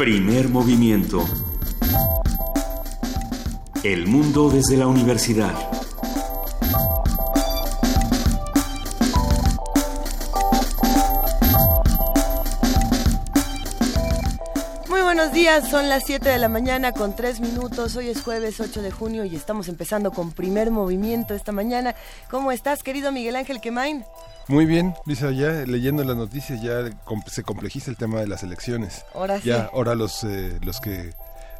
Primer movimiento. El mundo desde la universidad. Muy buenos días, son las 7 de la mañana con 3 minutos. Hoy es jueves 8 de junio y estamos empezando con primer movimiento esta mañana. ¿Cómo estás, querido Miguel Ángel Quemain? Muy bien, Lisa, ya leyendo las noticias ya se complejiza el tema de las elecciones. Ahora ya, ahora los, eh, los que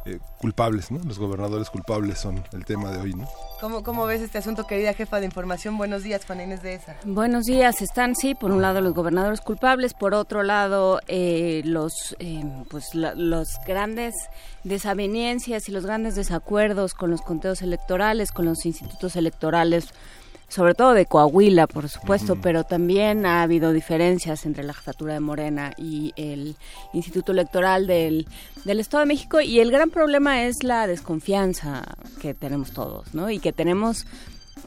eh, culpables, ¿no? Los gobernadores culpables son el tema de hoy, ¿no? ¿Cómo, ¿Cómo ves este asunto, querida jefa de información? Buenos días, Juan Inés de esa. Buenos días, están, sí, por un lado los gobernadores culpables, por otro lado eh, los, pues, los grandes desavenencias y los grandes desacuerdos con los conteos electorales, con los institutos electorales sobre todo de Coahuila, por supuesto, pero también ha habido diferencias entre la jefatura de Morena y el Instituto Electoral del, del Estado de México y el gran problema es la desconfianza que tenemos todos, ¿no? Y que tenemos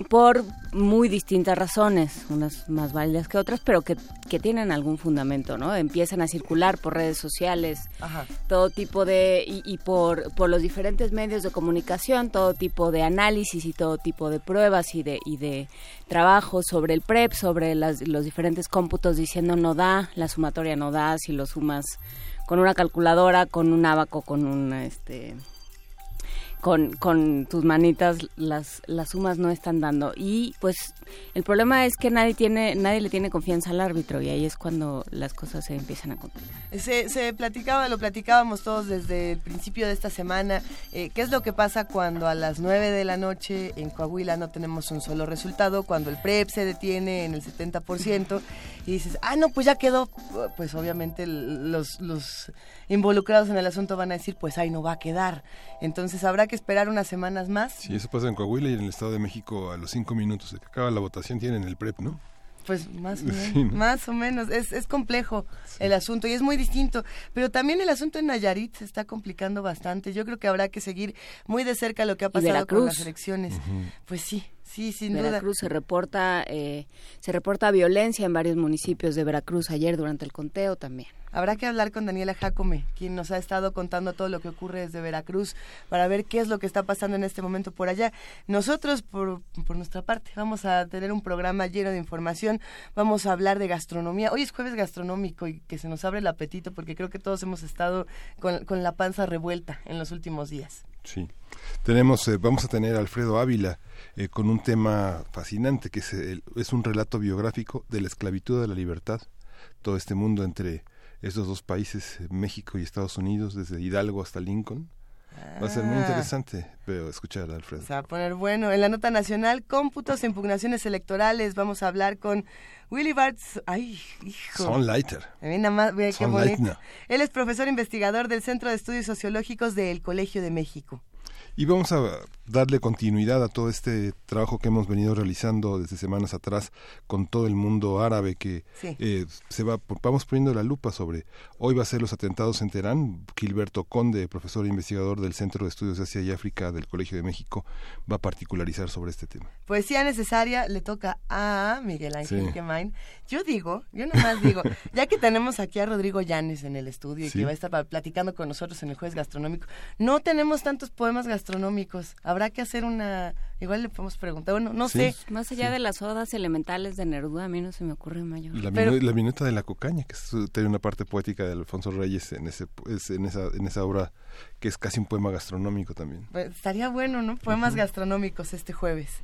por muy distintas razones, unas más válidas que otras, pero que, que tienen algún fundamento, ¿no? Empiezan a circular por redes sociales, todo tipo de, y, y, por, por los diferentes medios de comunicación, todo tipo de análisis y todo tipo de pruebas y de, y de trabajo sobre el PREP, sobre las, los diferentes cómputos diciendo no da, la sumatoria no da, si lo sumas con una calculadora, con un abaco, con un, este con, tus manitas las, las sumas no están dando. Y pues el problema es que nadie tiene nadie le tiene confianza al árbitro y ahí es cuando las cosas se empiezan a complicar. Se, se platicaba, lo platicábamos todos desde el principio de esta semana. Eh, ¿Qué es lo que pasa cuando a las 9 de la noche en Coahuila no tenemos un solo resultado? Cuando el PREP se detiene en el 70% y dices, ah, no, pues ya quedó. Pues obviamente los, los involucrados en el asunto van a decir, pues ahí no va a quedar. Entonces habrá que esperar unas semanas más. Sí, eso pasa en Coahuila y en el Estado de México a los cinco minutos de que acaba la votación tienen el PREP, ¿no? Pues más o menos, más o menos. Es, es complejo el asunto y es muy distinto. Pero también el asunto en Nayarit se está complicando bastante. Yo creo que habrá que seguir muy de cerca lo que ha pasado con las elecciones. Pues sí, Sí, sin Veracruz se reporta eh, se reporta violencia en varios municipios de Veracruz ayer durante el conteo también. Habrá que hablar con Daniela Jacome, quien nos ha estado contando todo lo que ocurre desde Veracruz para ver qué es lo que está pasando en este momento por allá. Nosotros, por, por nuestra parte, vamos a tener un programa lleno de información, vamos a hablar de gastronomía. Hoy es jueves gastronómico y que se nos abre el apetito porque creo que todos hemos estado con, con la panza revuelta en los últimos días. Sí. Tenemos, eh, vamos a tener a Alfredo Ávila eh, con un tema fascinante que es, es un relato biográfico de la esclavitud de la libertad, todo este mundo entre estos dos países, México y Estados Unidos, desde Hidalgo hasta Lincoln. Va a ser muy ah. interesante pero escuchar a Alfredo. Se va a poner bueno. En la nota nacional, cómputos e impugnaciones electorales. Vamos a hablar con Willy Bartz. Ay, hijo. Son Leiter. Nada más, qué bonito. Él es profesor investigador del Centro de Estudios Sociológicos del Colegio de México. Y vamos a darle continuidad a todo este trabajo que hemos venido realizando desde semanas atrás con todo el mundo árabe que eh, se va vamos poniendo la lupa sobre hoy va a ser los atentados en Teherán Gilberto Conde profesor e investigador del Centro de Estudios de Asia y África del Colegio de México va a particularizar sobre este tema. Poesía necesaria le toca a Miguel Ángel sí. yo digo yo nomás digo ya que tenemos aquí a Rodrigo Llanes en el estudio y que va a estar platicando con nosotros en el jueves gastronómico no tenemos tantos poemas gastronómicos habrá que hacer una igual le podemos preguntar. Bueno no sé. Más allá de las odas elementales de Neruda a mí no se me ocurre mayor. La, la minuta de la cocaña que tiene una parte poética de Alfonso Reyes en ese en esa en esa obra que es casi un poema gastronómico también. Pues, estaría bueno no poemas gastronómicos este jueves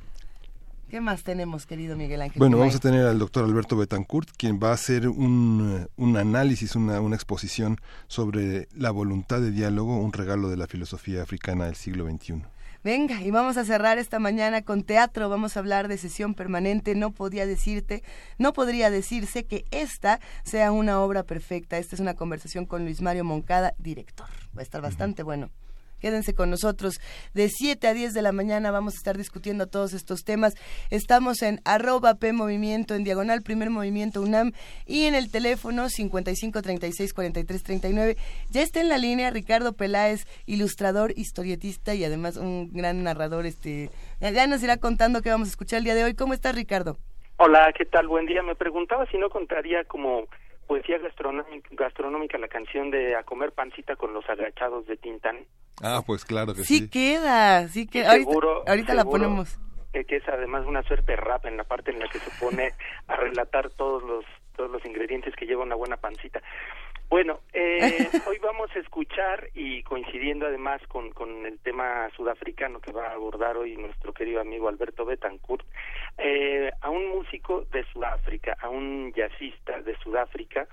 ¿Qué más tenemos, querido Miguel Ángel? Bueno, vamos a tener al doctor Alberto Betancourt, quien va a hacer un, un análisis, una, una, exposición sobre la voluntad de diálogo, un regalo de la filosofía africana del siglo XXI. Venga, y vamos a cerrar esta mañana con teatro. Vamos a hablar de sesión permanente. No podía decirte, no podría decirse que esta sea una obra perfecta. Esta es una conversación con Luis Mario Moncada, director. Va a estar bastante bueno. Quédense con nosotros. De 7 a 10 de la mañana vamos a estar discutiendo todos estos temas. Estamos en arroba P en diagonal Primer Movimiento UNAM y en el teléfono 55 36 43 39. Ya está en la línea Ricardo Peláez, ilustrador, historietista y además un gran narrador. Este, ya nos irá contando qué vamos a escuchar el día de hoy. ¿Cómo estás, Ricardo? Hola, ¿qué tal? Buen día. Me preguntaba si no contaría como poesía gastronómica, gastronómica, la canción de A comer pancita con los agachados de Tintán. Ah, pues claro que sí. Sí queda, sí queda. Ahorita, la ponemos. Que es además una suerte rap en la parte en la que se pone a relatar todos los todos los ingredientes que lleva una buena pancita. Bueno, eh, hoy vamos a escuchar y coincidiendo además con, con el tema sudafricano que va a abordar hoy nuestro querido amigo Alberto Betancourt, eh, a un músico de Sudáfrica, a un jazzista de Sudáfrica,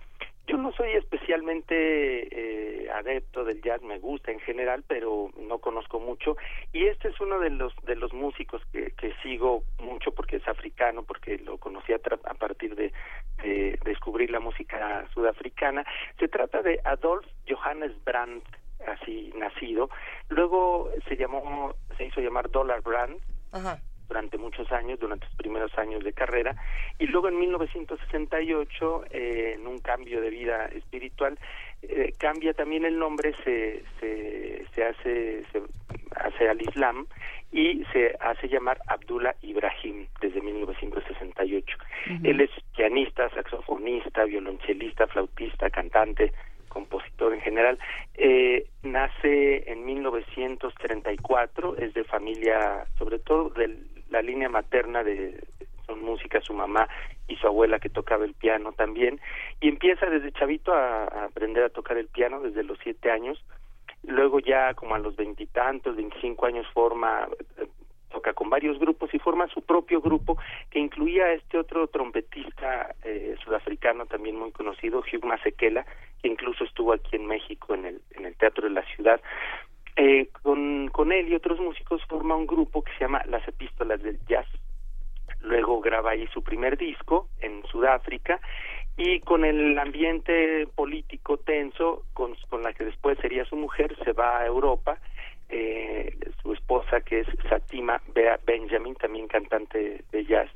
yo no soy especialmente eh, adepto del jazz, me gusta en general, pero no conozco mucho. Y este es uno de los de los músicos que, que sigo mucho porque es africano, porque lo conocí a, a partir de, de, descubrir la música sudafricana. Se trata de Adolf Johannes Brandt, así nacido. Luego se llamó, se hizo llamar Dollar Brandt. Ajá durante muchos años, durante los primeros años de carrera, y luego en 1968, eh, en un cambio de vida espiritual, eh, cambia también el nombre, se, se, se hace se hace al Islam y se hace llamar Abdullah Ibrahim desde 1968. Él es pianista, saxofonista, violonchelista, flautista, cantante, compositor en general. Eh, nace en 1934, es de familia, sobre todo del la línea materna de son música su mamá y su abuela que tocaba el piano también y empieza desde chavito a, aprender a tocar el piano desde los siete años luego ya como a los veintitantos veinticinco años forma eh, toca con varios grupos y forma su propio grupo que incluía a este otro trompetista eh, sudafricano también muy conocido Hugh Masekela que incluso estuvo aquí en México en el en el teatro de la ciudad eh, con, él y otros músicos forma un grupo que se llama Las Epístolas del Jazz. Luego graba ahí su primer disco en Sudáfrica y con el ambiente político tenso con, con la que después sería su mujer se va a Europa eh, su esposa que es Satima Bea Benjamin también cantante de jazz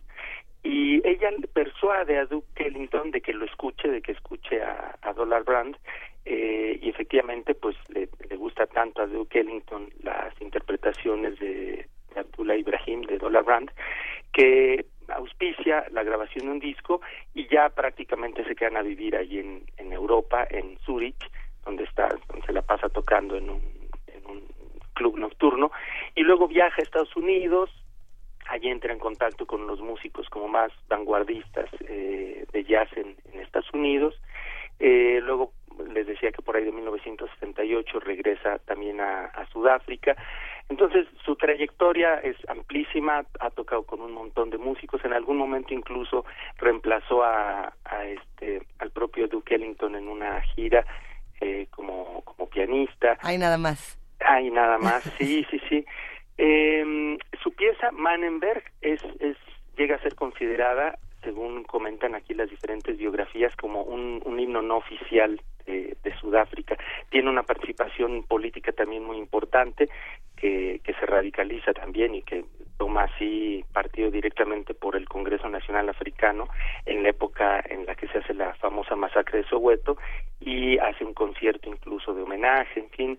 y ella persuade a Duke Ellington de que lo escuche, de que escuche a, a Dollar Brand eh, y efectivamente pues le, gusta tanto a Duke Ellington las interpretaciones de, Abdullah Ibrahim de Dollar Brand que auspicia la grabación de un disco y ya prácticamente se quedan a vivir allí en, en Europa, en Zurich, donde está, donde se la pasa tocando en un, en un club nocturno y luego viaja a Estados Unidos, allí entra en contacto con los músicos como más vanguardistas eh, de jazz en, Estados Unidos. Eh, luego les decía que por ahí de 1978 regresa también a, Sudáfrica. Entonces su trayectoria es amplísima, ha tocado con un montón de músicos, en algún momento incluso reemplazó a, a este al propio Duke Ellington en una gira eh, como como pianista. Hay nada más. Hay nada más, sí, sí, sí. Eh, su pieza Mannenberg es, es llega a ser considerada, según comentan aquí las diferentes biografías, como un, un himno no oficial de, Sudáfrica. Tiene una participación política también muy importante que, que se radicaliza también y que toma así partido directamente por el Congreso Nacional Africano en la época en la que se hace la famosa masacre de Soweto y hace un concierto incluso de homenaje, en fin,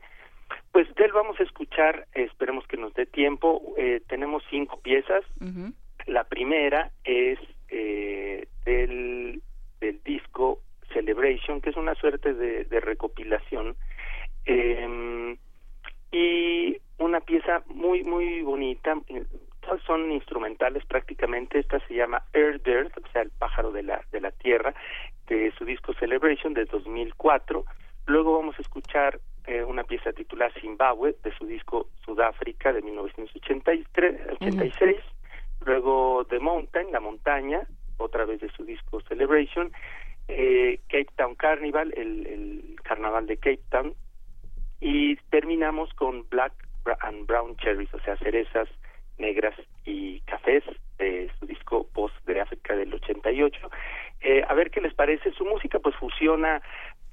pues de él vamos a escuchar, esperemos que nos dé tiempo, eh, tenemos cinco piezas. La primera es eh, del, del disco Celebration, que es una suerte de, de recopilación. Eh, y una pieza muy, muy bonita, todas son instrumentales prácticamente, esta se llama Air Dirt, o sea, el pájaro de la, de la tierra, de su disco Celebration de 2004. Luego vamos a escuchar eh, una pieza titulada Zimbabue de su disco Sudáfrica de 1983, 86, luego The Mountain, La Montaña, otra vez de su disco Celebration, eh, Cape Town Carnival, el, el carnaval de Cape Town, y terminamos con Black and Brown Cherries, o sea, cerezas negras y cafés de su disco Post de África del 88. Eh, a ver qué les parece. Su música pues fusiona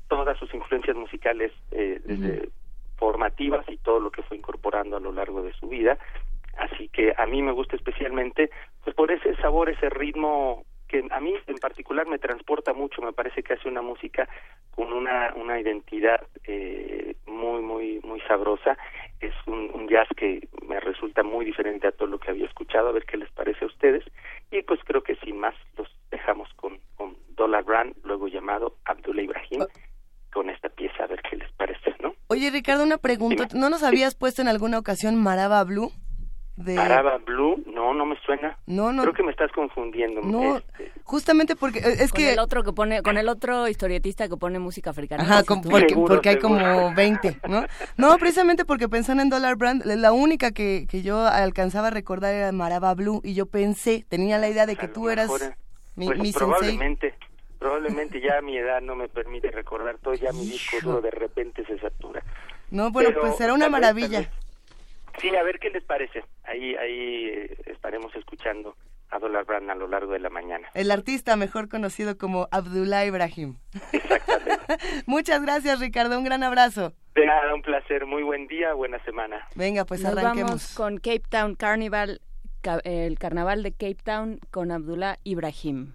todas sus influencias musicales eh, desde formativas y todo lo que fue incorporando a lo largo de su vida. Así que a mí me gusta especialmente pues por ese sabor, ese ritmo que a mí en particular me transporta mucho, me parece que hace una música con una, una identidad eh, muy, muy, muy sabrosa. Es un, un, jazz que me resulta muy diferente a todo lo que había escuchado, a ver qué les parece a ustedes. Y pues creo que sin más los dejamos con, con Adolph Brand, luego llamado Abdullah Ibrahim, con esta pieza, a ver qué les parece, ¿no? Oye, Ricardo, una pregunta. ¿No nos habías puesto en alguna ocasión Maraba Blue? De... Maraba Blue, no, no me suena. No, no. Creo que me estás confundiendo. No, este. justamente porque eh, es con que el otro que pone, con el otro historietista que pone música africana. Ajá, porque, porque hay como 20, ¿no? No, precisamente porque pensando en Dollar Brand, la única que, que yo alcanzaba a recordar era Maraba Blue y yo pensé, tenía la idea de que tú eras mi, pues probablemente. Probablemente ya mi edad no me permite recordar todo, ya mi disco duro de repente se satura. No, bueno, pues será una maravilla. Sí, a ver qué les parece. Ahí, ahí eh, estaremos escuchando a Dollar Brand a lo largo de la mañana. El artista mejor conocido como Abdullah Ibrahim. Exactamente. Muchas gracias, Ricardo. Un gran abrazo. De nada, un placer. Muy buen día, buena semana. Venga, pues Nos arranquemos. Vamos con Cape Town Carnival, el carnaval de Cape Town con Abdullah Ibrahim.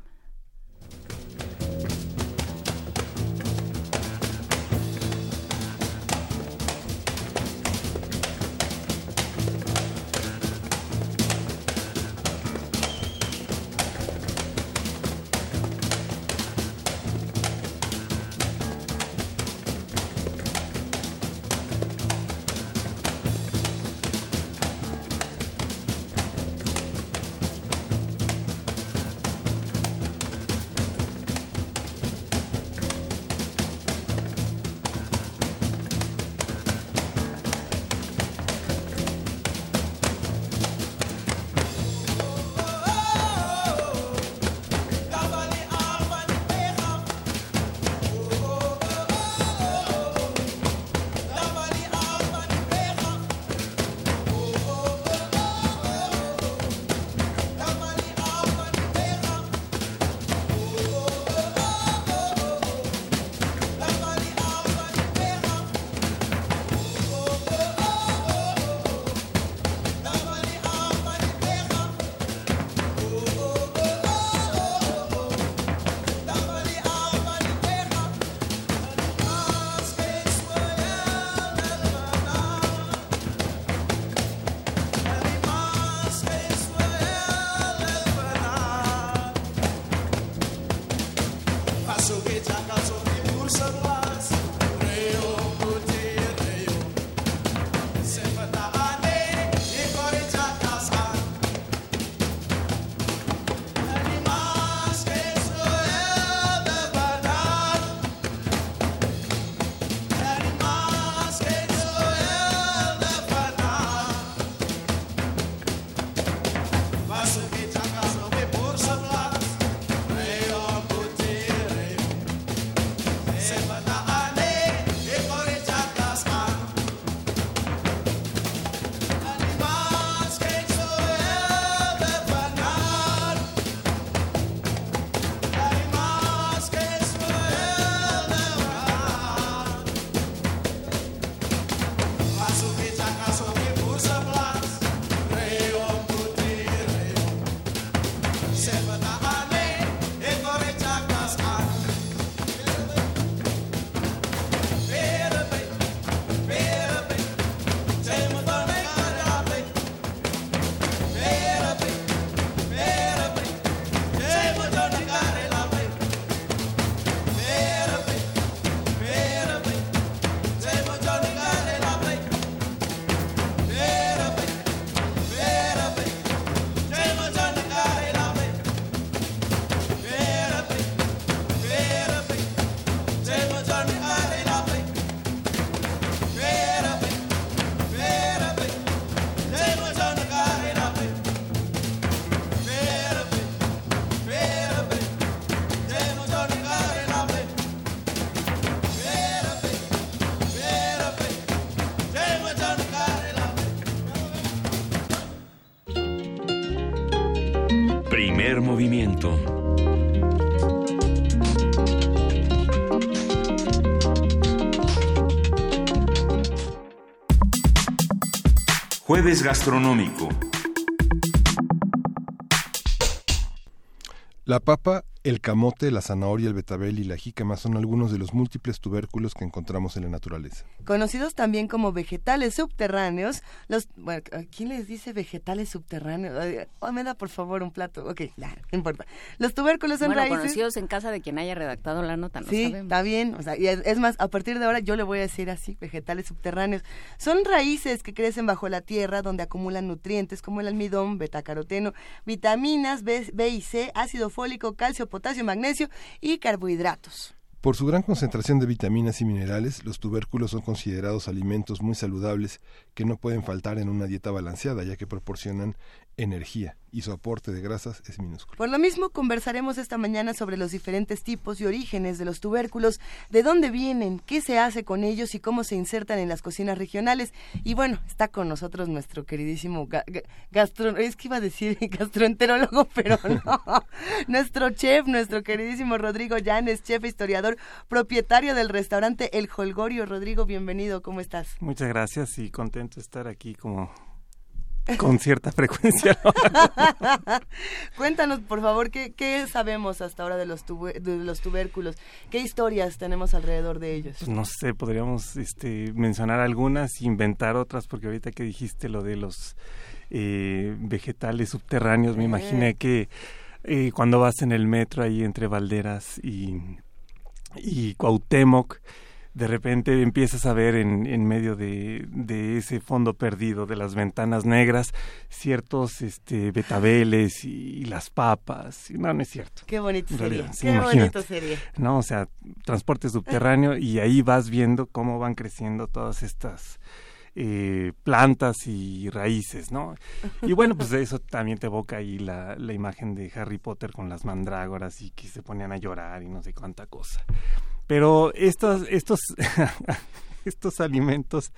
Jueves gastronómico. La papa El camote, la zanahoria, el betabel y la jícama son algunos de los múltiples tubérculos que encontramos en la naturaleza. Conocidos también como vegetales subterráneos, los bueno, ¿quién les dice vegetales subterráneos? Oh, me da por favor un plato. Ok, no, importa. Los tubérculos son bueno, conocidos en casa de quien haya redactado la nota, no Sí, está bien, o sea, y es, más, a partir de ahora yo le voy a decir así, vegetales subterráneos. Son raíces que crecen bajo la tierra donde acumulan nutrientes como el almidón, betacaroteno, vitaminas B, B y C, ácido fólico, calcio, potasio, magnesio y carbohidratos. Por su gran concentración de vitaminas y minerales, los tubérculos son considerados alimentos muy saludables que no pueden faltar en una dieta balanceada, ya que proporcionan energía y su aporte de grasas es minúsculo. Por lo mismo, conversaremos esta mañana sobre los diferentes tipos y orígenes de los tubérculos, de dónde vienen, qué se hace con ellos y cómo se insertan en las cocinas regionales. Y bueno, está con nosotros nuestro queridísimo gastro, es que iba a decir gastroenterólogo, pero no, nuestro chef, nuestro queridísimo Rodrigo Llanes, chef e historiador, propietario del restaurante El Holgorio. Rodrigo, bienvenido, ¿cómo estás? Muchas gracias y contento de estar aquí como con cierta frecuencia. Cuéntanos, por favor, ¿qué, ¿qué, sabemos hasta ahora de los, de los tubérculos? ¿Qué historias tenemos alrededor de ellos? Pues no sé, podríamos este, mencionar algunas, inventar otras, porque ahorita que dijiste lo de los eh, vegetales subterráneos, me eh. imaginé que eh, cuando vas en el metro ahí entre Valderas y, y Cuauhtémoc, de repente empiezas a ver en, en medio de, de, ese fondo perdido de las ventanas negras ciertos este, betabeles y, las papas. No, no es cierto. Qué bonito sería. Qué bonito sería. No, o sea, transporte subterráneo y ahí vas viendo cómo van creciendo todas estas eh, plantas y raíces, ¿no? Y bueno, pues eso también te evoca ahí la, la imagen de Harry Potter con las mandrágoras y que se ponían a llorar y no sé cuánta cosa. Pero estos, estos, estos alimentos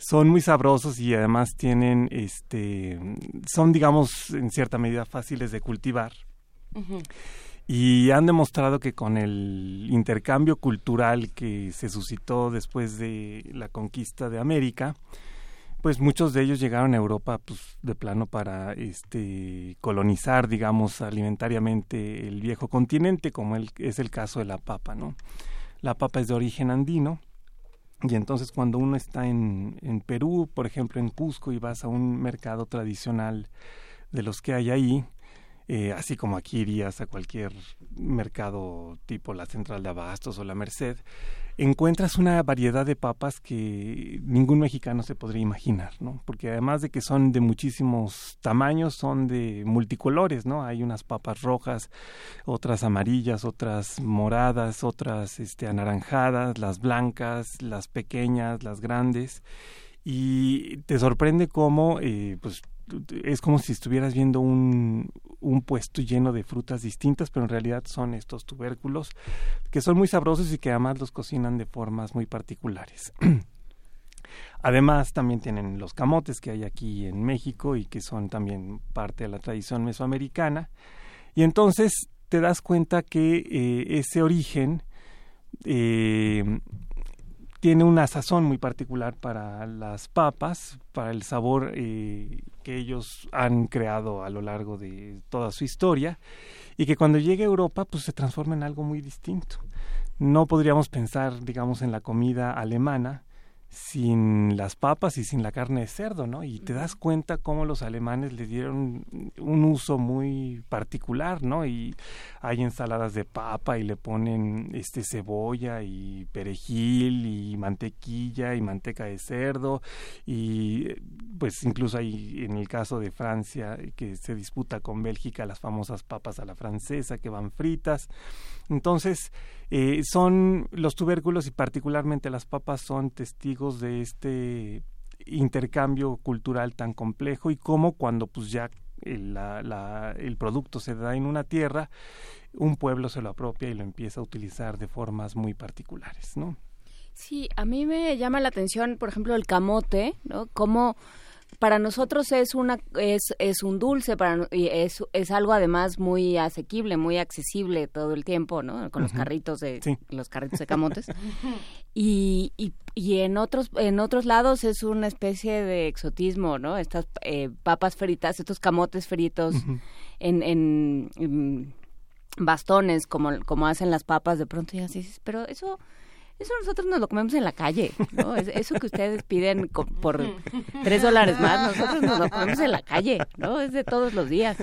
son muy sabrosos y además tienen, este, son digamos en cierta medida fáciles de cultivar. Y han demostrado que con el intercambio cultural que se suscitó después de la conquista de América, pues muchos de ellos llegaron a Europa pues de plano para este colonizar digamos alimentariamente el viejo continente como el, es el caso de la papa no la papa es de origen andino. Y entonces cuando uno está en, en Perú, por ejemplo en Cusco, y vas a un mercado tradicional de los que hay ahí, eh, así como aquí irías a cualquier mercado tipo la Central de Abastos o la Merced, encuentras una variedad de papas que ningún mexicano se podría imaginar, ¿no? Porque además de que son de muchísimos tamaños, son de multicolores, ¿no? Hay unas papas rojas, otras amarillas, otras moradas, otras este, anaranjadas, las blancas, las pequeñas, las grandes y te sorprende cómo eh, pues es como si estuvieras viendo un, un puesto lleno de frutas distintas, pero en realidad son estos tubérculos que son muy sabrosos y que además los cocinan de formas muy particulares. Además, también tienen los camotes que hay aquí en México y que son también parte de la tradición mesoamericana. Y entonces te das cuenta que eh, ese origen eh, tiene una sazón muy particular para las papas, para el sabor eh, que ellos han creado a lo largo de toda su historia y que cuando llegue a Europa pues se transforma en algo muy distinto. No podríamos pensar, digamos, en la comida alemana sin las papas y sin la carne de cerdo, ¿no? Y te das cuenta cómo los alemanes le dieron un uso muy particular, ¿no? Y hay ensaladas de papa y le ponen este cebolla y perejil y mantequilla y manteca de cerdo y pues incluso hay en el caso de Francia que se disputa con Bélgica las famosas papas a la francesa que van fritas. Entonces, eh, son los tubérculos y particularmente las papas son testigos de este intercambio cultural tan complejo y cómo cuando pues ya el, el producto se da en una tierra, un pueblo se lo apropia y lo empieza a utilizar de formas muy particulares, ¿no? Sí, a mí me llama la atención, por ejemplo, el camote, ¿no? Cómo para nosotros es una es, es un dulce para es, es algo además muy asequible muy accesible todo el tiempo no con los carritos de los carritos de camotes. Y, y, y, en otros en otros lados es una especie de exotismo no estas eh, papas fritas estos camotes fritos en, en bastones como, como hacen las papas de pronto y así, pero eso eso nosotros nos lo comemos en la calle, ¿no? Eso que ustedes piden por tres dólares más, nosotros nos lo comemos en la calle, ¿no? Es de todos los días.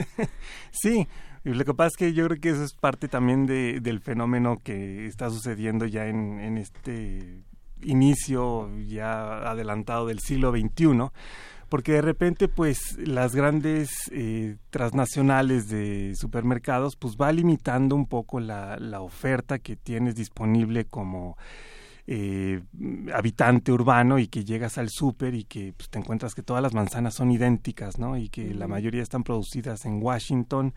Sí, y lo que pasa es que yo creo que eso es parte también de, del fenómeno que está sucediendo ya en, en este inicio ya adelantado del siglo XXI, porque de repente pues las grandes eh, transnacionales de supermercados pues va limitando un poco la, la oferta que tienes disponible como eh, habitante urbano y que llegas al súper y que pues, te encuentras que todas las manzanas son idénticas, ¿no? Y que la mayoría están producidas en Washington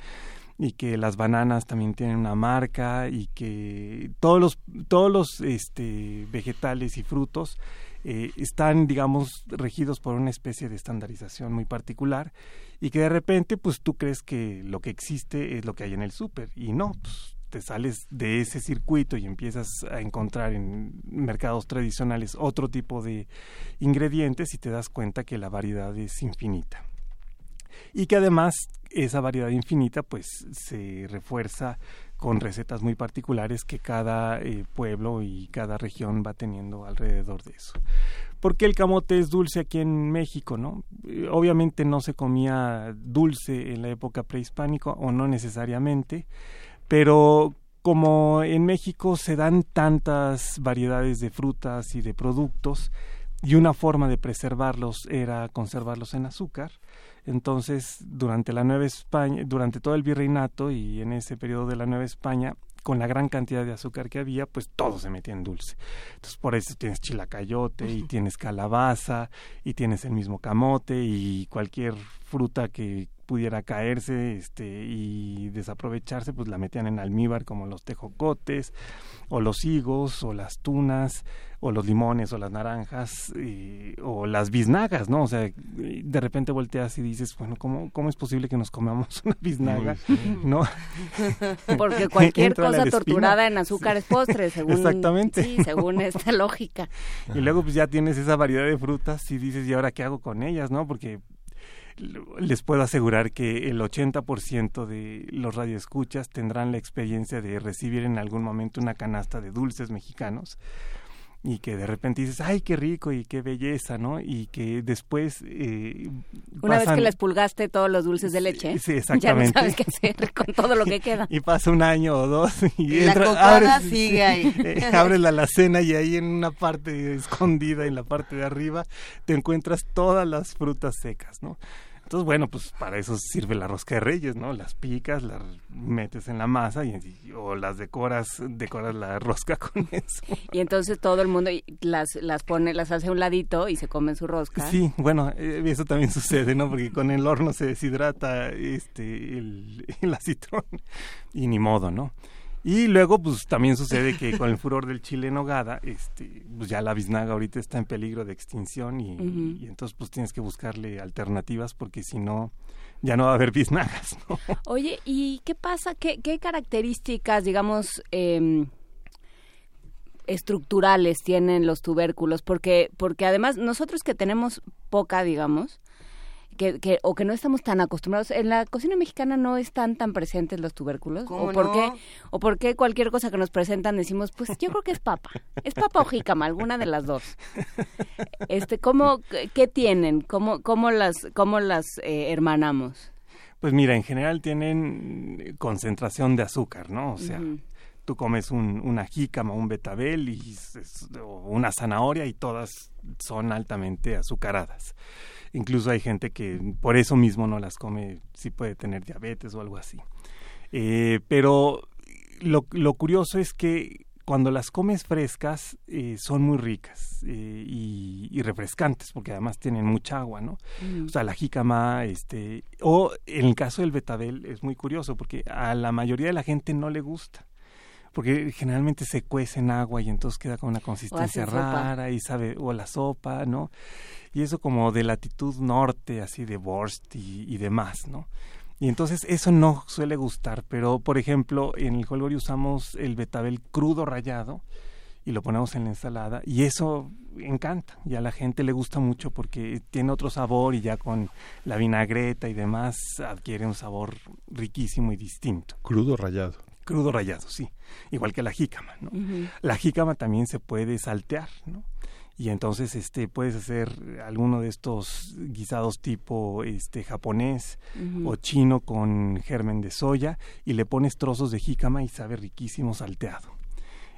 y que las bananas también tienen una marca y que todos los todos los este, vegetales y frutos eh, están, digamos, regidos por una especie de estandarización muy particular y que de repente, pues tú crees que lo que existe es lo que hay en el súper y no, pues te sales de ese circuito y empiezas a encontrar en mercados tradicionales otro tipo de ingredientes y te das cuenta que la variedad es infinita. Y que además esa variedad infinita pues se refuerza con recetas muy particulares que cada eh, pueblo y cada región va teniendo alrededor de eso. ¿Por qué el camote es dulce aquí en México, no? Eh, obviamente no se comía dulce en la época prehispánica o no necesariamente, pero como en México se dan tantas variedades de frutas y de productos y una forma de preservarlos era conservarlos en azúcar, entonces, durante la Nueva España, durante todo el virreinato y en ese periodo de la Nueva España, con la gran cantidad de azúcar que había, pues todo se metía en dulce. Entonces, por eso tienes chilacayote y tienes calabaza y tienes el mismo camote y cualquier fruta que pudiera caerse este, y desaprovecharse, pues la metían en almíbar como los tejocotes o los higos o las tunas o los limones o las naranjas o las biznagas, ¿no? O sea, de repente volteas y dices, bueno, ¿cómo, cómo es posible que nos comamos una biznaga? ¿No? Porque cualquier cosa torturada en azúcar es postre, según, Exactamente. Sí, según esta lógica. Y luego pues ya tienes esa variedad de frutas y dices, ¿y ahora qué hago con ellas, no? Porque les puedo asegurar que el 80% de los radioescuchas tendrán la experiencia de recibir en algún momento una canasta de dulces mexicanos y que de repente dices, ay, qué rico y qué belleza, ¿no? Y que después... Eh, Una vez que les pulgaste todos los dulces de leche, sí, exactamente. ya no sabes qué hacer con todo lo que queda. y pasa un año o dos y, la abres, sigue ahí. Eh, abres la alacena y ahí en una parte escondida, en la parte de arriba, te encuentras todas las frutas secas, ¿no? Entonces, bueno, pues para eso sirve la rosca de reyes, ¿no? Las picas, las metes en la masa y, o las decoras, decoras la rosca con eso. Y entonces todo el mundo las, las pone, las hace a un ladito y se comen su rosca. Sí, bueno, eh, eso también sucede, ¿no? Porque con el horno se deshidrata este el, el acitrón y ni modo, ¿no? Y luego, pues también sucede que con el furor del chile en nogada, este, pues ya la biznaga ahorita está en peligro de extinción y, y, entonces pues tienes que buscarle alternativas porque si no, ya no va a haber biznagas. ¿no? Oye, ¿y qué pasa? ¿Qué, qué características, digamos, eh, estructurales tienen los tubérculos? Porque, porque además nosotros que tenemos poca, digamos, que, o que no estamos tan acostumbrados. En la cocina mexicana no están tan presentes los tubérculos. ¿O por, qué, ¿O por qué cualquier cosa que nos presentan decimos, pues yo creo que es papa? ¿Es papa o jícama? Alguna de las dos. Este, ¿cómo, ¿Qué tienen? ¿Cómo, cómo las, cómo las eh, hermanamos? Pues mira, en general tienen concentración de azúcar, ¿no? O sea, tú comes un, una jícama, un betabel y, o una zanahoria y todas son altamente azucaradas. Incluso hay gente que por eso mismo no las come, si puede tener diabetes o algo así. Eh, pero lo, lo, curioso es que cuando las comes frescas eh, son muy ricas eh, y, y, refrescantes porque además tienen mucha agua, ¿no? Mm. O sea, la jícama, este, o en el caso del betabel es muy curioso porque a la mayoría de la gente no le gusta porque generalmente se cuece en agua y entonces queda con una consistencia rara y sabe o la sopa, ¿no? y eso como de latitud norte, así de Borst y, y demás, ¿no? Y entonces eso no suele gustar, pero por ejemplo en el Holgorio usamos el betabel crudo rallado y lo ponemos en la ensalada y eso encanta y a la gente le gusta mucho porque tiene otro sabor y ya con la vinagreta y demás adquiere un sabor riquísimo y distinto. Crudo rallado Crudo rallado, sí. Igual que la jícama, ¿no? La jícama también se puede saltear, ¿no? y entonces este puedes hacer alguno de estos guisados tipo este japonés o chino con germen de soya y le pones trozos de jícama y sabe riquísimo salteado.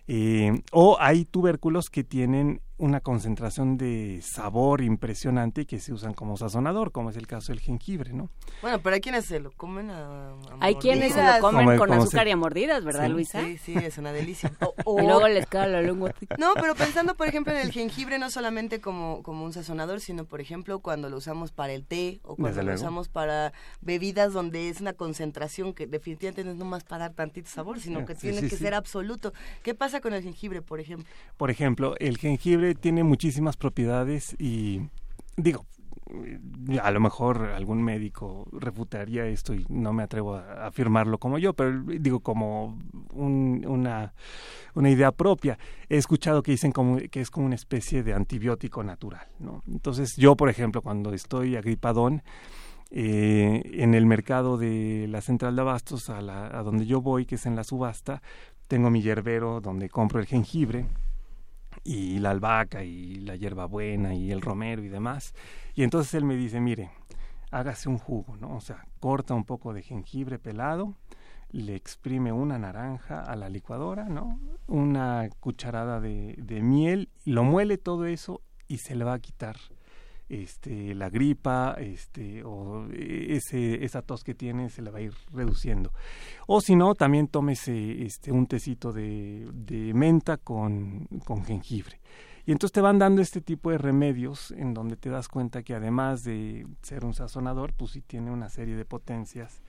Eh, o hay tubérculos que tienen una concentración de sabor impresionante y que se usan como sazonador, como es el caso del jengibre, ¿no? Bueno, pero hay quienes se lo comen a, Hay quienes se lo comen con azúcar y a mordidas, ¿verdad, Luisa? Sí, sí, es una delicia. Y luego les queda la lengua. No, pero pensando, por ejemplo, en el jengibre no solamente como, como un sazonador, sino, por ejemplo, cuando lo usamos para el té o cuando lo usamos para bebidas donde es una concentración que definitivamente no es nomás para dar tantito sabor, sino que tiene que ser absoluto. ¿Qué pasa con el jengibre, por ejemplo? Por ejemplo, el jengibre tiene muchísimas propiedades y digo, a lo mejor algún médico refutaría esto y no me atrevo a afirmarlo como yo, pero digo como una, una idea propia. He escuchado que dicen que es como una especie de antibiótico natural, ¿no? Entonces yo, por ejemplo, cuando estoy agripadón, eh, en el mercado de la central de abastos a donde yo voy, que es en la subasta, tengo mi yerbero donde compro el jengibre, y la albahaca y la hierbabuena y el romero y demás. Y entonces él me dice, mire, hágase un jugo, ¿no? O sea, corta un poco de jengibre pelado, le exprime una naranja a la licuadora, ¿no? Una cucharada de, de miel, lo muele todo eso y se le va a quitar este, la gripa, este, o ese, esa tos que tiene se le va a ir reduciendo. O si no, también tómese este, un tecito de, de menta con, con jengibre. Y entonces te van dando este tipo de remedios en donde te das cuenta que además de ser un sazonador, pues sí tiene una serie de potencias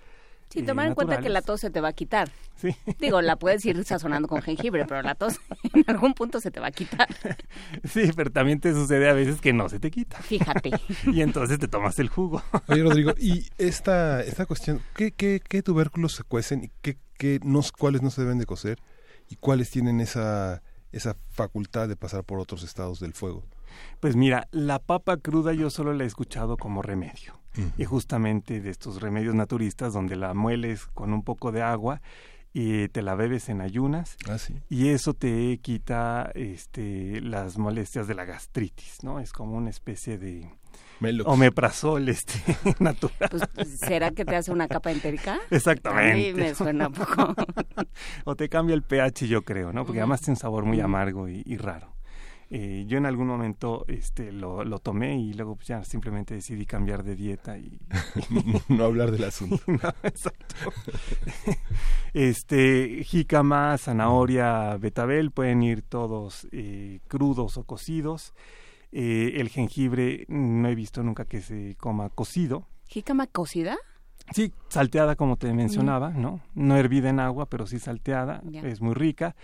Sí, tomar en cuenta que la tos se te va a quitar. Sí. Digo, la puedes ir sazonando con jengibre, pero la tos en algún punto se te va a quitar. Sí, pero también te sucede a veces que no se te quita. Fíjate. Y entonces te tomas el jugo. Oye, Rodrigo, y esta, esta cuestión, ¿qué, qué, qué tubérculos se cuecen y qué, qué no, cuáles no se deben de cocer y cuáles tienen esa, esa facultad de pasar por otros estados del fuego? Pues mira, la papa cruda yo solo la he escuchado como remedio y justamente de estos remedios naturistas donde la mueles con un poco de agua y te la bebes en ayunas ah, y eso te quita este las molestias de la gastritis, ¿no? Es como una especie de omeprazol este natural. Pues, ¿Será que te hace una capa entérica? Exactamente. A me suena poco. o te cambia el pH, yo creo, ¿no? Porque además tiene un sabor muy amargo y raro. Eh, yo en algún momento este, lo, lo tomé y luego pues, ya simplemente decidí cambiar de dieta y... no hablar del asunto. exacto. este, jícama, zanahoria, betabel, pueden ir todos eh, crudos o cocidos. Eh, el jengibre no he visto nunca que se coma cocido. ¿Jícama cocida? Sí, salteada como te mencionaba, ¿no? No hervida en agua, pero sí salteada, es muy rica.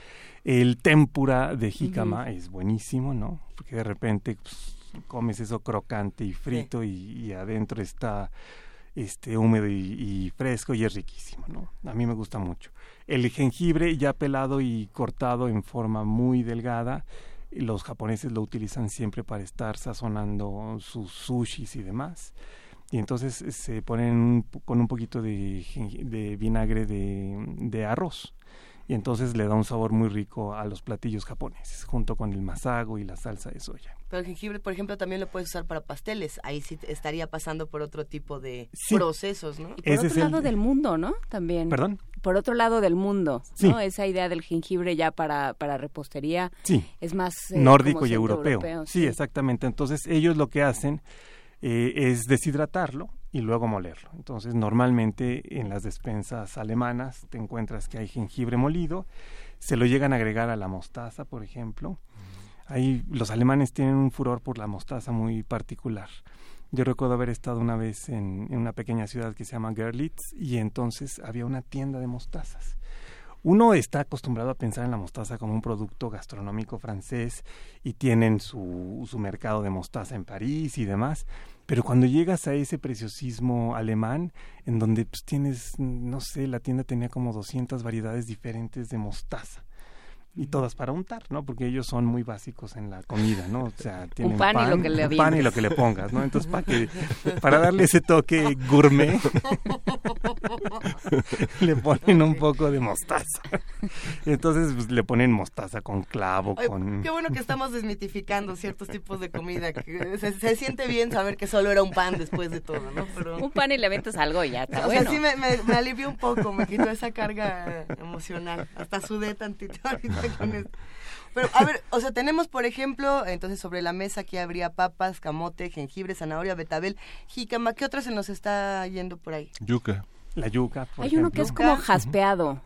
El tempura de jícama es buenísimo, ¿no? Porque de repente pues, comes eso crocante y frito y, adentro está este húmedo y, fresco y es riquísimo, ¿no? A mí me gusta mucho. El jengibre ya pelado y cortado en forma muy delgada, los japoneses lo utilizan siempre para estar sazonando sus sushis y demás y entonces eh, se ponen con un poquito de, de vinagre de, de, arroz y entonces le da un sabor muy rico a los platillos japoneses junto con el masago y la salsa de soya. Pero el jengibre, por ejemplo, también lo puedes usar para pasteles. Ahí sí estaría pasando por otro tipo de procesos, ¿no? Y por otro lado del mundo, ¿no? También. ¿Perdón? Por otro lado del mundo, ¿no? Esa idea del jengibre ya para, para repostería sí. es más... Eh, Nórdico y europeo. sí, exactamente. Entonces ellos lo que hacen eh, es deshidratarlo y luego molerlo. Entonces, normalmente en las despensas alemanas te encuentras que hay jengibre molido, se lo llegan a agregar a la mostaza, por ejemplo. Ahí los alemanes tienen un furor por la mostaza muy particular. Yo recuerdo haber estado una vez en, en una pequeña ciudad que se llama Görlitz y entonces había una tienda de mostazas uno está acostumbrado a pensar en la mostaza como un producto gastronómico francés y tienen su, su mercado de mostaza en París y demás, pero cuando llegas a ese preciosismo alemán, en donde pues, tienes, no sé, la tienda tenía como 200 variedades diferentes de mostaza. Y todas para untar, ¿no? Porque ellos son muy básicos en la comida, ¿no? O sea, tienen pan, y lo que le pan y lo que le pongas, ¿no? Entonces, para que para darle ese toque gourmet le ponen un poco de mostaza. Entonces, pues, le ponen mostaza con clavo, con Qué bueno que estamos desmitificando ciertos tipos de comida, que se, siente bien saber que solo era un pan después de todo, ¿no? Pero... Un pan y le aventas algo y ya está O sea, sí me, me, me alivió un poco, me quitó esa carga emocional. Hasta sudé tantito ahorita con esto. Pero, a ver, o sea, tenemos, por ejemplo, entonces sobre la mesa aquí habría papas, camote, jengibre, zanahoria, betabel, jícama. ¿Qué otra se nos está yendo por ahí? Yuca. La yuca, por Hay uno que es como jaspeado.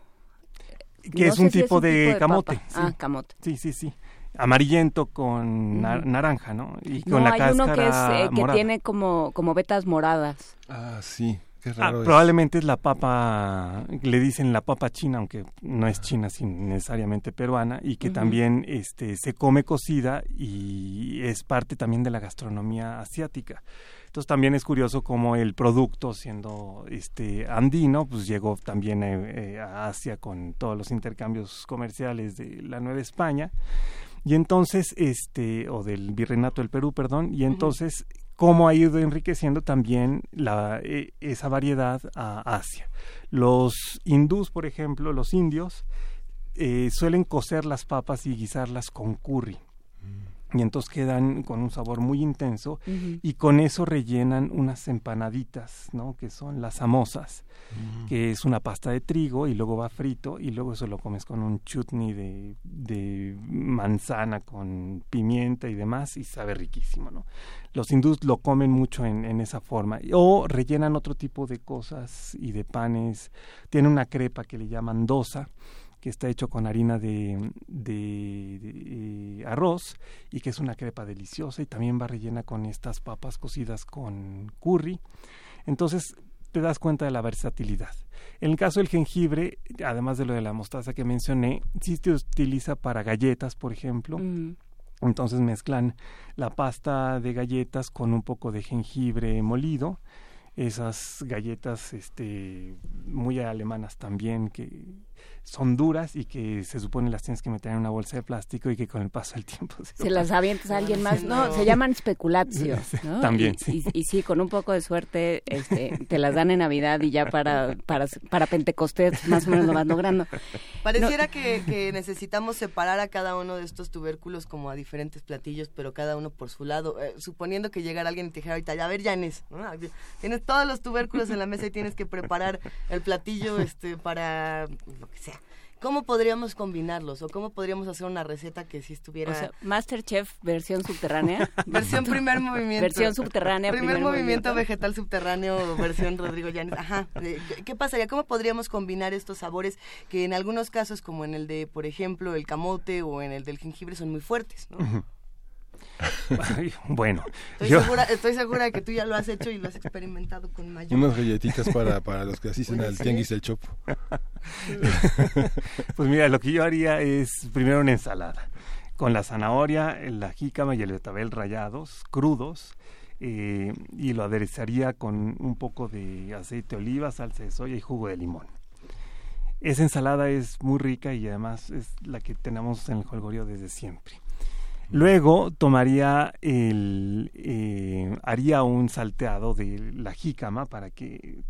Que es, un tipo de, camote. Ah, camote. Sí, sí, sí amarillento con naranja, ¿no? Y con la hay uno que, es, eh, que tiene como, como vetas moradas. Ah, sí. Ah, probablemente es la papa, le dicen la papa china, aunque no es china sin necesariamente peruana, y que también este, se come cocida y es parte también de la gastronomía asiática. Entonces también es curioso cómo el producto, siendo este andino, pues llegó también eh, eh, a Asia con todos los intercambios comerciales de la Nueva España. Y entonces, este, o del virreinato del Perú, perdón, y entonces cómo ha ido enriqueciendo también la, e, esa variedad a Asia. Los hindús, por ejemplo, los indios, eh, suelen cocer las papas y guisarlas con curry y entonces quedan con un sabor muy intenso y con eso rellenan unas empanaditas, ¿no? Que son las samosas, que es una pasta de trigo y luego va frito y luego eso lo comes con un chutney de, de manzana con pimienta y demás y sabe riquísimo, ¿no? Los hindús lo comen mucho en, en esa forma o rellenan otro tipo de cosas y de panes. Tiene una crepa que le llaman dosa que está hecho con harina de, de, eh, arroz y que es una crepa deliciosa y también va rellena con estas papas cocidas con curry. Entonces te das cuenta de la versatilidad. En el caso del jengibre, además de lo de la mostaza que mencioné, sí se utiliza para galletas, por ejemplo. Mm. Entonces mezclan la pasta de galletas con un poco de jengibre molido esas galletas este muy alemanas también que son duras y que se supone las tienes que meter en una bolsa de plástico y que con el paso del tiempo se, las avientas a alguien más. No, se llaman especulatio. También, y, sí. Y, sí, con un poco de suerte este, te las dan en Navidad y ya para, para, para Pentecostés más o menos lo vas logrando. Pareciera que, necesitamos separar a cada uno de estos tubérculos como a diferentes platillos, pero cada uno por su lado. Eh, suponiendo que llegara alguien y te dijera ahorita, a ver, Janes, tienes todos los tubérculos en la mesa y tienes que preparar el platillo este para lo que sea. ¿Cómo podríamos combinarlos o cómo podríamos hacer una receta que si estuviera... O sea, Masterchef versión subterránea. versión primer movimiento. Versión subterránea. Primer, movimiento, vegetal subterráneo versión Rodrigo Llanes. Ajá. ¿Qué pasaría? ¿Cómo podríamos combinar estos sabores que en algunos casos, como en el de, por ejemplo, el camote o en el del jengibre, son muy fuertes? ¿no? bueno, estoy, segura, estoy segura de que tú ya lo has hecho y lo has experimentado con mayor. Unas galletitas para, para los que asisten al tianguis del chopo. pues mira, lo que yo haría es primero una ensalada con la zanahoria, la jícama y el betabel rayados, crudos. Eh, y lo aderezaría con un poco de aceite de oliva, salsa de soya y jugo de limón. Esa ensalada es muy rica y además es la que tenemos en el Holgorio desde siempre. Luego tomaría el, eh, haría un salteado de la jícama para que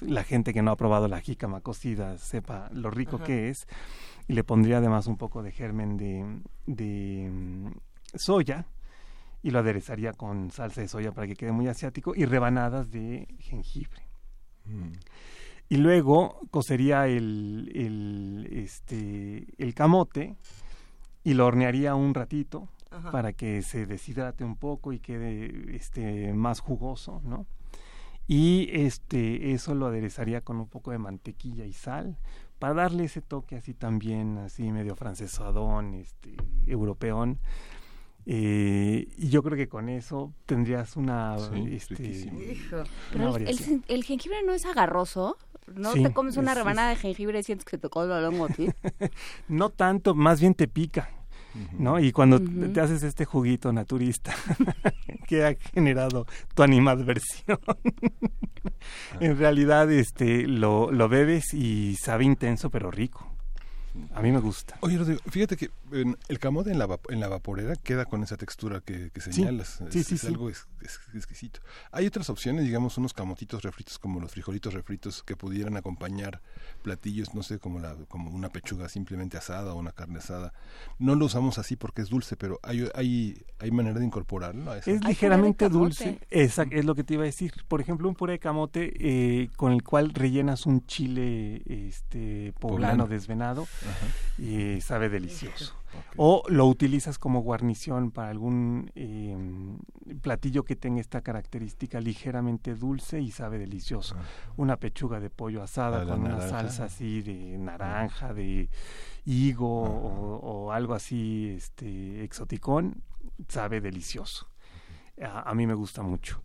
la gente que no ha probado la jícama cocida sepa lo rico que es. Y le pondría además un poco de germen de, de mm, soya y lo aderezaría con salsa de soya para que quede muy asiático y rebanadas de jengibre. Mm. Y luego cocería el, el, este, el camote y lo hornearía un ratito para que se deshidrate un poco y quede este más jugoso, ¿no? Y este eso lo aderezaría con un poco de mantequilla y sal para darle ese toque así también así medio francesadón, este europeón. Eh, y yo creo que con eso tendrías una este, el, jengibre no es agarroso ¿No te comes una rebanada de jengibre y sientes que te tocó la longo no tanto, más bien te pica. ¿No? Y cuando te haces este juguito naturista que ha generado tu animadversión, en realidad este lo, lo bebes y sabe intenso pero rico. A mí me gusta. Oye, Rodrigo, fíjate que el camote en la, en la vaporera queda con esa textura que, señalas. Sí, sí, es, algo exquisito. Hay otras opciones, digamos, unos camotitos refritos como los frijolitos refritos que pudieran acompañar platillos, no sé, como, la, como una pechuga simplemente asada o una carne asada. No lo usamos así porque es dulce, pero hay, hay, hay manera de incorporarlo. Es ligeramente dulce. Exacto, es lo que te iba a decir. Por ejemplo, un puré de camote eh, con el cual rellenas un chile este, poblano, desvenado y sabe delicioso. O lo utilizas como guarnición para algún em, platillo que tenga esta característica ligeramente dulce y sabe delicioso. Una pechuga de pollo asada con una salsa así de naranja, de higo o, algo así este exoticón, sabe delicioso. a mí me gusta mucho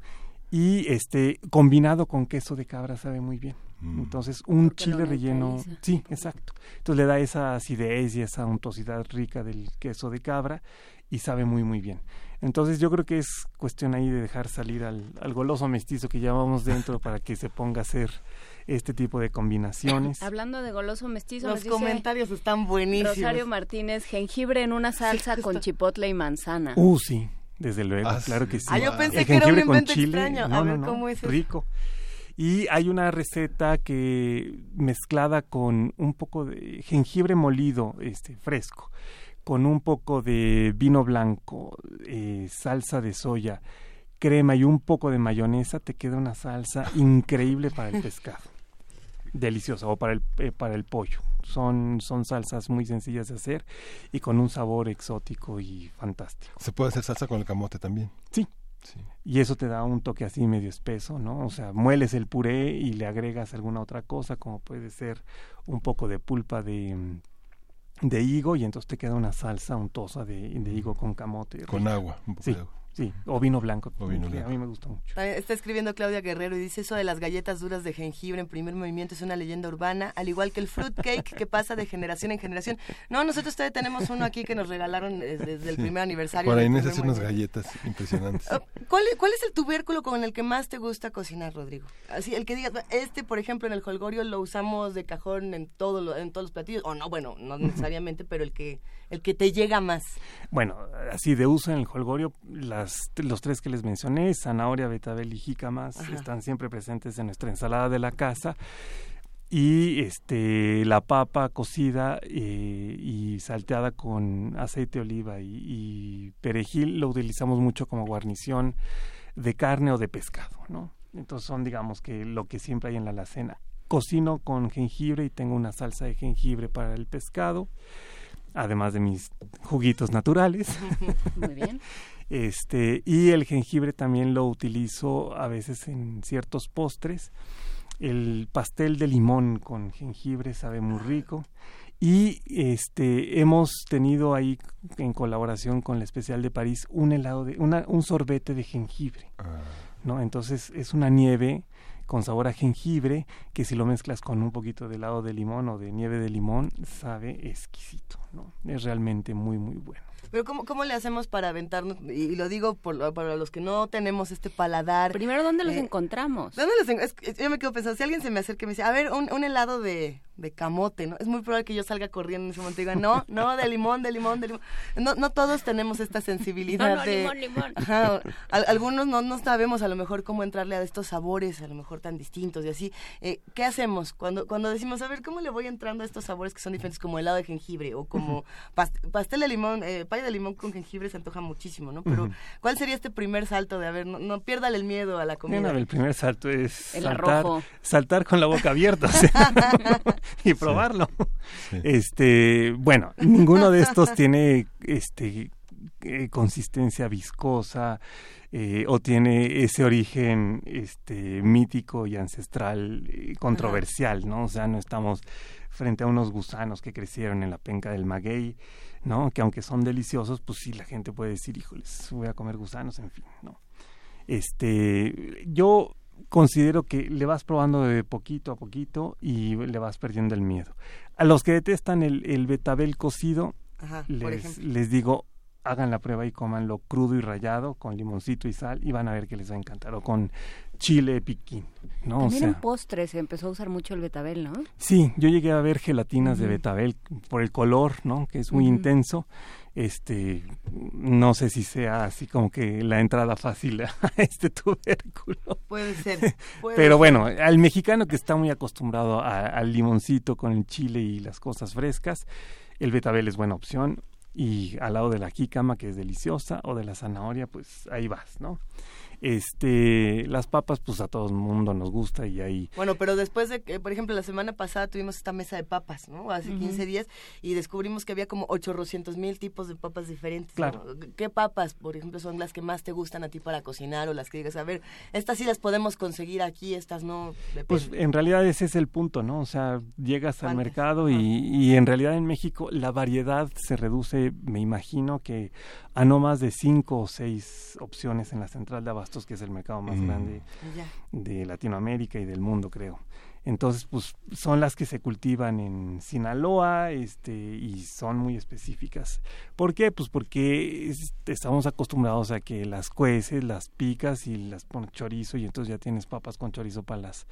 y este combinado con queso de cabra sabe muy bien. Mm. Entonces, un chile relleno, sí, exacto. Entonces le da esa acidez y esa untuosidad rica del queso de cabra y sabe muy muy bien. Entonces yo creo que es cuestión ahí de dejar salir al, goloso mestizo que llevamos dentro para que se ponga a hacer este tipo de combinaciones. Hablando de goloso mestizo, los comentarios están buenísimos. Rosario Martínez, jengibre en una salsa con chipotle y manzana. Uh, sí, desde luego, ah, claro que sí. Ah, yo pensé que era un invento extraño. a ver cómo es Rico. Y hay una receta que mezclada con un poco de jengibre molido, este, fresco, con un poco de vino blanco, eh, salsa de soya, crema y un poco de mayonesa, te queda una salsa increíble para el pescado. Deliciosa, o para el, eh, para el pollo. Son, son salsas muy sencillas de hacer y con un sabor exótico y fantástico. ¿Se puede hacer salsa con el camote también? Sí. Y eso te da un toque así medio espeso, ¿no? O sea, mueles el puré y le agregas alguna otra cosa, como puede ser un poco de pulpa de, de higo, y entonces te queda una salsa untosa de, de higo con camote. Con agua, un poco de agua. Sí, o vino blanco. A mí me gusta mucho. Está escribiendo Claudia Guerrero y dice eso de las galletas duras de jengibre en primer movimiento es una leyenda urbana, al igual que el fruit cake que pasa de generación en generación. No, nosotros todavía tenemos uno aquí que nos regalaron desde, el primer aniversario. Para Inés hace unas galletas impresionantes. Oh, ¿Cuál, ¿Cuál es el tubérculo con el que más te gusta cocinar, Rodrigo? Así, el que digas, este, por ejemplo, en el holgorio lo usamos de cajón en, todo en todos los platillos, o no, bueno, no necesariamente, pero el que el que te llega más? Bueno, así de uso en el holgorio, las, los tres que les mencioné, zanahoria, betabel y jícamas, están siempre presentes en nuestra ensalada de la casa y este la papa cocida eh, y salteada con aceite de oliva y, perejil lo utilizamos mucho como guarnición de carne o de pescado, ¿no? Entonces son digamos que lo que siempre hay en la alacena. Cocino con jengibre y tengo una salsa de jengibre para el pescado además de mis juguitos naturales. Muy bien. Este, y el jengibre también lo utilizo a veces en ciertos postres. El pastel de limón con jengibre sabe muy rico. Y este hemos tenido ahí en colaboración con la especial de París un helado de una, un sorbete de jengibre. Ah. ¿No? Entonces es una nieve con sabor a jengibre, que si lo mezclas con un poquito de helado de limón o de nieve de limón, sabe exquisito, ¿no? Es realmente muy, muy bueno. Pero ¿cómo, cómo le hacemos para aventarnos? Y, lo digo por, para los que no tenemos este paladar. Primero, ¿dónde los eh, encontramos? ¿Dónde los yo me quedo pensando, si alguien se me acerca y me dice, a ver, un, un helado de, de camote, ¿no? Es muy probable que yo salga corriendo en ese momento y diga, no, no, de limón, de limón, de limón. No, no todos tenemos esta sensibilidad no, de... limón, limón. algunos no, no sabemos a lo mejor cómo entrarle a estos sabores, a lo mejor tan distintos y así. Eh, ¿Qué hacemos cuando, cuando decimos, a ver, ¿cómo le voy entrando a estos sabores que son diferentes, como helado de jengibre o como pastel de limón, eh, pay de limón con jengibre se antoja muchísimo, ¿no? Pero, ¿cuál sería este primer salto de, a ver, no, no piérdale el miedo a la comida? el primer salto es saltar, saltar con la boca abierta. y probarlo. Este, bueno, ninguno de estos tiene este eh, consistencia viscosa eh, o tiene ese origen este mítico y ancestral eh, controversial, ¿no? O sea, no estamos frente a unos gusanos que crecieron en la penca del maguey, ¿no? Que aunque son deliciosos, pues sí la gente puede decir, "Híjoles, voy a comer gusanos", en fin, ¿no? Este, yo considero que le vas probando de poquito a poquito y le vas perdiendo el miedo. A los que detestan el, el betabel cocido, les, les, digo, hagan la prueba y comanlo crudo y rallado con limoncito y sal y van a ver que les va a encantar. O con chile piquín, ¿no? También en postres se empezó a usar mucho el betabel, ¿no? Sí, yo llegué a ver gelatinas de betabel por el color, ¿no? Que es muy intenso este no sé si sea así como que la entrada fácil a este tubérculo. Puede ser. Pero bueno, al mexicano que está muy acostumbrado al limoncito con el chile y las cosas frescas, el betabel es buena opción y al lado de la jícama que es deliciosa o de la zanahoria, pues ahí vas, ¿no? Este, las papas, pues a todo el mundo nos gusta y ahí. Bueno, pero después de que, por ejemplo, la semana pasada tuvimos esta mesa de papas, ¿no? Hace 15 días y descubrimos que había como 800 mil tipos de papas diferentes. Claro. ¿Qué papas, por ejemplo, son las que más te gustan a ti para cocinar o las que digas, a ver, estas sí las podemos conseguir aquí, estas no? Pues en realidad ese es el punto, ¿no? O sea, llegas al mercado y, y en realidad en México la variedad se reduce, me imagino que a no más de cinco o seis opciones en la central de abastos, que es el mercado más mm. grande de Latinoamérica y del mundo, creo. Entonces, pues son las que se cultivan en Sinaloa este, y son muy específicas. ¿Por qué? Pues porque estamos acostumbrados a que las cueces, las picas y las pones chorizo y entonces ya tienes papas con chorizo para las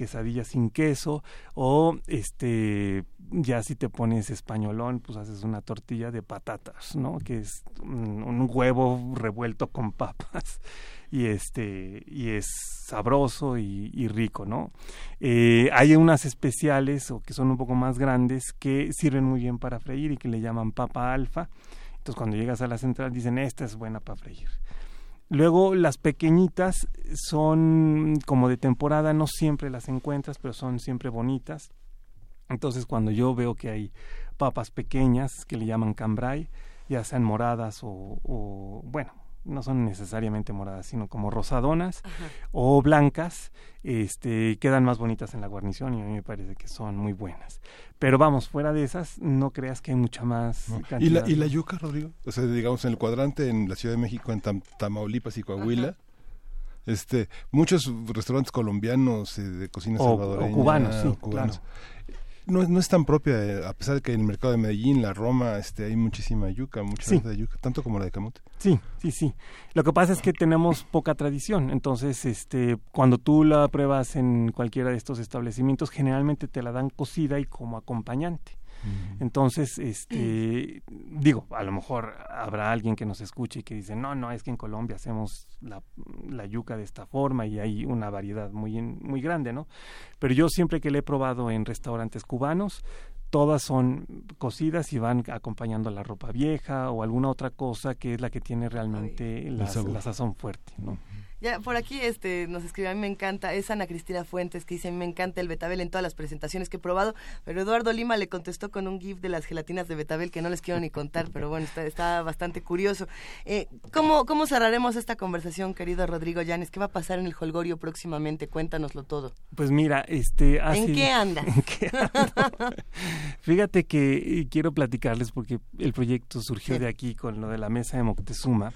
quesadillas sin queso o este ya si te pones españolón, pues haces una tortilla de patatas, ¿no? Que es un huevo revuelto con papas y este y es sabroso y, rico no eh, hay unas especiales o que son un poco más grandes que sirven muy bien para freír y que le llaman papa alfa. Entonces cuando llegas a la central dicen esta es buena para freír Luego las pequeñitas son como de temporada, no siempre las encuentras, pero son siempre bonitas. Entonces cuando yo veo que hay papas pequeñas que le llaman cambrai, ya sean moradas o, o bueno, no son necesariamente moradas, sino como rosadonas o blancas, este, quedan más bonitas en la guarnición y a mí me parece que son muy buenas. Pero vamos, fuera de esas, no creas que hay mucha más ¿Y, la, ¿Y la yuca, Rodrigo? O sea, digamos, en el cuadrante en la Ciudad de México, en Tamaulipas y Coahuila, este, muchos restaurantes colombianos eh, de cocina salvadoreña. O cubanos, sí, cubanos no, no es tan propia, eh, a pesar de que en el mercado de Medellín, la Roma, este, hay muchísima yuca, mucha de yuca, tanto como la de camote. Sí, sí, sí. Lo que pasa es que tenemos poca tradición, entonces, este, cuando tú la pruebas en cualquiera de estos establecimientos, generalmente te la dan cocida y como acompañante. Entonces, este, digo, a lo mejor habrá alguien que nos escuche y que dice, no, no, es que en Colombia hacemos la, la yuca de esta forma y hay una variedad muy, muy grande, ¿no? Pero yo siempre que le he probado en restaurantes cubanos, todas son cocidas y van acompañando la ropa vieja o alguna otra cosa que es la que tiene realmente la, la, sazón fuerte, ¿no? Ya, por aquí este, nos escribe, a mí me encanta, es Ana Cristina Fuentes que dice, a mí me encanta el betabel en todas las presentaciones que he probado, pero Eduardo Lima le contestó con un gif de las gelatinas de betabel que no les quiero ni contar, pero bueno, está, está bastante curioso. Eh, ¿cómo, ¿Cómo cerraremos esta conversación, querido Rodrigo Llanes? ¿Qué va a pasar en el Holgorio próximamente? Cuéntanoslo todo. Pues mira, este... ¿En qué anda? Fíjate que quiero platicarles porque el proyecto surgió de aquí con lo de la mesa de Moctezuma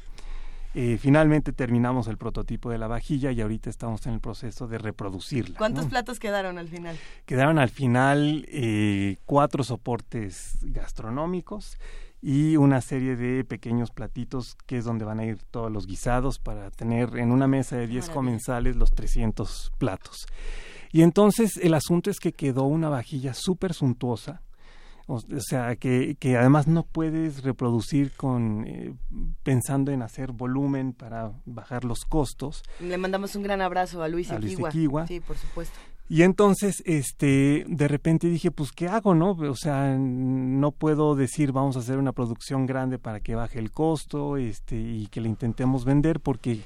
eh, finalmente terminamos el prototipo de la vajilla y ahorita estamos en el proceso de reproducirla. ¿Cuántos platos quedaron al final? Quedaron al final eh, cuatro soportes gastronómicos y una serie de pequeños platitos que es donde van a ir todos los guisados para tener en una mesa de 10 comensales los 300 platos. Y entonces el asunto es que quedó una vajilla súper suntuosa, o, sea, que, que, además no puedes reproducir con eh, pensando en hacer volumen para bajar los costos. Le mandamos un gran abrazo a Luis, a Luis Sí, por supuesto. Y entonces, este, de repente dije, pues, ¿qué hago, no? O sea, no puedo decir, vamos a hacer una producción grande para que baje el costo, este, y que le intentemos vender, porque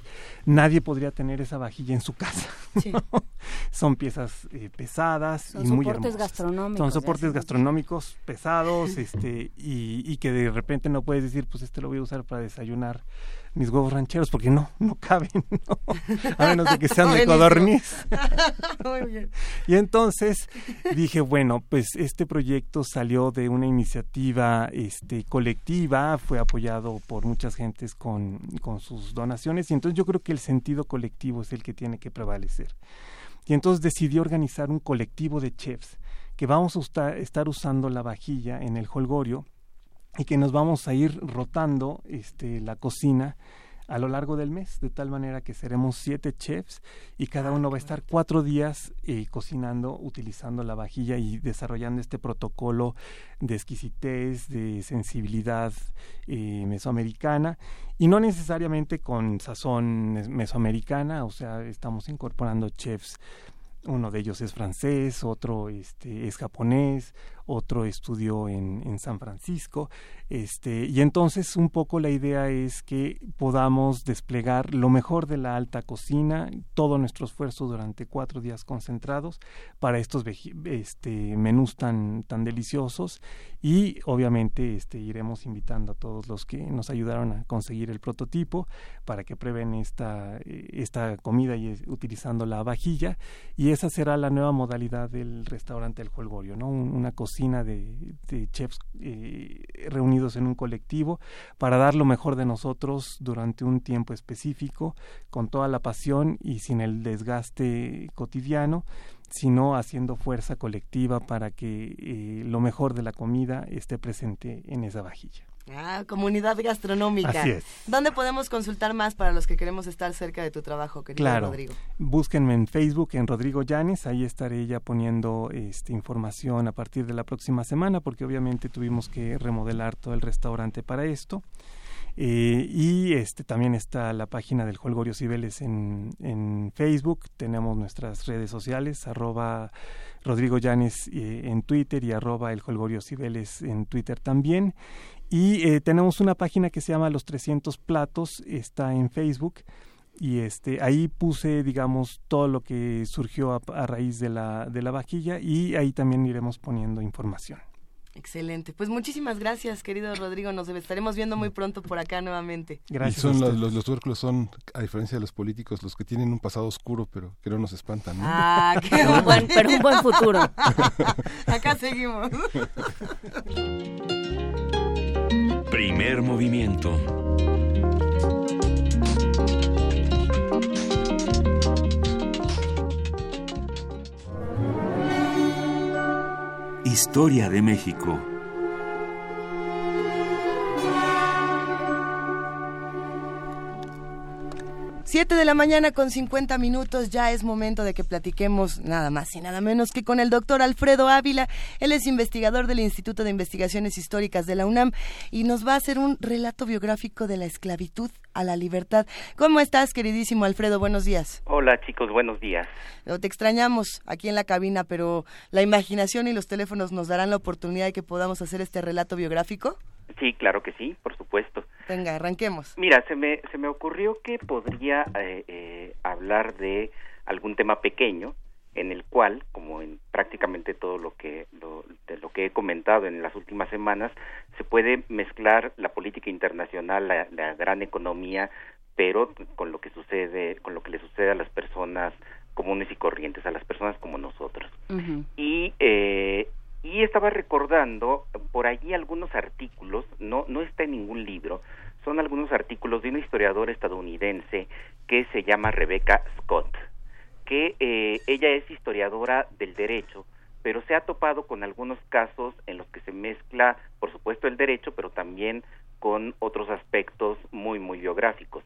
nadie podría tener esa vajilla en su casa. Son piezas eh, pesadas y muy soportes gastronómicos. Son soportes gastronómicos pesados, este, y, y que de repente no puedes decir, pues, este lo voy a usar para desayunar mis huevos rancheros porque no, no caben, a menos de que sean de codorniz. y entonces dije, bueno, pues este proyecto salió de una iniciativa este, colectiva, fue apoyado por muchas gentes con, con sus donaciones y entonces yo creo que el sentido colectivo es el que tiene que prevalecer. Y entonces decidí organizar un colectivo de chefs que vamos a estar usando la vajilla en el holgorio y que nos vamos a ir rotando este, la cocina a lo largo del mes, de tal manera que seremos siete chefs y cada uno va a estar cuatro días eh, cocinando utilizando la vajilla y desarrollando este protocolo de exquisitez, de sensibilidad eh, mesoamericana y no necesariamente con sazón mesoamericana, o sea, estamos incorporando chefs uno de ellos es francés, otro este, es japonés, otro estudió en, en, San Francisco, este, y entonces un poco la idea es que podamos desplegar lo mejor de la alta cocina, todo nuestro esfuerzo durante cuatro días concentrados para estos este, menús tan, tan deliciosos. Y obviamente este, iremos invitando a todos los que nos ayudaron a conseguir el prototipo para que prueben esta, eh, esta comida y utilizando la vajilla. Y esa será la nueva modalidad del restaurante El Holgorio, ¿no? una cocina de, chefs eh, reunidos en un colectivo para dar lo mejor de nosotros durante un tiempo específico, con toda la pasión y sin el desgaste cotidiano sino haciendo fuerza colectiva para que eh, lo mejor de la comida esté presente en esa vajilla. Ah, comunidad gastronómica. Así es. ¿Dónde podemos consultar más para los que queremos estar cerca de tu trabajo, querido claro. Rodrigo? Búsquenme en Facebook, en Rodrigo Llanes, ahí estaré ya poniendo este, información a partir de la próxima semana, porque obviamente tuvimos que remodelar todo el restaurante para esto. Eh, y este también está la página del Holgorio Cibeles en, en Facebook. Tenemos nuestras redes sociales, arroba Rodrigo Llanes eh, en Twitter y arroba el Holgorio Cibeles en Twitter también. Y eh, tenemos una página que se llama Los 300 Platos, está en Facebook. Y este, ahí puse, digamos, todo lo que surgió a, raíz de la, de la vajilla y ahí también iremos poniendo información. Excelente. Pues muchísimas gracias, querido Rodrigo. Nos estaremos viendo muy pronto por acá nuevamente. Gracias. son los, los, tubérculos son, a diferencia de los políticos, los que tienen un pasado oscuro, pero que no nos espantan. Ah, qué buen, pero un buen futuro. acá seguimos. Primer movimiento. Historia de México. Siete de la mañana con 50 minutos, ya es momento de que platiquemos nada más y nada menos que con el doctor Alfredo Ávila. Él es investigador del Instituto de Investigaciones Históricas de la UNAM y nos va a hacer un relato biográfico de la esclavitud a la libertad. ¿Cómo estás, queridísimo Alfredo? Buenos días. Hola, chicos, buenos días. Te extrañamos aquí en la cabina, pero la imaginación y los teléfonos nos darán la oportunidad de que podamos hacer este relato biográfico. Sí, claro que sí, por supuesto. Venga, arranquemos. Mira, se me, se me ocurrió que podría eh, eh, hablar de algún tema pequeño en el cual, como en prácticamente todo lo que lo, de lo que he comentado en las últimas semanas, se puede mezclar la política internacional, la, gran economía, pero con lo que sucede, con lo que le sucede a las personas comunes y corrientes, a las personas como nosotros. Y eh, y estaba recordando por allí algunos artículos, no, no está en ningún libro, son algunos artículos de una historiadora estadounidense que se llama Rebecca Scott, que eh, ella es historiadora del derecho, pero se ha topado con algunos casos en los que se mezcla, por supuesto, el derecho, pero también con otros aspectos muy, muy biográficos.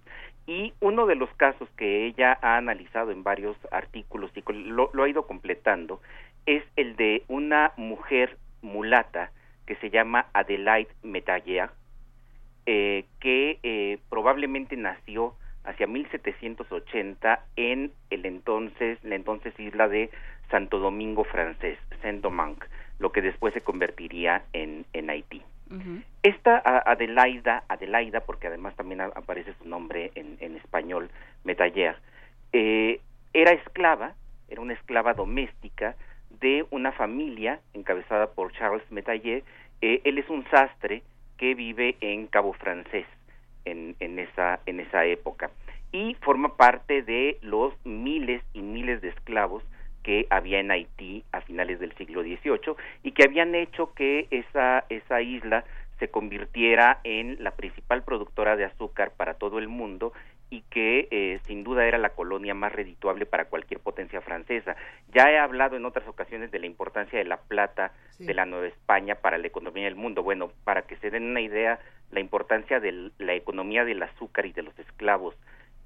Y uno de los casos que ella ha analizado en varios artículos y lo, lo ha ido completando es el de una mujer mulata que se llama Adelaide Metayer, eh, que eh, probablemente nació hacia 1780 en el entonces la entonces isla de Santo Domingo francés, Saint-Domingue, lo que después se convertiría en Haití. Esta Adelaida, Adelaida, porque además también aparece su nombre en, español, Metayer, eh, era esclava, era una esclava doméstica de una familia encabezada por Charles Metayer. Eh, él es un sastre que vive en Cabo Francés en, en, esa, en esa época y forma parte de los miles y miles de esclavos que había en Haití a finales del siglo XVIII y que habían hecho que esa, esa isla se convirtiera en la principal productora de azúcar para todo el mundo y que eh, sin duda era la colonia más redituable para cualquier potencia francesa. Ya he hablado en otras ocasiones de la importancia de la plata de la Nueva España para la economía del mundo. Bueno, para que se den una idea, la importancia de la economía del azúcar y de los esclavos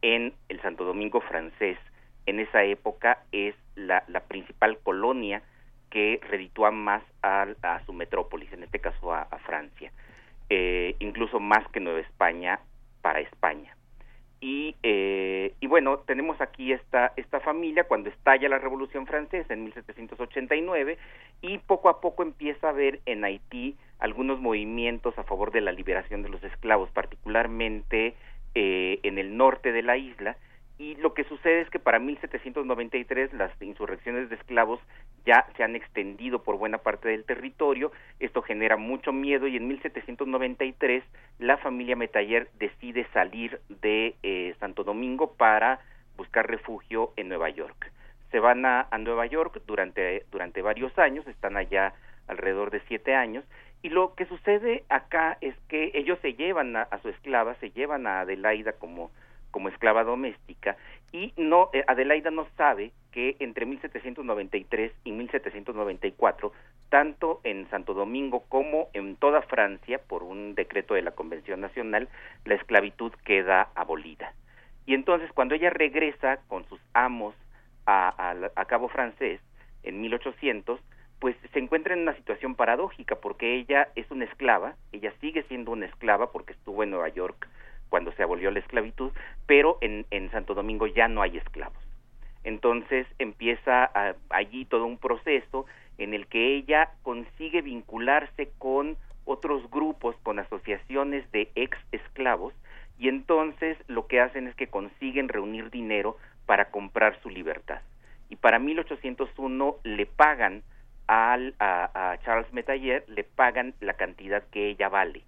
en el Santo Domingo francés en esa época es la, principal colonia que reditúa más a, su metrópolis, en este caso a, Francia, eh, incluso más que Nueva España para España. Y, eh, y bueno, tenemos aquí esta, esta familia cuando estalla la Revolución Francesa en 1789 y poco a poco empieza a haber en Haití algunos movimientos a favor de la liberación de los esclavos, particularmente eh, en el norte de la isla, y lo que sucede es que para 1793 las insurrecciones de esclavos ya se han extendido por buena parte del territorio, esto genera mucho miedo y en 1793 la familia Metaller decide salir de eh, Santo Domingo para buscar refugio en Nueva York. Se van a, Nueva York durante, durante varios años, están allá alrededor de siete años, y lo que sucede acá es que ellos se llevan a, a su esclava, se llevan a Adelaida como como esclava doméstica y no eh, Adelaida no sabe que entre 1793 y 1794 tanto en Santo Domingo como en toda Francia por un decreto de la Convención Nacional la esclavitud queda abolida. Y entonces cuando ella regresa con sus amos a, a Cabo Francés en 1800 pues se encuentra en una situación paradójica porque ella es una esclava, ella sigue siendo una esclava porque estuvo en Nueva York cuando se abolió la esclavitud, pero en, en Santo Domingo ya no hay esclavos. Entonces empieza allí todo un proceso en el que ella consigue vincularse con otros grupos, con asociaciones de ex esclavos, y entonces lo que hacen es que consiguen reunir dinero para comprar su libertad. Y para 1801 le pagan al, a, a Charles Metayer, le pagan la cantidad que ella vale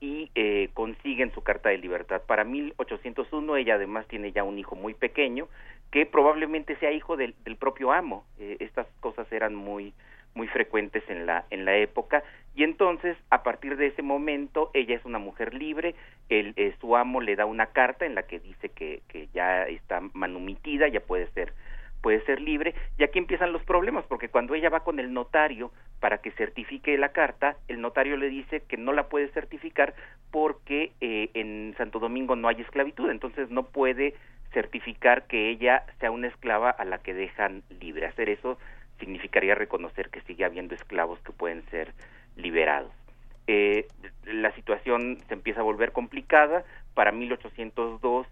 y eh, consiguen su carta de libertad. Para 1801 ella además tiene ya un hijo muy pequeño que probablemente sea hijo del, del propio amo. Eh, estas cosas eran muy muy frecuentes en la en la época y entonces a partir de ese momento ella es una mujer libre el, eh, su amo le da una carta en la que dice que, que ya está manumitida ya puede ser puede ser libre y aquí empiezan los problemas porque cuando ella va con el notario para que certifique la carta el notario le dice que no la puede certificar porque eh, en Santo Domingo no hay esclavitud. Entonces no puede certificar que ella sea una esclava a la que dejan libre. Hacer eso significaría reconocer que sigue habiendo esclavos que pueden ser liberados. Eh, la situación se empieza a volver complicada. Para 1802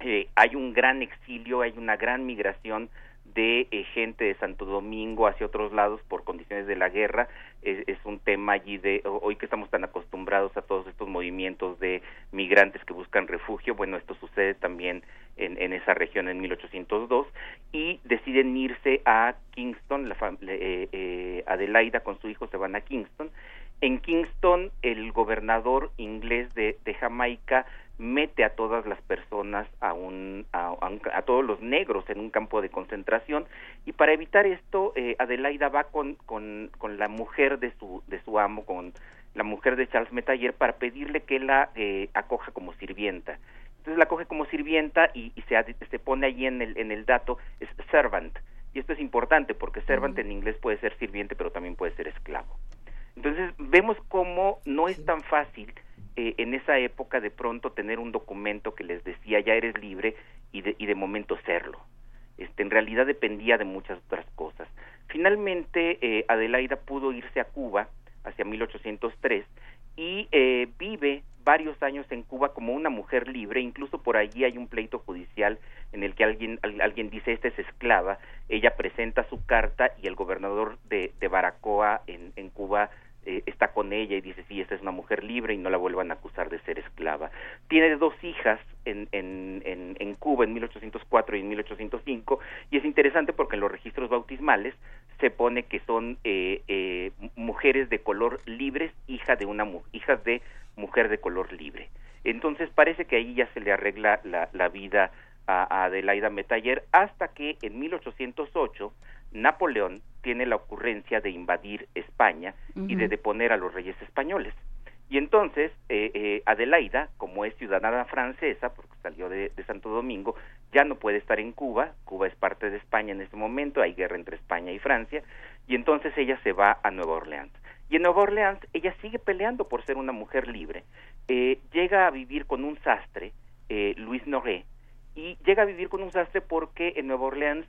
eh, hay un gran exilio, hay una gran migración de eh, gente de Santo Domingo hacia otros lados por condiciones de la guerra. Es, un tema allí de hoy que estamos tan acostumbrados a todos estos movimientos de migrantes que buscan refugio. Bueno, esto sucede también en, en esa región en 1802 y deciden irse a Kingston. La eh, eh, Adelaida con su hijo se van a Kingston. En Kingston, el gobernador inglés de, de Jamaica mete a todas las personas a un, a, todos los negros en un campo de concentración. Y para evitar esto eh, Adelaida va con, con, con, la mujer de su de su amo con la mujer de Charles Metayer para pedirle que la eh, acoja como sirvienta. Entonces la acoge como sirvienta y, y se, se pone allí en el en el dato es servant. Y esto es importante porque servant en inglés puede ser sirviente pero también puede ser esclavo. Entonces vemos cómo no es tan fácil eh, en esa época de pronto tener un documento que les decía ya eres libre y de, y de momento serlo. Este, en realidad dependía de muchas otras cosas. Finalmente, eh, Adelaida pudo irse a Cuba hacia 1803 y eh, vive varios años en Cuba como una mujer libre, incluso por allí hay un pleito judicial en el que alguien, alguien dice esta es esclava, ella presenta su carta y el gobernador de, de Baracoa en, en Cuba eh, está con ella y dice, sí, esta es una mujer libre y no la vuelvan a acusar de ser esclava. Tiene dos hijas en, en, en, en Cuba en 1804 y en 1805 y es interesante porque en los registros bautismales se pone que son eh, eh, mujeres de color libres, hija de una, hijas de mujer de color libre. Entonces parece que ahí ya se le arregla la, la vida a, Adelaida Metayer hasta que en 1808 Napoleón tiene la ocurrencia de invadir España y de deponer a los reyes españoles. Y entonces eh, eh, Adelaida, como es ciudadana francesa, porque salió de, Santo Domingo, ya no puede estar en Cuba, Cuba es parte de España en este momento, hay guerra entre España y Francia, y entonces ella se va a Nueva Orleans. Y en Nueva Orleans ella sigue peleando por ser una mujer libre. Eh, llega a vivir con un sastre, Luis Noré, y llega a vivir con un sastre porque en Nueva Orleans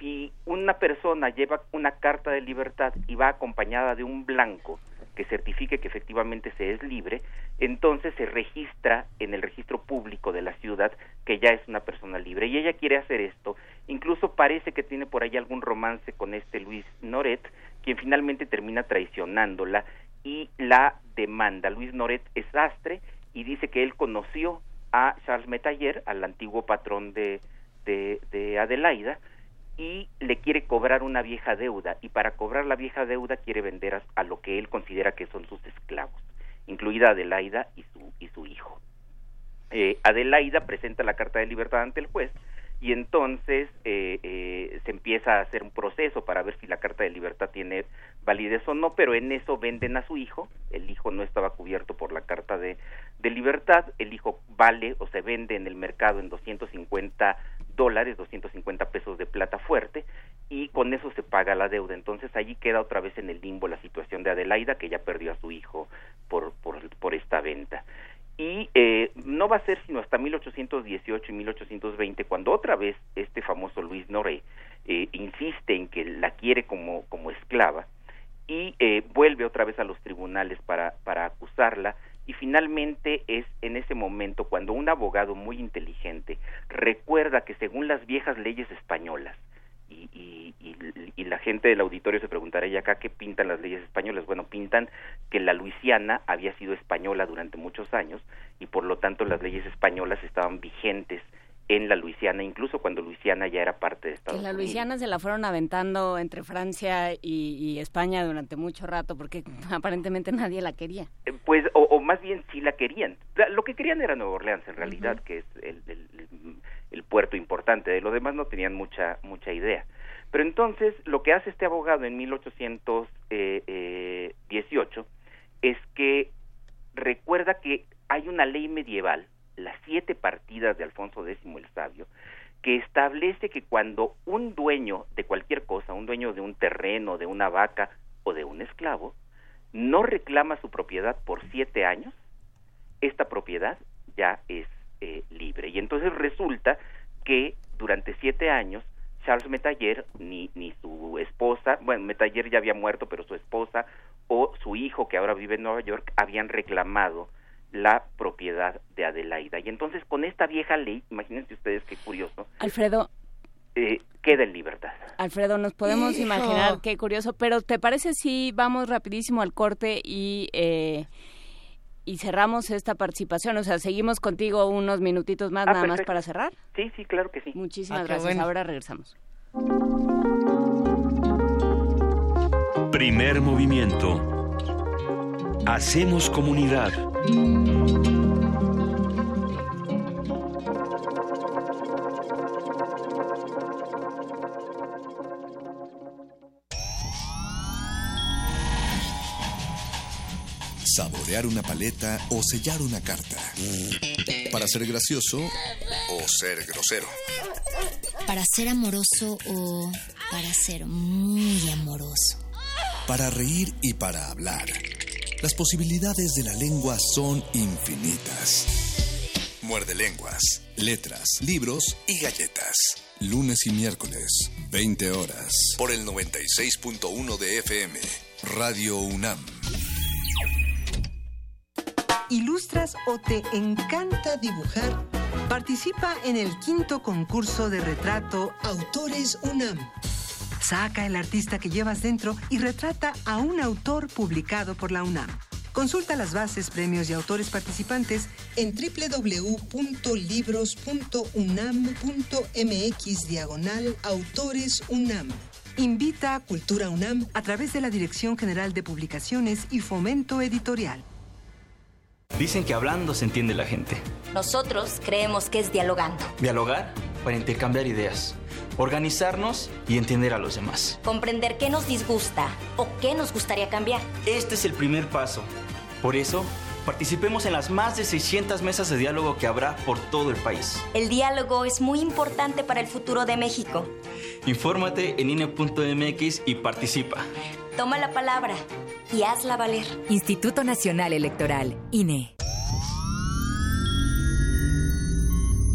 si una persona lleva una carta de libertad y va acompañada de un blanco que certifique que efectivamente se es libre, entonces se registra en el registro público de la ciudad que ya es una persona libre. Y ella quiere hacer esto. Incluso parece que tiene por ahí algún romance con este Luis Noret, quien finalmente termina traicionándola y la demanda. Luis Noret es astre y dice que él conoció a Charles Metayer, al antiguo patrón de, de, de Adelaida, y le quiere cobrar una vieja deuda y para cobrar la vieja deuda quiere vender a, lo que él considera que son sus esclavos, incluida Adelaida y su, y su hijo. Eh, Adelaida presenta la carta de libertad ante el juez y entonces eh, eh, se empieza a hacer un proceso para ver si la carta de libertad tiene validez o no, pero en eso venden a su hijo, el hijo no estaba cubierto por la carta de, de libertad, el hijo vale o se vende en el mercado en 250 dólares, 250 pesos de plata fuerte, y con eso se paga la deuda. Entonces allí queda otra vez en el limbo la situación de Adelaida, que ya perdió a su hijo por, por, esta venta y eh, no va a ser sino hasta 1818 y 1820 cuando otra vez este famoso Luis Noré eh, insiste en que la quiere como, como esclava y eh, vuelve otra vez a los tribunales para, para acusarla y finalmente es en ese momento cuando un abogado muy inteligente recuerda que según las viejas leyes españolas y, y, la gente del auditorio se preguntará, ¿y acá qué pintan las leyes españolas? Bueno, pintan que la Luisiana había sido española durante muchos años y por lo tanto las leyes españolas estaban vigentes en la Luisiana, incluso cuando Luisiana ya era parte de Estados Unidos. La Luisiana se la fueron aventando entre Francia y, España durante mucho rato porque aparentemente nadie la quería. Eh, pues, o, más bien sí la querían. Lo que querían era Nueva Orleans en realidad, que es el, el puerto importante, de lo demás no tenían mucha, mucha idea. Pero entonces lo que hace este abogado en 1818 eh, eh, es que recuerda que hay una ley medieval, las siete partidas de Alfonso X el Sabio, que establece que cuando un dueño de cualquier cosa, un dueño de un terreno, de una vaca o de un esclavo, no reclama su propiedad por siete años, esta propiedad ya es eh, libre. Y entonces resulta que durante siete años Charles Metayer ni, ni su esposa, bueno, Metayer ya había muerto, pero su esposa o su hijo que ahora vive en Nueva York habían reclamado la propiedad de Adelaida. Y entonces con esta vieja ley, imagínense ustedes qué curioso. Alfredo. Eh, queda en libertad. Alfredo, nos podemos imaginar qué curioso, pero ¿te parece si vamos rapidísimo al corte y... Eh, y cerramos esta participación. O sea, seguimos contigo unos minutitos más, ah, nada más para cerrar. Sí, sí, claro que sí. Muchísimas ah, gracias. Ahora regresamos. Primer movimiento. Hacemos comunidad. Saborear una paleta o sellar una carta. Para ser gracioso o ser grosero. Para ser amoroso o para ser muy amoroso. Para reír y para hablar. Las posibilidades de la lengua son infinitas. Muerde lenguas, letras, libros y galletas. Lunes y miércoles, 20 horas. Por el 96.1 de FM. Radio UNAM ilustras o te encanta dibujar, participa en el quinto concurso de retrato Autores UNAM. Saca el artista que llevas dentro y retrata a un autor publicado por la UNAM. Consulta las bases, premios y autores participantes en www.libros.unam.mx diagonal Autores UNAM. Invita a Cultura UNAM a través de la Dirección General de Publicaciones y Fomento Editorial. Dicen que hablando se entiende la gente. Nosotros creemos que es dialogando. Dialogar para intercambiar ideas, organizarnos y entender a los demás. Comprender qué nos disgusta o qué nos gustaría cambiar. Este es el primer paso. Por eso, Participemos en las más de 600 mesas de diálogo que habrá por todo el país. El diálogo es muy importante para el futuro de México. Infórmate en INE.mx y participa. Toma la palabra y hazla valer. Instituto Nacional Electoral, INE.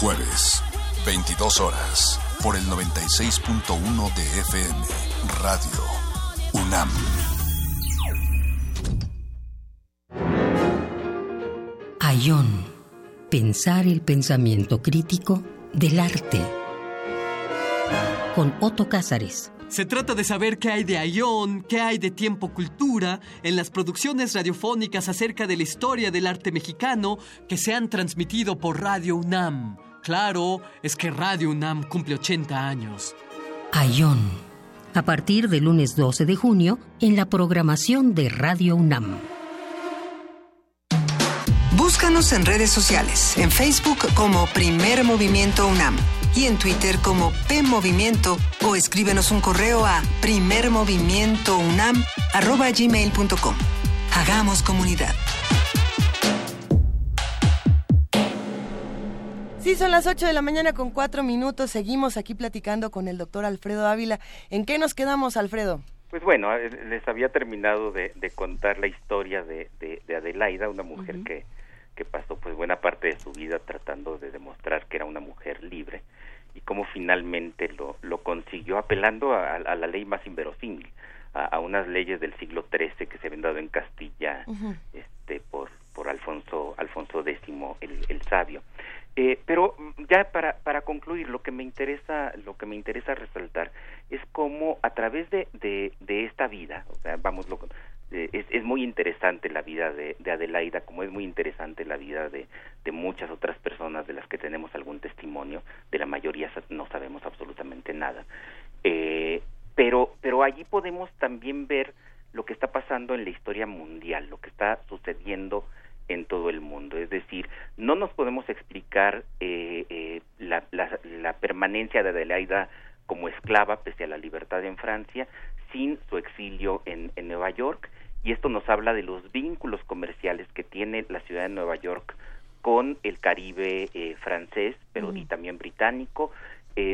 Jueves, 22 horas, por el 96.1 de FM, Radio UNAM. Ayón. Pensar el pensamiento crítico del arte. Con Otto Cázares. Se trata de saber qué hay de Ayón, qué hay de Tiempo Cultura en las producciones radiofónicas acerca de la historia del arte mexicano que se han transmitido por Radio UNAM. Claro, es que Radio UNAM cumple 80 años. Ayón. A partir del lunes 12 de junio en la programación de Radio UNAM. Búscanos en redes sociales, en Facebook como Primer Movimiento UNAM y en Twitter como P Movimiento o escríbenos un correo a primermovimientounam@gmail.com. Hagamos comunidad. Sí, son las 8 de la mañana con 4 minutos. Seguimos aquí platicando con el doctor Alfredo Ávila. ¿En qué nos quedamos, Alfredo? Pues bueno, eh, les había terminado de, contar la historia de, Adelaida, una mujer que, que pasó pues buena parte de su vida tratando de demostrar que era una mujer libre y cómo finalmente lo, lo consiguió apelando a, la ley más inverosímil, a, unas leyes del siglo XIII que se habían dado en Castilla este, por, por Alfonso, Alfonso X el, Sabio. Eh, pero ya para, para concluir, lo que me interesa, lo que me interesa resaltar es cómo a través de, de, esta vida, o sea, vamos, lo, eh, es, es, muy interesante la vida de, de, Adelaida, como es muy interesante la vida de, de, muchas otras personas de las que tenemos algún testimonio, de la mayoría no sabemos absolutamente nada. Eh, pero, pero allí podemos también ver lo que está pasando en la historia mundial, lo que está sucediendo en todo el mundo. Es decir, no nos podemos explicar eh, eh, la, la, permanencia de Adelaida como esclava pese a la libertad en Francia sin su exilio en, en Nueva York y esto nos habla de los vínculos comerciales que tiene la ciudad de Nueva York con el Caribe eh, francés, pero y también británico.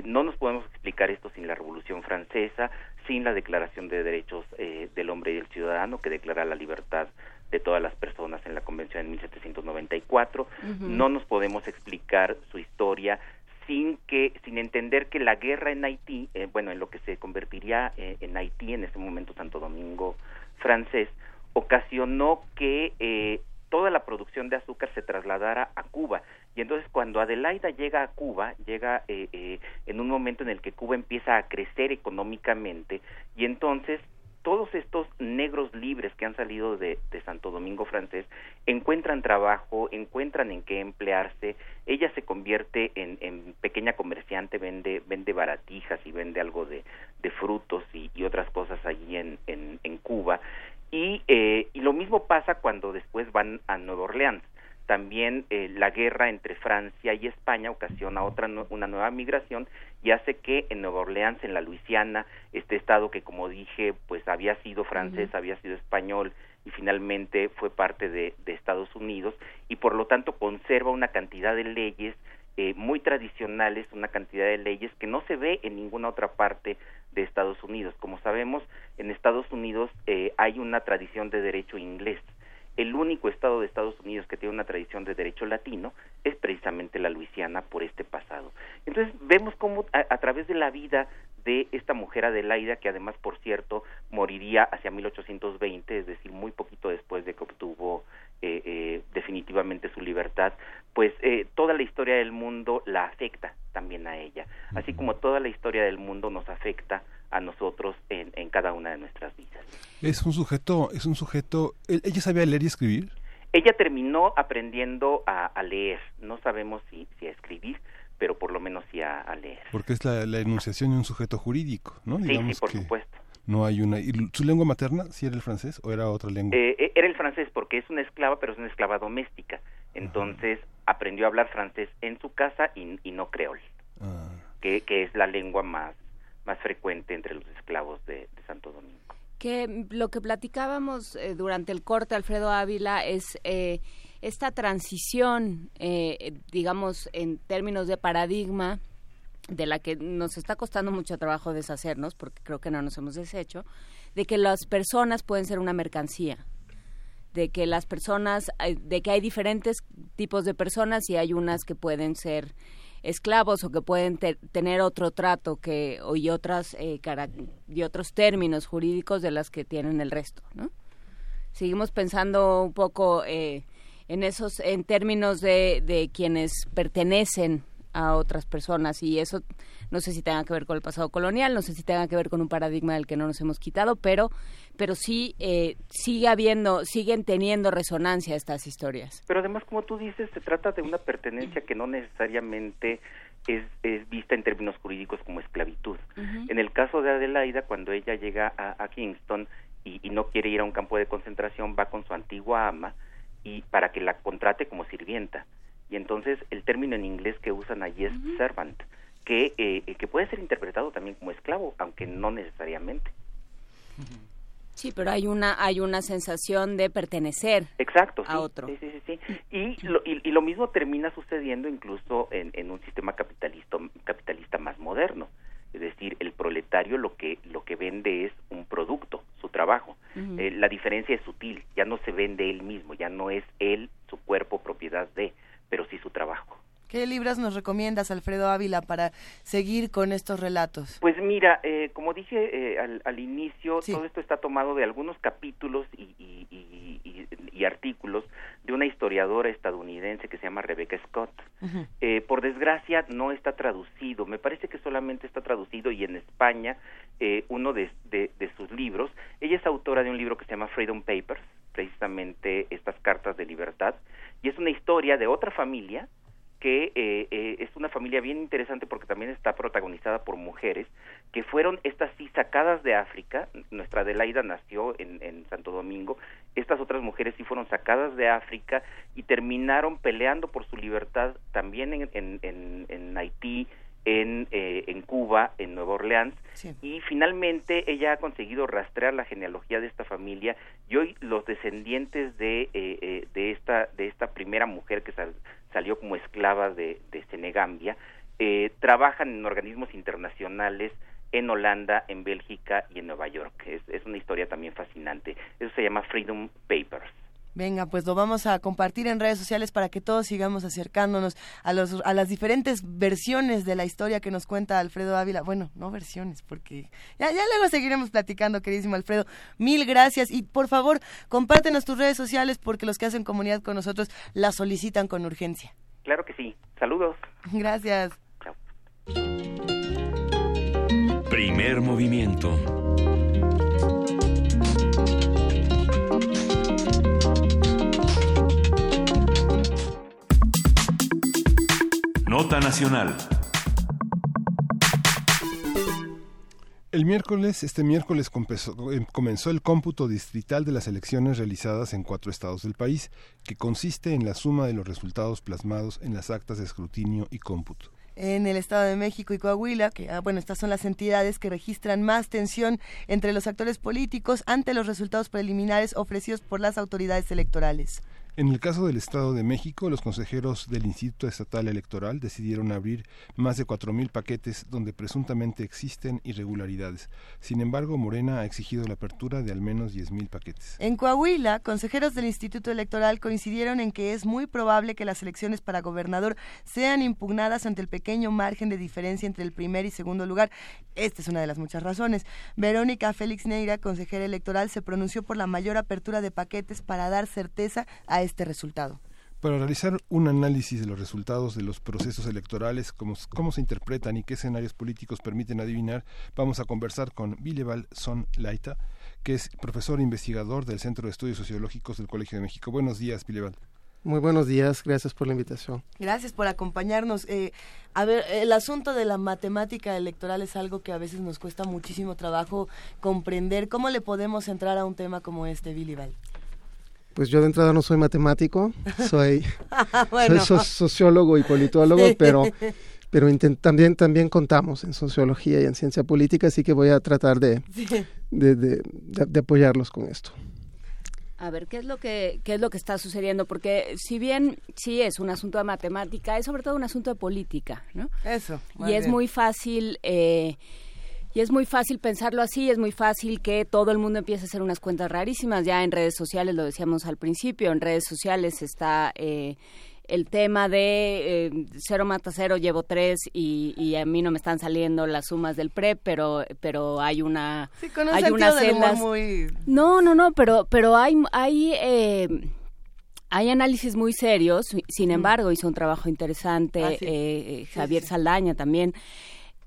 no nos podemos explicar esto sin la Revolución Francesa, sin la Declaración de Derechos del Hombre y del Ciudadano, que declara la libertad de todas las personas en la convención en 1794. No nos podemos explicar su historia sin que sin entender que la guerra en Haití, eh, bueno, en lo que se convertiría eh, en Haití en ese momento Santo Domingo francés, ocasionó que eh, toda la producción de azúcar se trasladara a Cuba. Y entonces cuando Adelaida llega a Cuba, llega en un momento en el que Cuba empieza a crecer económicamente y entonces todos estos negros libres que han salido de, Santo Domingo francés encuentran trabajo, encuentran en qué emplearse, ella se convierte en, pequeña comerciante, vende, vende baratijas y vende algo de, frutos y, otras cosas allí en, en, Cuba. Y, eh, y lo mismo pasa cuando después van a Nueva Orleans también eh, la guerra entre Francia y España ocasiona otra una nueva migración y hace que en Nueva Orleans, en la Luisiana, este estado que como dije, pues había sido francés, había sido español y finalmente fue parte de, Estados Unidos y por lo tanto conserva una cantidad de leyes eh, muy tradicionales, una cantidad de leyes que no se ve en ninguna otra parte de Estados Unidos. Como sabemos, en Estados Unidos eh, hay una tradición de derecho inglés el único estado de Estados Unidos que tiene una tradición de derecho latino es precisamente la Luisiana por este pasado. Entonces vemos cómo a, través de la vida de esta mujer Adelaida, que además, por cierto, moriría hacia 1820, es decir, muy poquito después de que obtuvo eh, eh, definitivamente su libertad, pues eh, toda la historia del mundo la afecta también a ella, así como toda la historia del mundo nos afecta a nosotros en, cada una de nuestras vidas. Es un sujeto, es un sujeto, ¿ella sabía leer y escribir? Ella terminó aprendiendo a, leer, no sabemos si, si, a escribir, pero por lo menos sí a, leer. Porque es la, enunciación de un sujeto jurídico, ¿no? Sí, sí, por supuesto. No hay una. ¿Y su lengua materna, si era el francés o era otra lengua? Eh, eh, era el francés porque es una esclava, pero es una esclava doméstica. Entonces aprendió a hablar francés en su casa y, no creol, ah. que, que es la lengua más más frecuente entre los esclavos de, Santo Domingo. Que lo que platicábamos eh, durante el corte, Alfredo Ávila, es eh, esta transición, eh, digamos, en términos de paradigma, de la que nos está costando mucho trabajo deshacernos, porque creo que no nos hemos deshecho, de que las personas pueden ser una mercancía, de que las personas, de que hay diferentes tipos de personas y hay unas que pueden ser esclavos o que pueden tener otro trato que y otras eh, y otros términos jurídicos de las que tienen el resto ¿no? seguimos pensando un poco eh, en esos en términos de, de quienes pertenecen a otras personas y eso no sé si tenga que ver con el pasado colonial, no sé si tenga que ver con un paradigma del que no nos hemos quitado, pero pero sí eh, sigue habiendo, siguen teniendo resonancia estas historias. Pero además, como tú dices, se trata de una pertenencia que no necesariamente es, es vista en términos jurídicos como esclavitud. En el caso de Adelaida, cuando ella llega a, Kingston y, y, no quiere ir a un campo de concentración, va con su antigua ama y para que la contrate como sirvienta. Y entonces el término en inglés que usan allí es servant, que, eh, que puede ser interpretado también como esclavo, aunque no necesariamente. Sí, pero hay una hay una sensación de pertenecer Exacto, a otro. Sí, sí, sí, Y lo, y, lo mismo termina sucediendo incluso en, en, un sistema capitalista capitalista más moderno. Es decir, el proletario lo que lo que vende es un producto, su trabajo. Eh, la diferencia es sutil, ya no se vende él mismo, ya no es él su cuerpo propiedad de, pero sí su trabajo. ¿Qué libros nos recomiendas, Alfredo Ávila, para seguir con estos relatos? Pues mira, eh, como dije eh, al, inicio, todo esto está tomado de algunos capítulos y, artículos de una historiadora estadounidense que se llama Rebecca Scott. Eh, por desgracia, no está traducido. Me parece que solamente está traducido y en España uno de, de sus libros. Ella es autora de un libro que se llama Freedom Papers, precisamente estas cartas de libertad, y es una historia de otra familia que eh, eh, es una familia bien interesante porque también está protagonizada por mujeres que fueron estas sí sacadas de África. Nuestra Adelaida nació en, en Santo Domingo. Estas otras mujeres sí fueron sacadas de África y terminaron peleando por su libertad también en, en, en, Haití, en, eh, en Cuba, en Nueva Orleans, y finalmente ella ha conseguido rastrear la genealogía de esta familia y hoy los descendientes de, eh, de, esta, de esta primera mujer que salió como esclava de, de Senegambia, eh, trabajan en organismos internacionales en Holanda, en Bélgica y en Nueva York. Es, es una historia también fascinante. Eso se llama Freedom Papers. Venga, pues lo vamos a compartir en redes sociales para que todos sigamos acercándonos a, los, a las diferentes versiones de la historia que nos cuenta Alfredo Ávila. Bueno, no versiones, porque ya, ya luego seguiremos platicando, queridísimo Alfredo. Mil gracias y por favor, compártenos tus redes sociales porque los que hacen comunidad con nosotros la solicitan con urgencia. Claro que sí. Saludos. Gracias. Chao. Primer movimiento. Nota Nacional. El miércoles, este miércoles eh, comenzó el cómputo distrital de las elecciones realizadas en cuatro estados del país, que consiste en la suma de los resultados plasmados en las actas de escrutinio y cómputo en el Estado de México y Coahuila, que ah, bueno, estas son las entidades que registran más tensión entre los actores políticos ante los resultados preliminares ofrecidos por las autoridades electorales. En el caso del Estado de México, los consejeros del Instituto Estatal Electoral decidieron abrir más de 4.000 paquetes donde presuntamente existen irregularidades. Sin embargo, Morena ha exigido la apertura de al menos 10.000 paquetes. En Coahuila, consejeros del Instituto Electoral coincidieron en que es muy probable que las elecciones para gobernador sean impugnadas ante el pequeño margen de diferencia entre el primer y segundo lugar. Esta es una de las muchas razones. Verónica Félix Neira, consejera electoral, se pronunció por la mayor apertura de paquetes para dar certeza a este resultado. Para realizar un análisis de los resultados de los procesos electorales, cómo, cómo se interpretan y qué escenarios políticos permiten adivinar, vamos a conversar con Bileval Son Laita, que es profesor e investigador del Centro de Estudios Sociológicos del Colegio de México. Buenos días, Bileval. Muy buenos días, gracias por la invitación. Gracias por acompañarnos. Eh, a ver, el asunto de la matemática electoral es algo que a veces nos cuesta muchísimo trabajo comprender. ¿Cómo le podemos entrar a un tema como este, Billy Val? Pues yo de entrada no soy matemático, soy, sociólogo y politólogo, pero, pero también, también contamos en sociología y en ciencia política, así que voy a tratar de, de apoyarlos con esto. A ver, ¿qué es lo que qué es lo que está sucediendo? Porque si bien sí es un asunto de matemática, es sobre todo un asunto de política, ¿no? Eso. Y es muy fácil eh, y es muy fácil pensarlo así, es muy fácil que todo el mundo empiece a hacer unas cuentas rarísimas. Ya en redes sociales, lo decíamos al principio, en redes sociales está eh, el tema de eh, cero mata cero, llevo tres y, a mí no me están saliendo las sumas del PREP, pero pero hay una sí, con un hay unas celdas muy... no no no pero pero hay hay eh, hay análisis muy serios, sin embargo hizo un trabajo interesante ah, eh, Javier Saldaña también.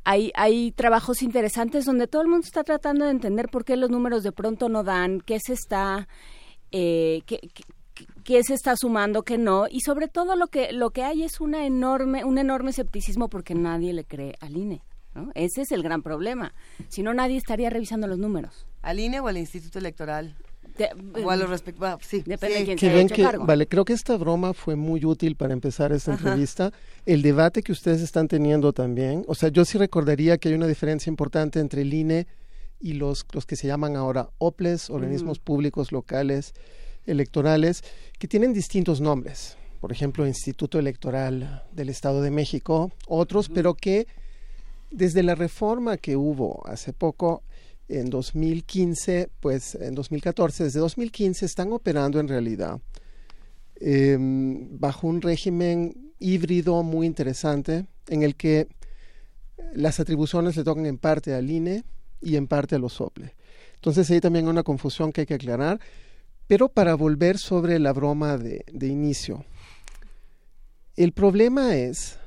Hay, hay trabajos interesantes donde todo el mundo está tratando de entender por qué los números de pronto no dan, qué se está, eh, qué, qué se está sumando, qué no, y sobre todo lo que, lo que hay es una enorme, un enorme escepticismo porque nadie le cree al INE. ¿no? Ese es el gran problema. Si no, nadie estaría revisando los números. ¿Al INE o al Instituto Electoral? O a los respectivos, sí. Depende de quién se que, cargo. Vale, creo que esta broma fue muy útil para empezar esta entrevista. El debate que ustedes están teniendo también, o sea, yo sí recordaría que hay una diferencia importante entre el INE y los, los que se llaman ahora OPLES, organismos públicos locales electorales, que tienen distintos nombres. Por ejemplo, Instituto Electoral del Estado de México, otros, pero que desde la reforma que hubo hace poco, en 2015, pues en 2014, desde 2015 están operando en realidad em, bajo un régimen híbrido muy interesante en el que las atribuciones le tocan en parte al INE y en parte a los OPLE. Entonces ahí también hay una confusión que hay que aclarar. Pero para volver sobre la broma de, inicio, el problema es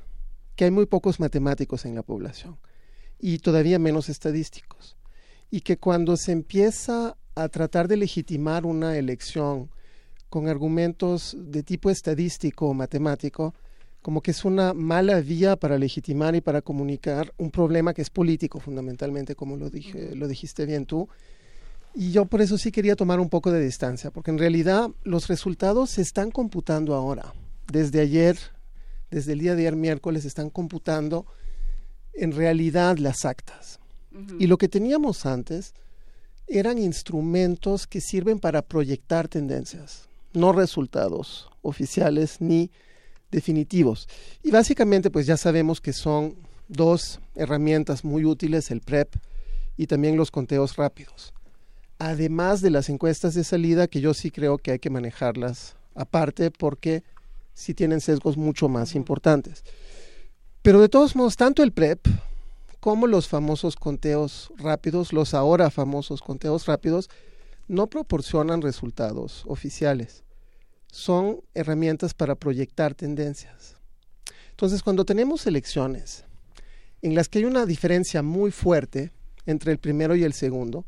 que hay muy pocos matemáticos en la población y todavía menos estadísticos. Y que cuando se empieza a tratar de legitimar una elección con argumentos de tipo estadístico o matemático, como que es una mala vía para legitimar y para comunicar un problema que es político fundamentalmente, como lo, dije, lo dijiste bien tú, y yo por eso sí quería tomar un poco de distancia, porque en realidad los resultados se están computando ahora. Desde ayer, desde el día de ayer miércoles, están computando en realidad las actas. Y lo que teníamos antes eran instrumentos que sirven para proyectar tendencias, no resultados oficiales ni definitivos. Y básicamente pues ya sabemos que son dos herramientas muy útiles, el PREP y también los conteos rápidos además de las encuestas de salida, que yo sí creo que hay que manejarlas aparte porque sí tienen sesgos mucho más importantes. Pero de todos modos, tanto el PREP como los famosos conteos rápidos, los ahora famosos conteos rápidos, no proporcionan resultados oficiales. Son herramientas para proyectar tendencias. Entonces, cuando tenemos elecciones en las que hay una diferencia muy fuerte entre el primero y el segundo,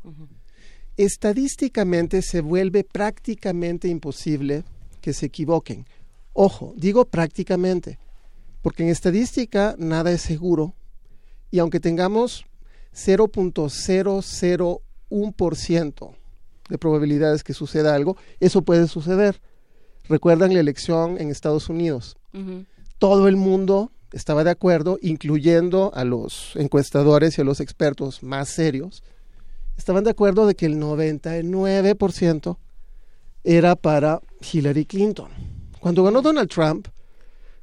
estadísticamente se vuelve prácticamente imposible que se equivoquen. Ojo, digo prácticamente, porque en estadística nada es seguro y aunque tengamos 0.001% de probabilidades que suceda algo, eso puede suceder. Recuerdan la elección en Estados Unidos. Todo el mundo estaba de acuerdo, incluyendo a los encuestadores y a los expertos más serios, estaban de acuerdo de que el 99% era para Hillary Clinton. Cuando ganó Donald Trump,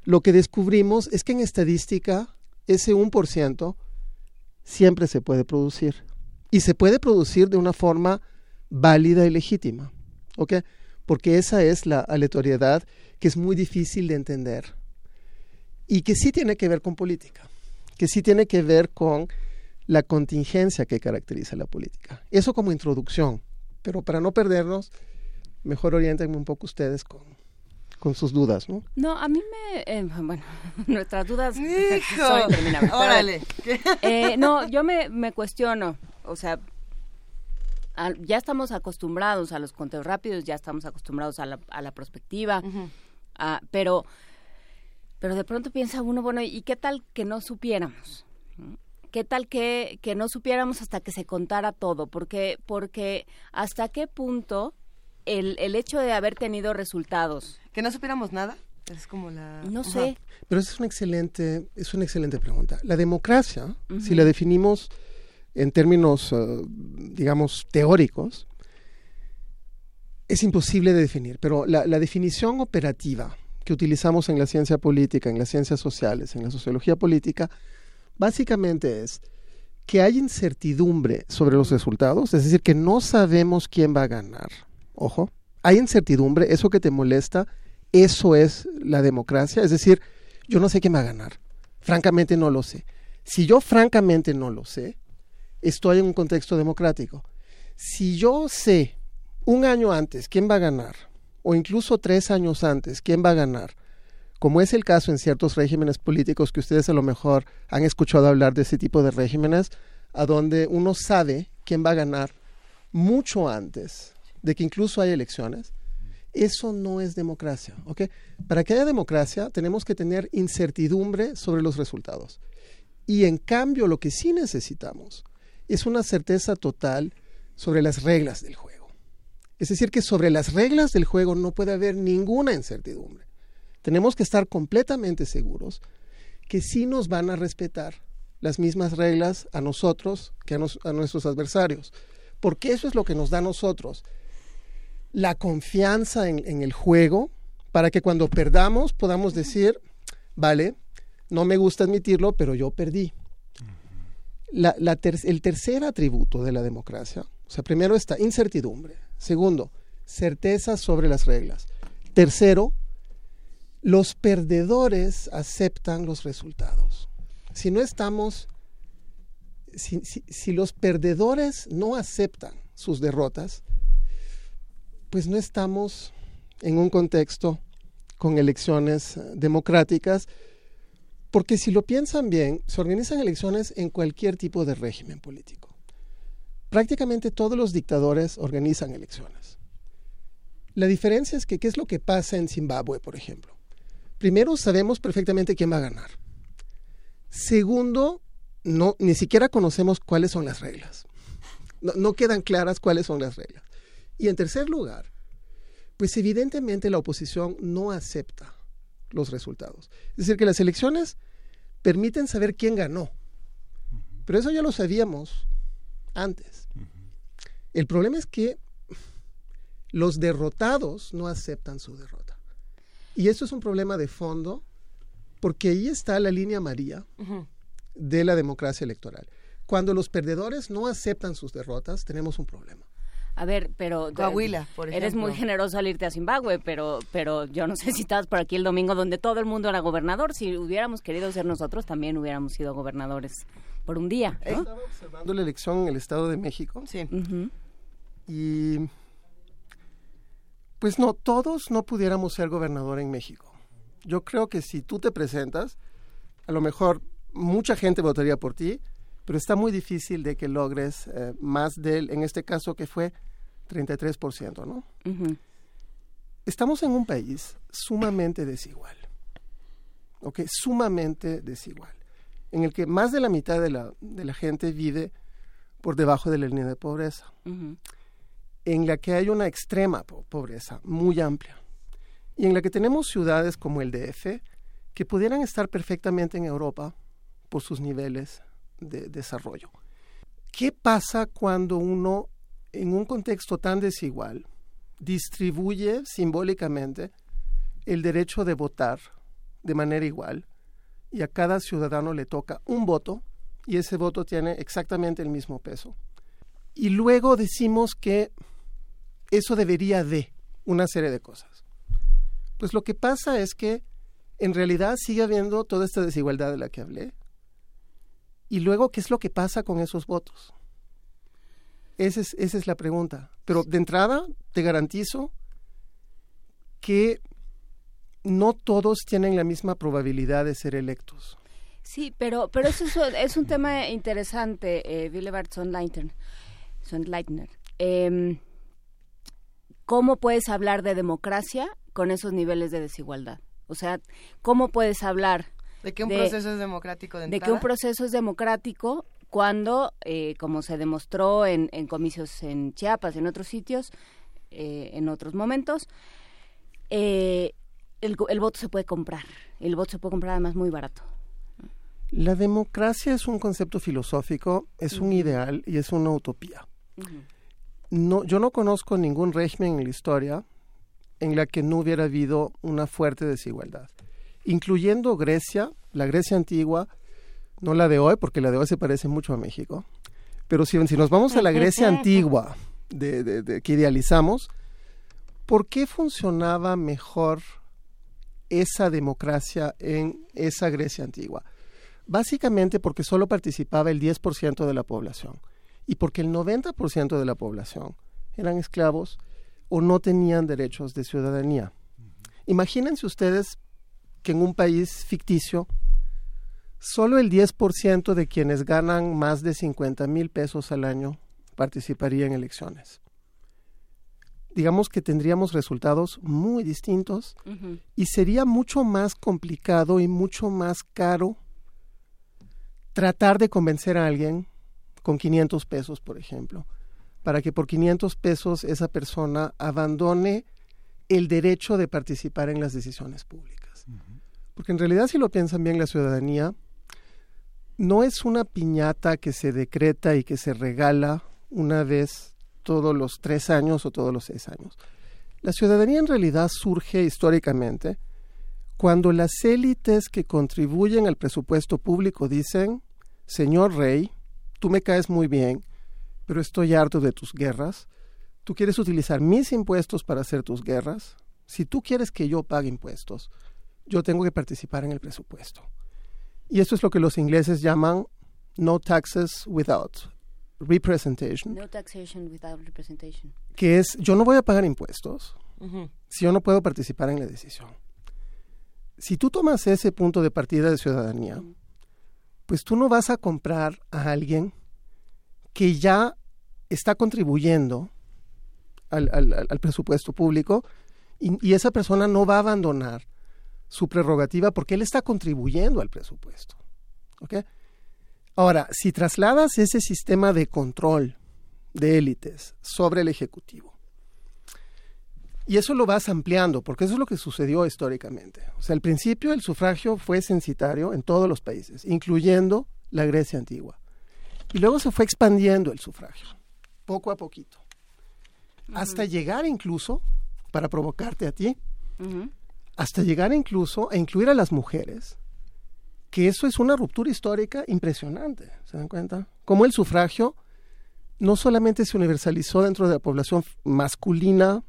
lo que descubrimos es que en estadística ese 1% siempre se puede producir. Y se puede producir de una forma válida y legítima. ¿Ok? Porque esa es la aleatoriedad que es muy difícil de entender. Y que sí tiene que ver con política. Que sí tiene que ver con la contingencia que caracteriza la política. Eso como introducción, pero para no perdernos, mejor orientenme un poco ustedes con, con sus dudas, ¿no? No, a mí me... Eh, bueno, nuestras dudas Hijo, son interminables. órale. eh, no, yo me, me cuestiono, o sea, al- ya estamos acostumbrados a los conteos rápidos, ya estamos acostumbrados a la, a la prospectiva, a- pero, pero de pronto piensa uno, bueno, ¿y qué tal que no supiéramos? ¿Qué tal que, que no supiéramos hasta que se contara todo? Porque, porque hasta qué punto el, el hecho de haber tenido resultados... ¿Que no supiéramos nada? Es como la... No Ajá. sé. Pero esa es una excelente, es una excelente pregunta. La democracia, si la definimos en términos, eh, digamos, teóricos, es imposible de definir, pero la, la definición operativa que utilizamos en la ciencia política, en las ciencias sociales, en la sociología política, básicamente es que hay incertidumbre sobre los resultados, es decir, que no sabemos quién va a ganar. Ojo, hay incertidumbre, eso que te molesta, eso es la democracia, es decir, yo no sé quién va a ganar, francamente no lo sé. Si yo francamente no lo sé, estoy en un contexto democrático. Si yo sé un año antes quién va a ganar, o incluso tres años antes quién va a ganar, como es el caso en ciertos regímenes políticos que ustedes a lo mejor han escuchado hablar de ese tipo de regímenes, a donde uno sabe quién va a ganar mucho antes de que incluso haya elecciones, eso no es democracia. ¿ok? Para que haya democracia tenemos que tener incertidumbre sobre los resultados. Y en cambio lo que sí necesitamos es una certeza total sobre las reglas del juego. Es decir, que sobre las reglas del juego no puede haber ninguna incertidumbre. Tenemos que estar completamente seguros que sí nos van a respetar las mismas reglas a nosotros que a, a nuestros adversarios. Porque eso es lo que nos da a nosotros la confianza en, en el juego para que cuando perdamos podamos decir, vale, no me gusta admitirlo, pero yo perdí. La- la ter- el tercer atributo de la democracia, o sea, primero está incertidumbre, segundo, certeza sobre las reglas, tercero, los perdedores aceptan los resultados. Si no estamos, si, si- si los perdedores no aceptan sus derrotas, pues no estamos en un contexto con elecciones eh, democráticas, porque si lo piensan bien, se organizan elecciones en cualquier tipo de régimen político. Prácticamente todos los dictadores organizan elecciones. La diferencia es que, ¿qué es lo que pasa en Zimbabue, por ejemplo? Primero, sabemos perfectamente quién va a ganar. Segundo, no, ni siquiera conocemos cuáles son las reglas. No, no quedan claras cuáles son las reglas. Y en tercer lugar, pues evidentemente la oposición no acepta los resultados. Es decir, que las elecciones permiten saber quién ganó. Pero eso ya lo sabíamos antes. El problema es que los derrotados no aceptan su derrota. Y eso es un problema de fondo porque ahí está la línea María de la democracia electoral. Cuando los perdedores no aceptan sus derrotas, tenemos un problema. A ver, pero Coahuila, por eres muy ejemplo. generoso al irte a Zimbabue, pero pero yo no sé si estabas por aquí el domingo donde todo el mundo era gobernador. Si hubiéramos querido ser nosotros, también hubiéramos sido gobernadores por un día. ¿no? Estaba observando la elección en el Estado de México. Sí. Y pues no, todos no pudiéramos ser gobernador en México. Yo creo que si tú te presentas, a lo mejor mucha gente votaría por ti, pero está muy difícil de que logres eh, más del, en este caso que fue 33%, ¿no? Ujú. Estamos en un país sumamente desigual, ¿ok? Sumamente desigual, en el que más de la mitad de la, de la gente vive por debajo de la línea de pobreza, en la que hay una extrema po- pobreza muy amplia, y en la que tenemos ciudades como el DF que pudieran estar perfectamente en Europa por sus niveles de desarrollo. ¿Qué pasa cuando uno, en un contexto tan desigual, distribuye simbólicamente el derecho de votar de manera igual y a cada ciudadano le toca un voto y ese voto tiene exactamente el mismo peso? Y luego decimos que eso debería de una serie de cosas. Pues lo que pasa es que en realidad sigue habiendo toda esta desigualdad de la que hablé. Y luego, ¿qué es lo que pasa con esos votos? Esa es, esa es la pregunta. Pero de entrada, te garantizo que no todos tienen la misma probabilidad de ser electos. Sí, pero, pero eso es, un tema interesante, eh, Willebert Sondleitner. Sondleitner. Em, ¿Cómo puedes hablar de democracia con esos niveles de desigualdad? O sea, ¿cómo puedes hablar de que un proceso es democrático de, de que un proceso es democrático cuando, eh, como se demostró en, comicios en Chiapas, en otros sitios, eh, en otros momentos, eh, el, el, voto se puede comprar. El voto se puede comprar además muy barato. La democracia es un concepto filosófico, es un ideal y es una utopía. no, yo no conozco ningún régimen en la historia en la que no hubiera habido una fuerte desigualdad, incluyendo Grecia, la Grecia antigua, no la de hoy, porque la de hoy se parece mucho a México, pero si, si nos vamos a la Grecia antigua, de, que idealizamos, ¿por qué funcionaba mejor esa democracia en esa Grecia antigua? Básicamente porque solo participaba el 10% de la población y porque el 90% de la población eran esclavos o no tenían derechos de ciudadanía. Imagínense ustedes que en un país ficticio solo el 10% de quienes ganan más de 50 mil pesos al año participaría en elecciones. Digamos que tendríamos resultados muy distintos y sería mucho más complicado y mucho más caro tratar de convencer a alguien con 500 pesos, por ejemplo, para que por 500 pesos esa persona abandone el derecho de participar en las decisiones públicas. Porque en realidad si lo piensan bien la ciudadanía, no es una piñata que se decreta y que se regala una vez todos los tres años o todos los seis años. La ciudadanía en realidad surge históricamente cuando las élites que contribuyen al presupuesto público dicen, Señor Rey, tú me caes muy bien, pero estoy harto de tus guerras, tú quieres utilizar mis impuestos para hacer tus guerras, si tú quieres que yo pague impuestos, yo tengo que participar en el presupuesto. Y eso es lo que los ingleses llaman no taxes without representation. No taxation without representation. Que es, yo no voy a pagar impuestos si yo no puedo participar en la decisión. Si tú tomas ese punto de partida de ciudadanía, pues tú no vas a comprar a alguien que ya está contribuyendo al, al, presupuesto público y, y, esa persona no va a abandonar su prerrogativa porque él está contribuyendo al presupuesto. Ahora, si trasladas ese sistema de control de élites sobre el Ejecutivo, y eso lo vas ampliando, porque eso es lo que sucedió históricamente. O sea, al principio el sufragio fue censitario en todos los países, incluyendo la Grecia antigua. Y luego se fue expandiendo el sufragio, poco a poquito, hasta llegar incluso, para provocarte a ti, hasta llegar incluso a incluir a las mujeres, que eso es una ruptura histórica impresionante, ¿se dan cuenta? Como el sufragio no solamente se universalizó dentro de la población masculina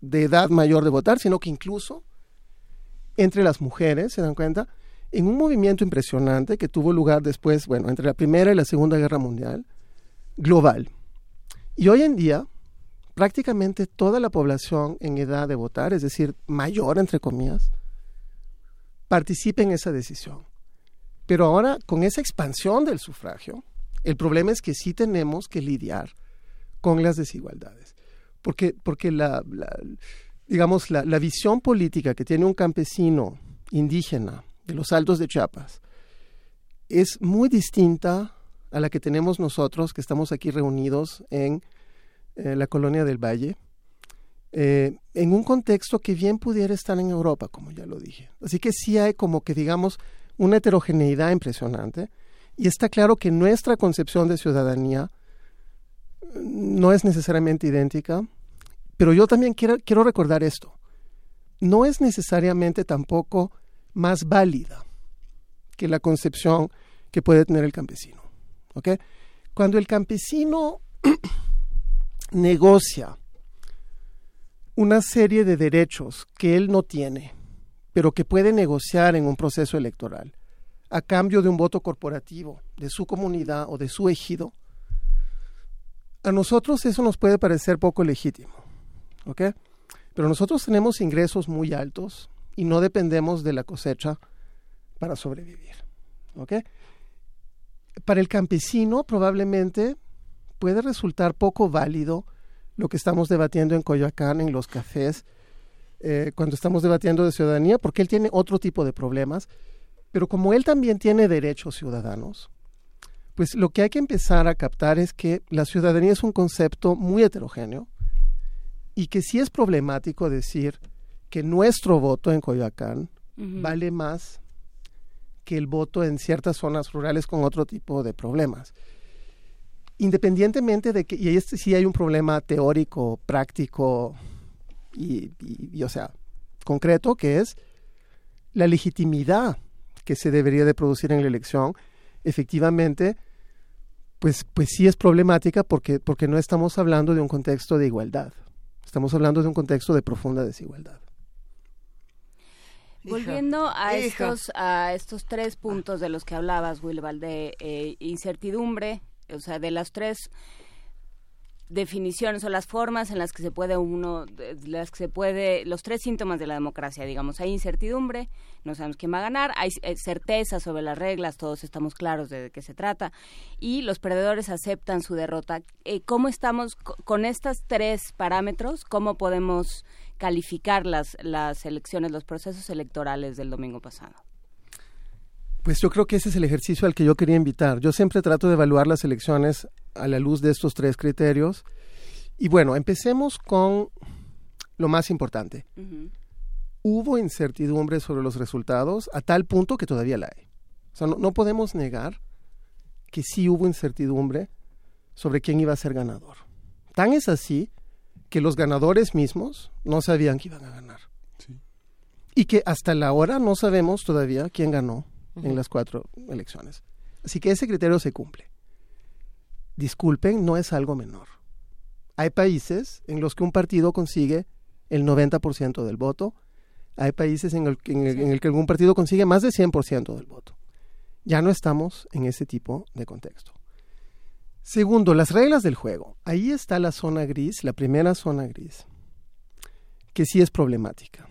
de edad mayor de votar, sino que incluso entre las mujeres, ¿se dan cuenta? En un movimiento impresionante que tuvo lugar después, bueno, entre la Primera y la Segunda Guerra Mundial, global. Y hoy en día, prácticamente toda la población en edad de votar, es decir, mayor entre comillas, participa en esa decisión. Pero ahora, con esa expansión del sufragio, el problema es que sí tenemos que lidiar con las desigualdades. Porque, porque la, digamos, la, la visión política que tiene un campesino indígena de los Altos de Chiapas es muy distinta a la que tenemos nosotros que estamos aquí reunidos en eh, la colonia del Valle, eh, en un contexto que bien pudiera estar en Europa, como ya lo dije. Así que sí hay como que digamos una heterogeneidad impresionante y está claro que nuestra concepción de ciudadanía mm, no es necesariamente idéntica, pero yo también quiero, quiero recordar esto. No es necesariamente tampoco más válida que la concepción que puede tener el campesino. Cuando el campesino negocia una serie de derechos que él no tiene, pero que puede negociar en un proceso electoral, a cambio de un voto corporativo de su comunidad o de su ejido, a nosotros eso nos puede parecer poco legítimo, ¿ok? Pero nosotros tenemos ingresos muy altos, y no dependemos de la cosecha para sobrevivir. ¿ok? Para el campesino probablemente puede resultar poco válido lo que estamos debatiendo en Coyoacán, en los cafés, eh, cuando estamos debatiendo de ciudadanía, porque él tiene otro tipo de problemas, pero como él también tiene derechos ciudadanos, pues lo que hay que empezar a captar es que la ciudadanía es un concepto muy heterogéneo y que sí es problemático decir que nuestro voto en Coyoacán vale más que el voto en ciertas zonas rurales con otro tipo de problemas. Independientemente de que, y este sí hay un problema teórico, práctico y, y, o sea, concreto, que es la legitimidad que se debería de producir en la elección, efectivamente, pues, pues sí es problemática porque, porque no estamos hablando de un contexto de igualdad, estamos hablando de un contexto de profunda desigualdad. Volviendo a estos a estos tres puntos de los que hablabas, Wilval, de eh, incertidumbre, o sea, de las tres definiciones o las formas en las que se puede uno, las que se puede, los tres síntomas de la democracia, digamos, hay incertidumbre, no sabemos quién va a ganar, hay eh, certeza sobre las reglas, todos estamos claros de qué se trata, y los perdedores aceptan su derrota. Eh, ¿Cómo estamos con estos tres parámetros? ¿Cómo podemos calificar las, las elecciones, los procesos electorales del domingo pasado? Pues yo creo que ese es el ejercicio al que yo quería invitar. Yo siempre trato de evaluar las elecciones a la luz de estos tres criterios. Y bueno, empecemos con lo más importante. Hubo incertidumbre sobre los resultados a tal punto que todavía la hay. O sea, no podemos negar que sí hubo incertidumbre sobre quién iba a ser ganador. Tan es así que los ganadores mismos no sabían que iban a ganar. Y que hasta la hora no sabemos todavía quién ganó en las cuatro elecciones. Así que ese criterio se cumple. Disculpen, no es algo menor. Hay países en los que un partido consigue el 90% del voto. Hay países en el, en el que algún partido consigue más del 100% del voto. Ya no estamos en ese tipo de contexto. Segundo, las reglas del juego. Ahí está la zona gris, la primera zona gris, que sí es problemática.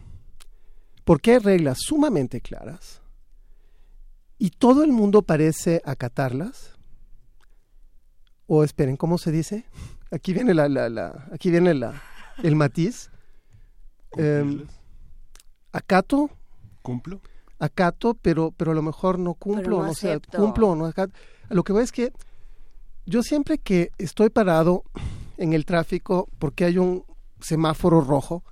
Porque hay reglas sumamente claras y todo el mundo parece acatarlas. O esperen, ¿cómo se dice? Aquí viene la, la, aquí viene la, el matiz. Eh, acato. ¿Cumplo? Acato, pero, pero a lo mejor no cumplo, no, sea, cumplo o no acato. Lo que voy es que yo siempre que estoy parado en el tráfico porque hay un semáforo rojo,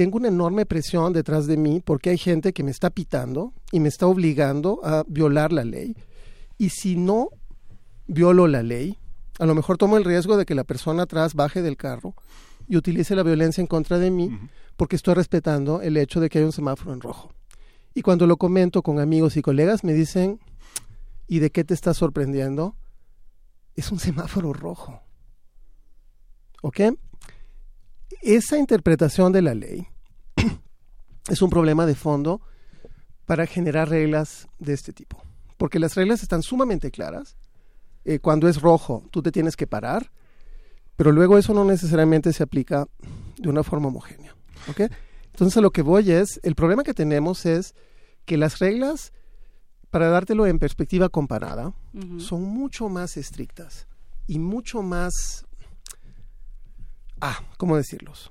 tengo una enorme presión detrás de mí porque hay gente que me está pitando y me está obligando a violar la ley. Y si no violo la ley, a lo mejor tomo el riesgo de que la persona atrás baje del carro y utilice la violencia en contra de mí porque estoy respetando el hecho de que hay un semáforo en rojo. Y cuando lo comento con amigos y colegas me dicen, ¿y de qué te estás sorprendiendo? es un semáforo rojo. ¿Ok? Esa interpretación de la ley es un problema de fondo para generar reglas de este tipo. Porque las reglas están sumamente claras. Eh, cuando es rojo, tú te tienes que parar, pero luego eso no necesariamente se aplica de una forma homogénea. ¿ok? Entonces a lo que voy es, el problema que tenemos es que las reglas para dártelo en perspectiva comparada, son mucho más estrictas y mucho más, ah, ¿cómo decirlos?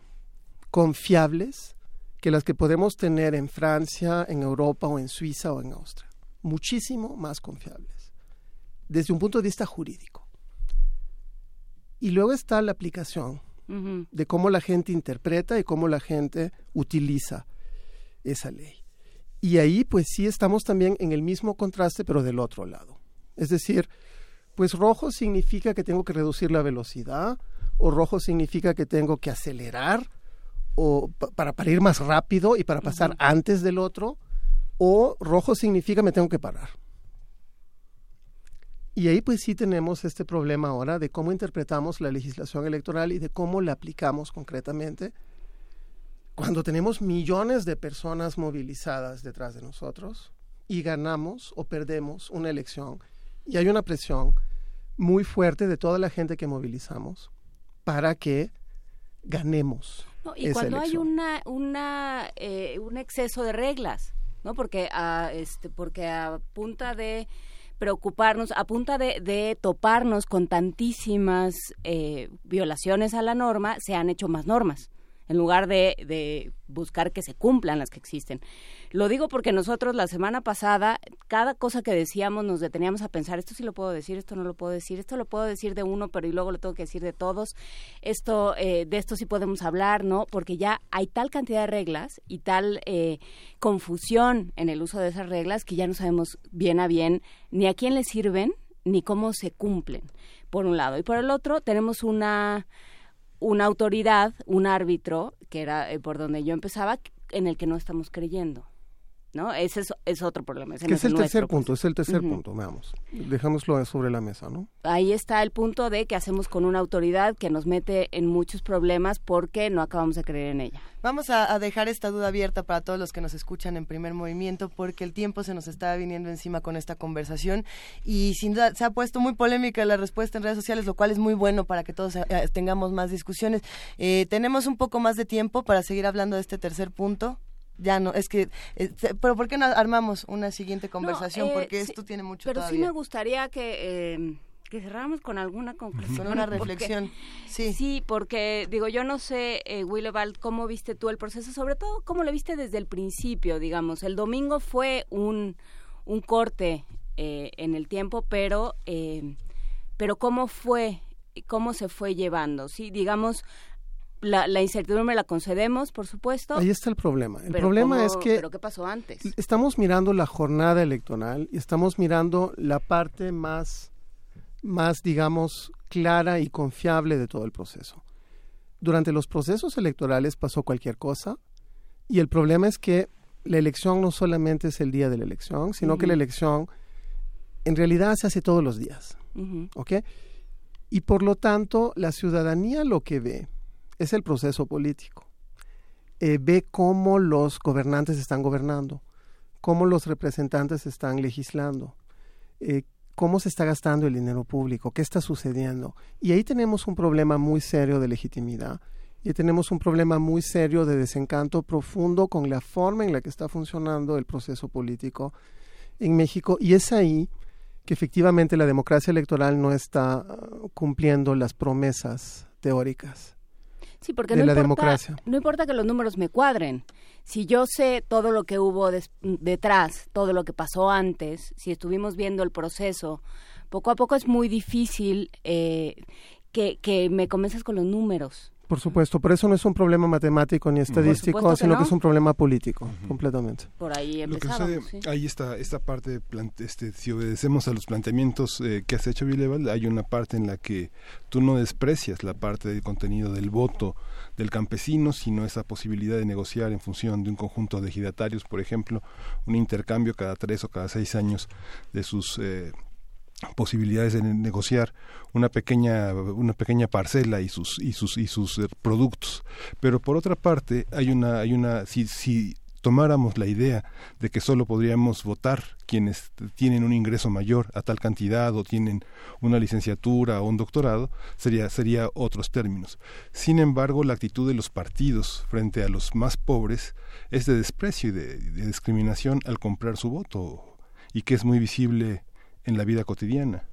Confiables que las que podemos tener en Francia, en Europa o en Suiza o en Austria. Muchísimo más confiables, desde un punto de vista jurídico. Y luego está la aplicación de cómo la gente interpreta y cómo la gente utiliza esa ley. Y ahí pues sí estamos también en el mismo contraste, pero del otro lado. Es decir, pues rojo significa que tengo que reducir la velocidad, o rojo significa que tengo que acelerar, o para, para ir más rápido y para pasar antes del otro, o rojo significa me tengo que parar. Y ahí pues sí tenemos este problema ahora de cómo interpretamos la legislación electoral y de cómo la aplicamos concretamente cuando tenemos millones de personas movilizadas detrás de nosotros y ganamos o perdemos una elección y hay una presión muy fuerte de toda la gente que movilizamos para que ganemos. Y cuando hay una, una, eh, un exceso de reglas, ¿no? Porque a, este, porque a punta de preocuparnos, a punta de, de toparnos con tantísimas eh, violaciones a la norma, se han hecho más normas en lugar de, de, buscar que se cumplan las que existen. Lo digo porque nosotros la semana pasada, cada cosa que decíamos nos deteníamos a pensar, esto sí lo puedo decir, esto no lo puedo decir, esto lo puedo decir de uno, pero y luego lo tengo que decir de todos, esto, eh, de esto sí podemos hablar, ¿no? Porque ya hay tal cantidad de reglas y tal eh, confusión en el uso de esas reglas que ya no sabemos bien a bien ni a quién le sirven ni cómo se cumplen, por un lado. Y por el otro, tenemos una una autoridad, un árbitro, que era eh, por donde yo empezaba, en el que no estamos creyendo. ¿No? Ese es, otro problema. Ese es el tercer punto, es el tercer punto, veamos. Dejámoslo sobre la mesa, ¿no? Ahí está el punto de que hacemos con una autoridad que nos mete en muchos problemas porque no acabamos de creer en ella. Vamos a, dejar esta duda abierta para todos los que nos escuchan en primer movimiento porque el tiempo se nos está viniendo encima con esta conversación y sin duda se ha puesto muy polémica la respuesta en redes sociales, lo cual es muy bueno para que todos eh, tengamos más discusiones. Eh, tenemos un poco más de tiempo para seguir hablando de este tercer punto ya no, es que, eh, pero ¿por qué no armamos una siguiente conversación? Eh, Porque esto tiene mucho Pero sí me gustaría que... Eh, que cerráramos con alguna conclusión. Con una reflexión. sí. Sí, porque digo, yo no sé, eh, Willebald, cómo viste tú el proceso, sobre todo cómo lo viste desde el principio, digamos. El domingo fue un, un corte eh, en el tiempo, pero, pero cómo fue, cómo se fue llevando, sí, digamos, la, la, incertidumbre la concedemos, por supuesto. Ahí está el problema. El problema es que... ¿Pero qué pasó antes? Estamos mirando la jornada electoral y estamos mirando la parte más, más, digamos, clara y confiable de todo el proceso. Durante los procesos electorales pasó cualquier cosa y el problema es que la elección no solamente es el día de la elección, sino que la elección en realidad se hace todos los días. ¿Ok? Y por lo tanto, la ciudadanía lo que ve es el proceso político. Eh, ve cómo los gobernantes están gobernando, cómo los representantes están legislando, eh, cómo se está gastando el dinero público, qué está sucediendo. Y ahí tenemos un problema muy serio de legitimidad y tenemos un problema muy serio de desencanto profundo con la forma en la que está funcionando el proceso político en México. Y es ahí que efectivamente la democracia electoral no está ah, cumpliendo las promesas teóricas Sí, porque no, importa, no importa que los números me cuadren. Si yo sé todo lo que hubo detrás, todo lo que pasó antes, si estuvimos viendo el proceso, poco a poco es muy difícil eh, que, que me comiences con los números. Por supuesto, pero eso no es un problema matemático ni estadístico, sino que es un problema político, completamente. Por ahí empezamos, Ahí está esta parte, este, si obedecemos a los planteamientos eh, que has hecho, Vileval, hay una parte en la que tú no desprecias la parte del contenido del voto del campesino, sino esa posibilidad de negociar en función de un conjunto de ejidatarios, por ejemplo, un intercambio cada tres o cada seis años de sus... Eh, posibilidades de negociar una pequeña una pequeña parcela y sus y sus y sus eh, productos pero por otra parte hay una hay una si si tomáramos la idea de que solo podríamos votar quienes tienen un ingreso mayor a tal cantidad o tienen una licenciatura o un doctorado, sería, sería otros términos. Sin embargo, la actitud de los partidos frente a los más pobres es de desprecio y de discriminación al comprar su voto y que es muy visible en la vida cotidiana?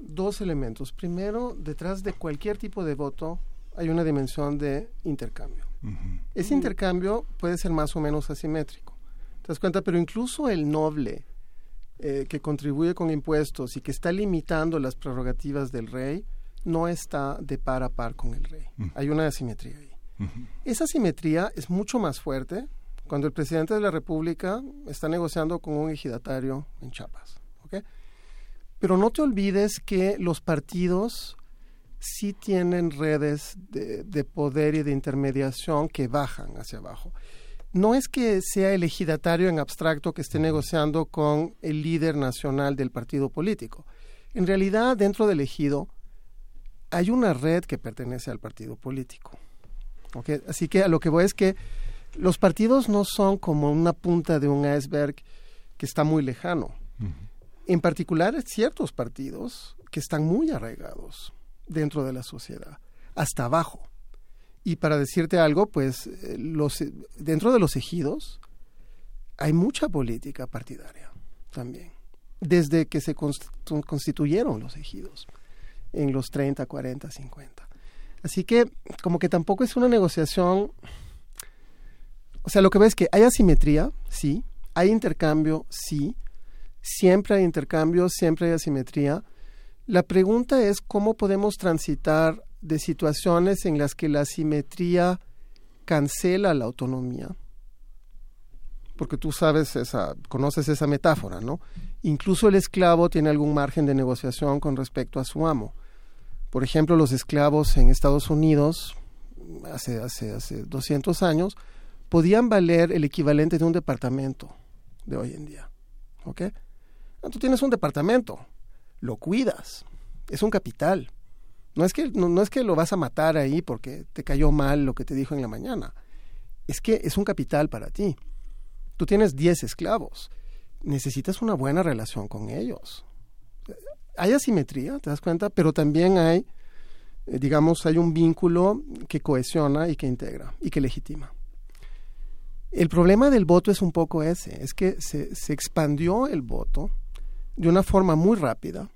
Dos elementos. Primero, detrás de cualquier tipo de voto hay una dimensión de intercambio. Ese intercambio puede ser más o menos asimétrico. ¿Te das cuenta? Pero incluso el noble eh, que contribuye con impuestos y que está limitando las prerrogativas del rey no está de par a par con el rey. Hay una asimetría ahí. Esa asimetría es mucho más fuerte cuando el presidente de la República está negociando con un ejidatario en Chiapas. Pero no te olvides que los partidos sí tienen redes de, poder y de intermediación que bajan hacia abajo. No es que sea el ejidatario en abstracto que esté negociando con el líder nacional del partido político. En realidad, dentro del ejido hay una red que pertenece al partido político. Así que a lo que voy es que los partidos no son como una punta de un iceberg que está muy lejano en particular ciertos partidos que están muy arraigados dentro de la sociedad, hasta abajo. Y para decirte algo, pues eh, los, dentro de los ejidos hay mucha política partidaria también, desde que se constituyeron los ejidos en los 30, 40, 50. Así que como que tampoco es una negociación, o sea, lo que ves es que hay asimetría, sí, hay intercambio, sí, siempre hay intercambio, siempre hay asimetría. La pregunta es cómo podemos transitar de situaciones en las que la asimetría cancela la autonomía. Porque tú sabes esa, conoces esa metáfora, ¿no? Incluso el esclavo tiene algún margen de negociación con respecto a su amo. Por ejemplo, los esclavos en Estados Unidos, hace, hace, hace 200 años, podían valer el equivalente de un departamento de hoy en día. ¿Ok? Tú tienes un departamento, lo cuidas, es un capital. No es, que, no, es que lo vas a matar ahí porque te cayó mal lo que te dijo en la mañana. Es que es un capital para ti. Tú tienes 10 esclavos. Necesitas una buena relación con ellos. Hay asimetría, ¿te das cuenta? Pero también hay, eh, digamos, hay un vínculo que cohesiona y que integra y que legitima. El problema del voto es un poco ese, es que se, se expandió el voto de una forma muy rápida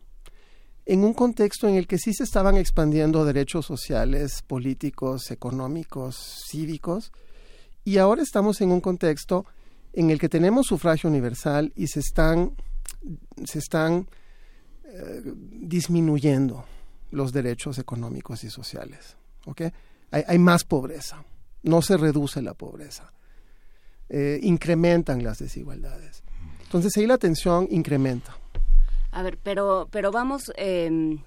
en un contexto en el que sí se estaban expandiendo derechos sociales, políticos, económicos, cívicos, y ahora estamos en un contexto en el que tenemos sufragio universal y se están, se están eh, disminuyendo los derechos económicos y sociales. Hay, más pobreza, no se reduce la pobreza, eh, incrementan las desigualdades. Entonces ahí la tensión incrementa. A ver, pero, pero vamos eh,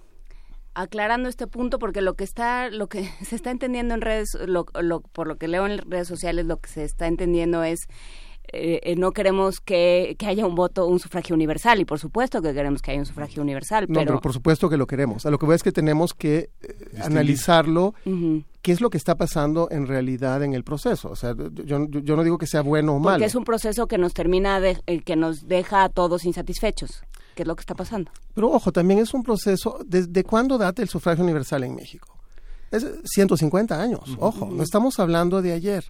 aclarando este punto porque lo que está, lo que se está entendiendo en redes, lo, lo, por lo que leo en redes sociales, lo que se está entendiendo es eh, eh, no queremos que, que, haya un voto, un sufragio universal, y por supuesto que queremos que haya un sufragio universal. No, pero, por supuesto que lo queremos. A lo que voy es que tenemos que eh, analizarlo, qué es lo que está pasando en realidad en el proceso. O sea, yo, yo, no digo que sea bueno o malo. Porque es un proceso que nos termina, de, que nos deja a todos insatisfechos. ¿Qué es lo que está pasando? Pero ojo, también es un proceso, ¿desde cuándo date el sufragio universal en México? Es 150 años, ojo, no estamos hablando de ayer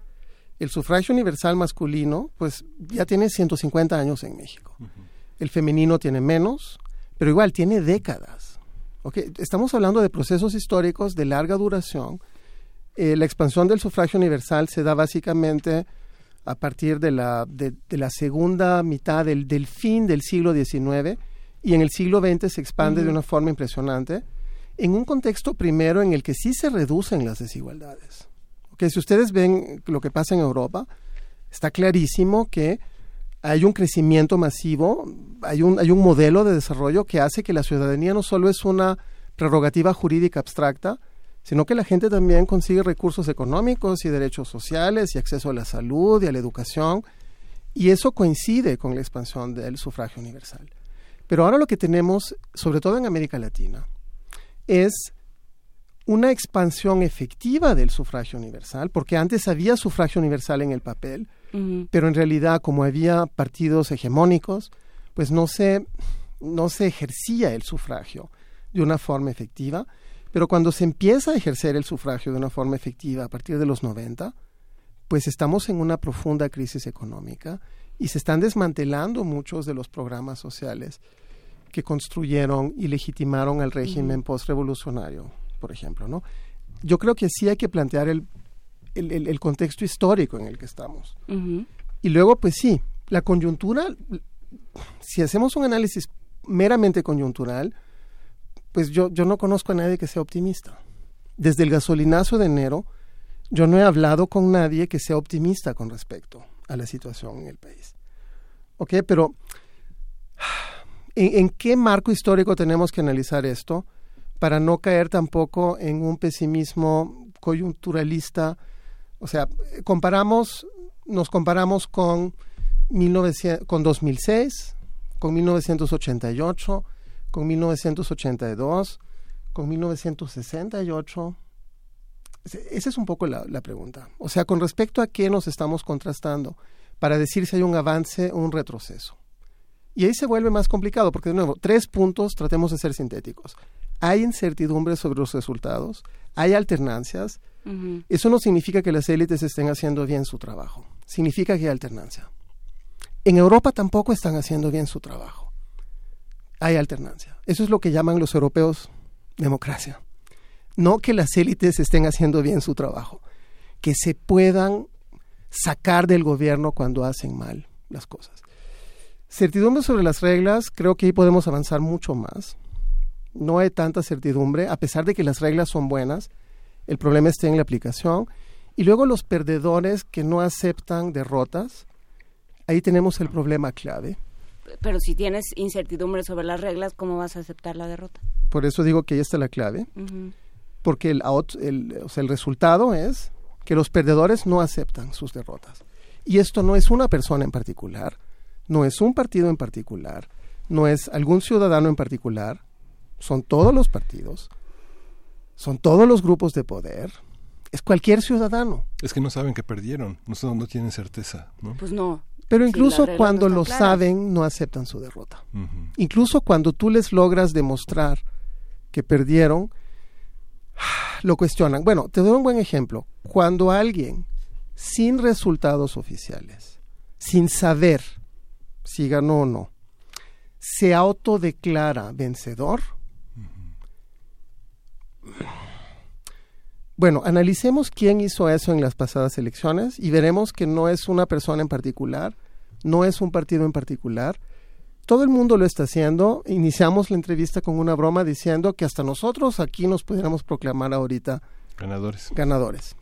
el sufragio universal masculino, pues ya tiene 150 años en México. El femenino tiene menos, pero igual tiene décadas. ¿okay? Estamos hablando de procesos históricos de larga duración. Eh, la expansión del sufragio universal se da básicamente a partir de la, de, la segunda mitad del, del, fin del siglo XIX y en el siglo XX se expande de una forma impresionante en un contexto primero en el que sí se reducen las desigualdades que si ustedes ven lo que pasa en Europa, está clarísimo que hay un crecimiento masivo, hay un, hay un modelo de desarrollo que hace que la ciudadanía no solo es una prerrogativa jurídica abstracta, sino que la gente también consigue recursos económicos y derechos sociales y acceso a la salud y a la educación, y eso coincide con la expansión del sufragio universal. Pero ahora lo que tenemos, sobre todo en América Latina, es una expansión efectiva del sufragio universal, porque antes había sufragio universal en el papel, pero en realidad como había partidos hegemónicos, pues no se, no se ejercía el sufragio de una forma efectiva, pero cuando se empieza a ejercer el sufragio de una forma efectiva a partir de los 90, pues estamos en una profunda crisis económica y se están desmantelando muchos de los programas sociales que construyeron y legitimaron al régimen postrevolucionario por ejemplo, ¿no? Yo creo que sí hay que plantear el, el, contexto histórico en el que estamos. Y luego, pues sí, la coyuntura, si hacemos un análisis meramente coyuntural, pues yo, yo no conozco a nadie que sea optimista. Desde el gasolinazo de enero, yo no he hablado con nadie que sea optimista con respecto a la situación en el país. ¿Ok? Pero, en qué marco histórico tenemos que analizar esto? para no caer tampoco en un pesimismo coyunturalista. O sea, comparamos, nos comparamos con, 1900, con 2006, con 1988, con 1982, con 1968. Esa es un poco la, la, pregunta. O sea, con respecto a qué nos estamos contrastando para decir si hay un avance o un retroceso. Y ahí se vuelve más complicado, porque de nuevo, tres puntos, tratemos de ser sintéticos hay incertidumbre sobre los resultados, hay alternancias, Eso no significa que las élites estén haciendo bien su trabajo. Significa que hay alternancia. En Europa tampoco están haciendo bien su trabajo. Hay alternancia. Eso es lo que llaman los europeos democracia. No que las élites estén haciendo bien su trabajo, que se puedan sacar del gobierno cuando hacen mal las cosas. Certidumbre sobre las reglas, creo que ahí podemos avanzar mucho más. No hay tanta certidumbre, a pesar de que las reglas son buenas, el problema está en la aplicación. Y luego los perdedores que no aceptan derrotas, ahí tenemos el problema clave. Pero si tienes incertidumbre sobre las reglas, ¿cómo vas a aceptar la derrota? Por eso digo que ahí está la clave. Porque el, el, el resultado es que los perdedores no aceptan sus derrotas. Y esto no es una persona en particular, no es un partido en particular, no es algún ciudadano en particular, son todos los partidos, son todos los grupos de poder, es cualquier ciudadano. Es que no saben que perdieron, no, no tienen certeza. ¿no? Pues no. Pero incluso cuando lo saben, no aceptan su derrota. Incluso cuando tú les logras demostrar que perdieron, lo cuestionan. Bueno, te doy un buen ejemplo. Cuando alguien, sin resultados oficiales, sin saber si ganó o no, se autodeclara vencedor, bueno, analicemos quién hizo eso en las pasadas elecciones y veremos que no es una persona en particular, no es un partido en particular. Todo el mundo lo está haciendo. Iniciamos la entrevista con una broma diciendo que hasta nosotros aquí nos pudiéramos proclamar ahorita ganadores. Ganadores.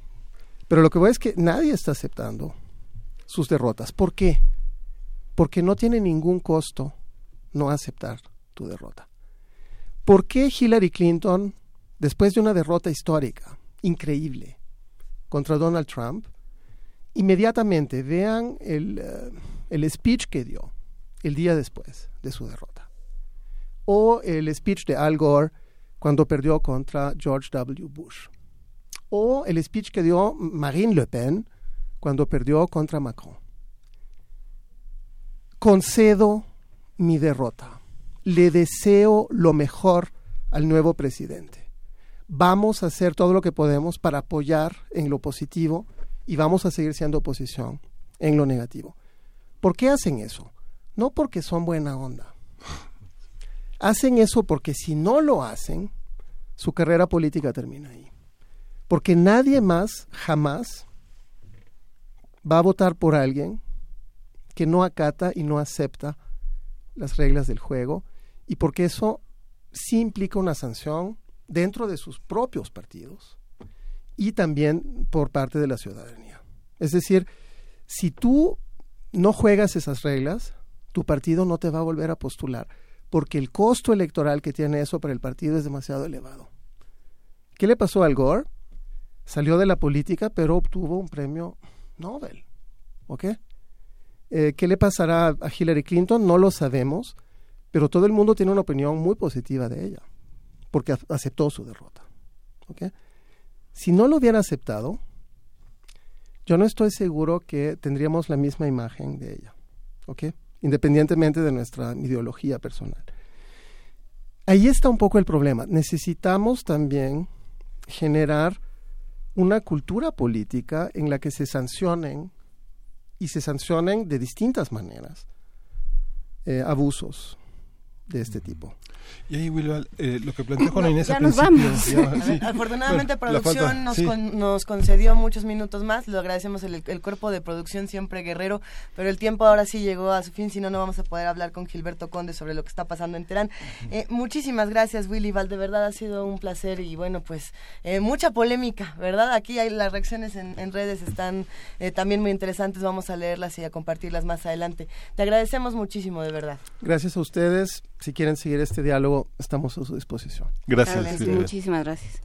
Pero lo que voy es que nadie está aceptando sus derrotas. ¿Por qué? Porque no tiene ningún costo no aceptar tu derrota. ¿Por qué Hillary Clinton después de una derrota histórica, increíble, contra Donald Trump, inmediatamente vean el, eh, el speech que dio el día después de su derrota. O el speech de Al Gore cuando perdió contra George W. Bush. O el speech que dio Marine Le Pen cuando perdió contra Macron. Concedo mi derrota. Le deseo lo mejor al nuevo presidente vamos a hacer todo lo que podemos para apoyar en lo positivo y vamos a seguir siendo oposición en lo negativo. ¿Por qué hacen eso? No porque son buena onda. Hacen eso porque si no lo hacen, su carrera política termina ahí. Porque nadie más jamás va a votar por alguien que no acata y no acepta las reglas del juego y porque eso sí implica una sanción dentro de sus propios partidos y también por parte de la ciudadanía. Es decir, si tú no juegas esas reglas, tu partido no te va a volver a postular, porque el costo electoral que tiene eso para el partido es demasiado elevado. ¿Qué le pasó al Gore? Salió de la política, pero obtuvo un premio Nobel. ¿Ok? Eh, ¿Qué le pasará a Hillary Clinton? No lo sabemos, pero todo el mundo tiene una opinión muy positiva de ella porque aceptó su derrota. Si no lo hubiera aceptado, yo no estoy seguro que tendríamos la misma imagen de ella, independientemente de nuestra ideología personal. Ahí está un poco el problema. Necesitamos también generar una cultura política en la que se sancionen y se sancionen de distintas maneras eh, abusos de este tipo. Y ahí, Wilval, eh, lo que planteó con Inés ya nos vamos. Afortunadamente, producción nos, nos, concedió muchos minutos más. Lo agradecemos el, el, cuerpo de producción siempre guerrero, pero el tiempo ahora sí llegó a su fin, si no, no vamos a poder hablar con Gilberto Conde sobre lo que está pasando en Terán. Eh, muchísimas gracias, Willy Val, de verdad ha sido un placer y bueno, pues eh, mucha polémica, ¿verdad? Aquí hay las reacciones en, en redes están eh, también muy interesantes, vamos a leerlas y a compartirlas más adelante. Te agradecemos muchísimo, de verdad. Gracias a ustedes. Si quieren seguir este diálogo, estamos a su disposición. Gracias. muchísimas gracias.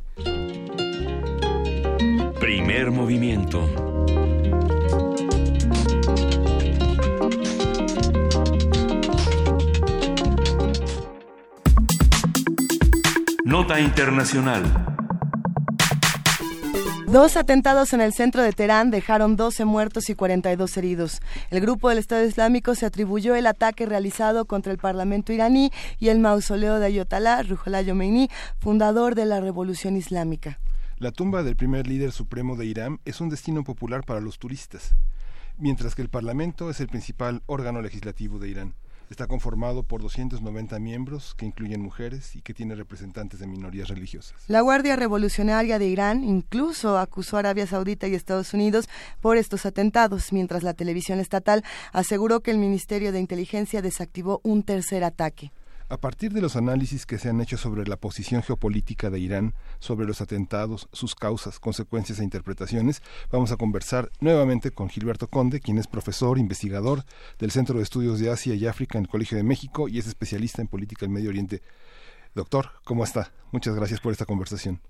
Primer movimiento. Nota Internacional. Dos atentados en el centro de Teherán dejaron 12 muertos y 42 heridos. El grupo del Estado Islámico se atribuyó el ataque realizado contra el Parlamento iraní y el mausoleo de Ayatollah Ruhollah Khomeini, fundador de la Revolución Islámica. La tumba del primer líder supremo de Irán es un destino popular para los turistas, mientras que el Parlamento es el principal órgano legislativo de Irán. Está conformado por 290 miembros, que incluyen mujeres y que tiene representantes de minorías religiosas. La Guardia Revolucionaria de Irán incluso acusó a Arabia Saudita y Estados Unidos por estos atentados, mientras la televisión estatal aseguró que el Ministerio de Inteligencia desactivó un tercer ataque. A partir de los análisis que se han hecho sobre la posición geopolítica de Irán, sobre los atentados, sus causas, consecuencias e interpretaciones, vamos a conversar nuevamente con Gilberto Conde, quien es profesor, investigador del Centro de Estudios de Asia y África en el Colegio de México y es especialista en política del Medio Oriente. Doctor, ¿cómo está? Muchas gracias por esta conversación.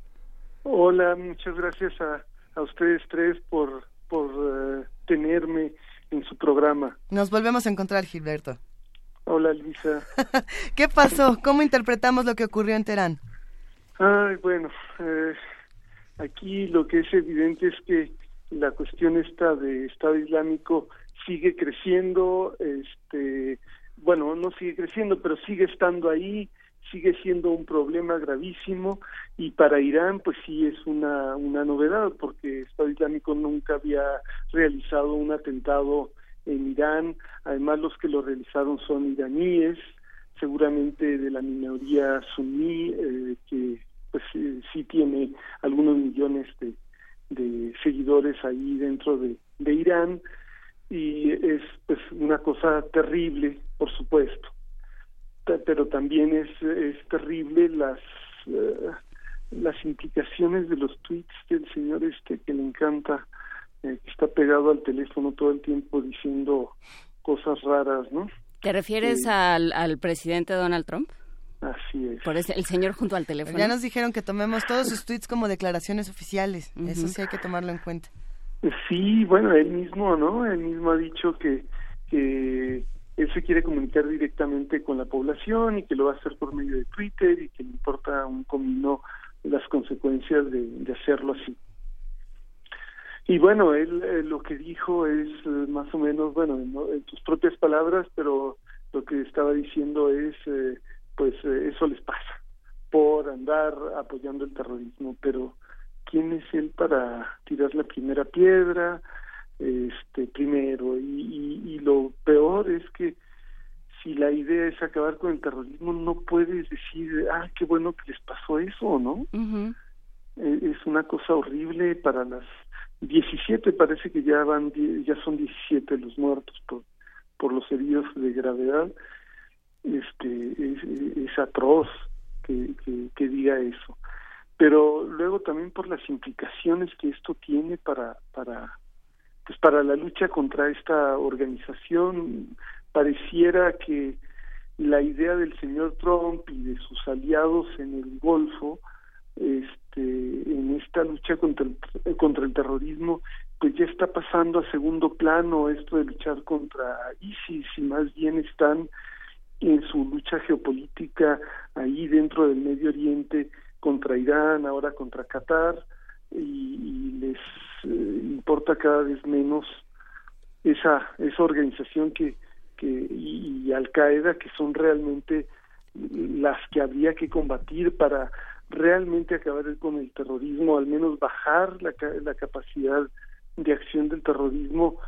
Hola, muchas gracias a, a ustedes tres por, por uh, tenerme en su programa. Nos volvemos a encontrar, Gilberto. Hola, Luisa. ¿Qué pasó? ¿Cómo interpretamos lo que ocurrió en Teherán? Ay, bueno, eh, aquí lo que es evidente es que la cuestión esta de Estado Islámico sigue creciendo, este, bueno, no sigue creciendo, pero sigue estando ahí, sigue siendo un problema gravísimo y para Irán pues sí es una, una novedad porque Estado Islámico nunca había realizado un atentado en Irán, además los que lo realizaron son iraníes, seguramente de la minoría suní, eh, que pues eh, sí tiene algunos millones de, seguidores ahí dentro de, Irán y es pues una cosa terrible, por supuesto, pero también es, es terrible las uh, las implicaciones de los tweets del señor este que le encanta eh, está pegado al teléfono todo el tiempo diciendo cosas raras, ¿no? ¿Te refieres al, al presidente Donald Trump? Así es. Por ese, el señor junto al teléfono. Ya nos dijeron que tomemos todos sus tweets como declaraciones oficiales. Uh -huh. Eso sí hay que tomarlo en cuenta. Sí, bueno, él mismo, ¿no? Él mismo ha dicho que, que él se quiere comunicar directamente con la población y que lo va a hacer por medio de Twitter y que le importa un comino las consecuencias de, de hacerlo así. Y bueno, él eh, lo que dijo es eh, más o menos, bueno, ¿no? en sus propias palabras, pero lo que estaba diciendo es, eh, pues eso les pasa por andar apoyando el terrorismo, pero ¿quién es él para tirar la primera piedra? Este, primero, y, y, y lo peor es que si la idea es acabar con el terrorismo, no puedes decir, ah, qué bueno que les pasó eso, ¿no? Uh -huh. Es una cosa horrible para las 17 parece que ya van ya son 17 los muertos por por los heridos de gravedad. Este es, atroz que, que, que, diga eso. Pero luego también por las implicaciones que esto tiene para para pues para la lucha contra esta organización pareciera que la idea del señor Trump y de sus aliados en el Golfo este, en esta lucha contra el, contra el terrorismo, pues ya está pasando a segundo plano esto de luchar contra ISIS y más bien están en su lucha geopolítica ahí dentro del Medio Oriente contra Irán, ahora contra Qatar y, y les eh, importa cada vez menos esa esa organización que que y, y Al Qaeda que son realmente las que habría que combatir para realmente acabar con el terrorismo, al menos bajar la, la capacidad de acción del terrorismo,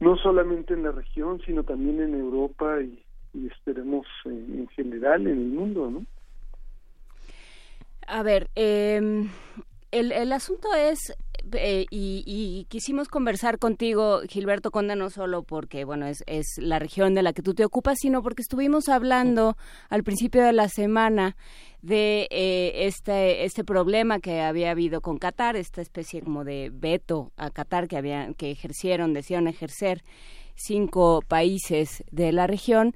no solamente en la región, sino también en Europa y, esperemos en, en, general en el mundo, ¿no? A ver, eh, el, el asunto es eh, y, quisimos conversar contigo, Gilberto Conde, no solo porque, bueno, es, es, la región de la que tú te ocupas, sino porque estuvimos hablando al principio de la semana de eh, este, este problema que había habido con Qatar, esta especie como de veto a Qatar que, había, que ejercieron, decían ejercer cinco países de la región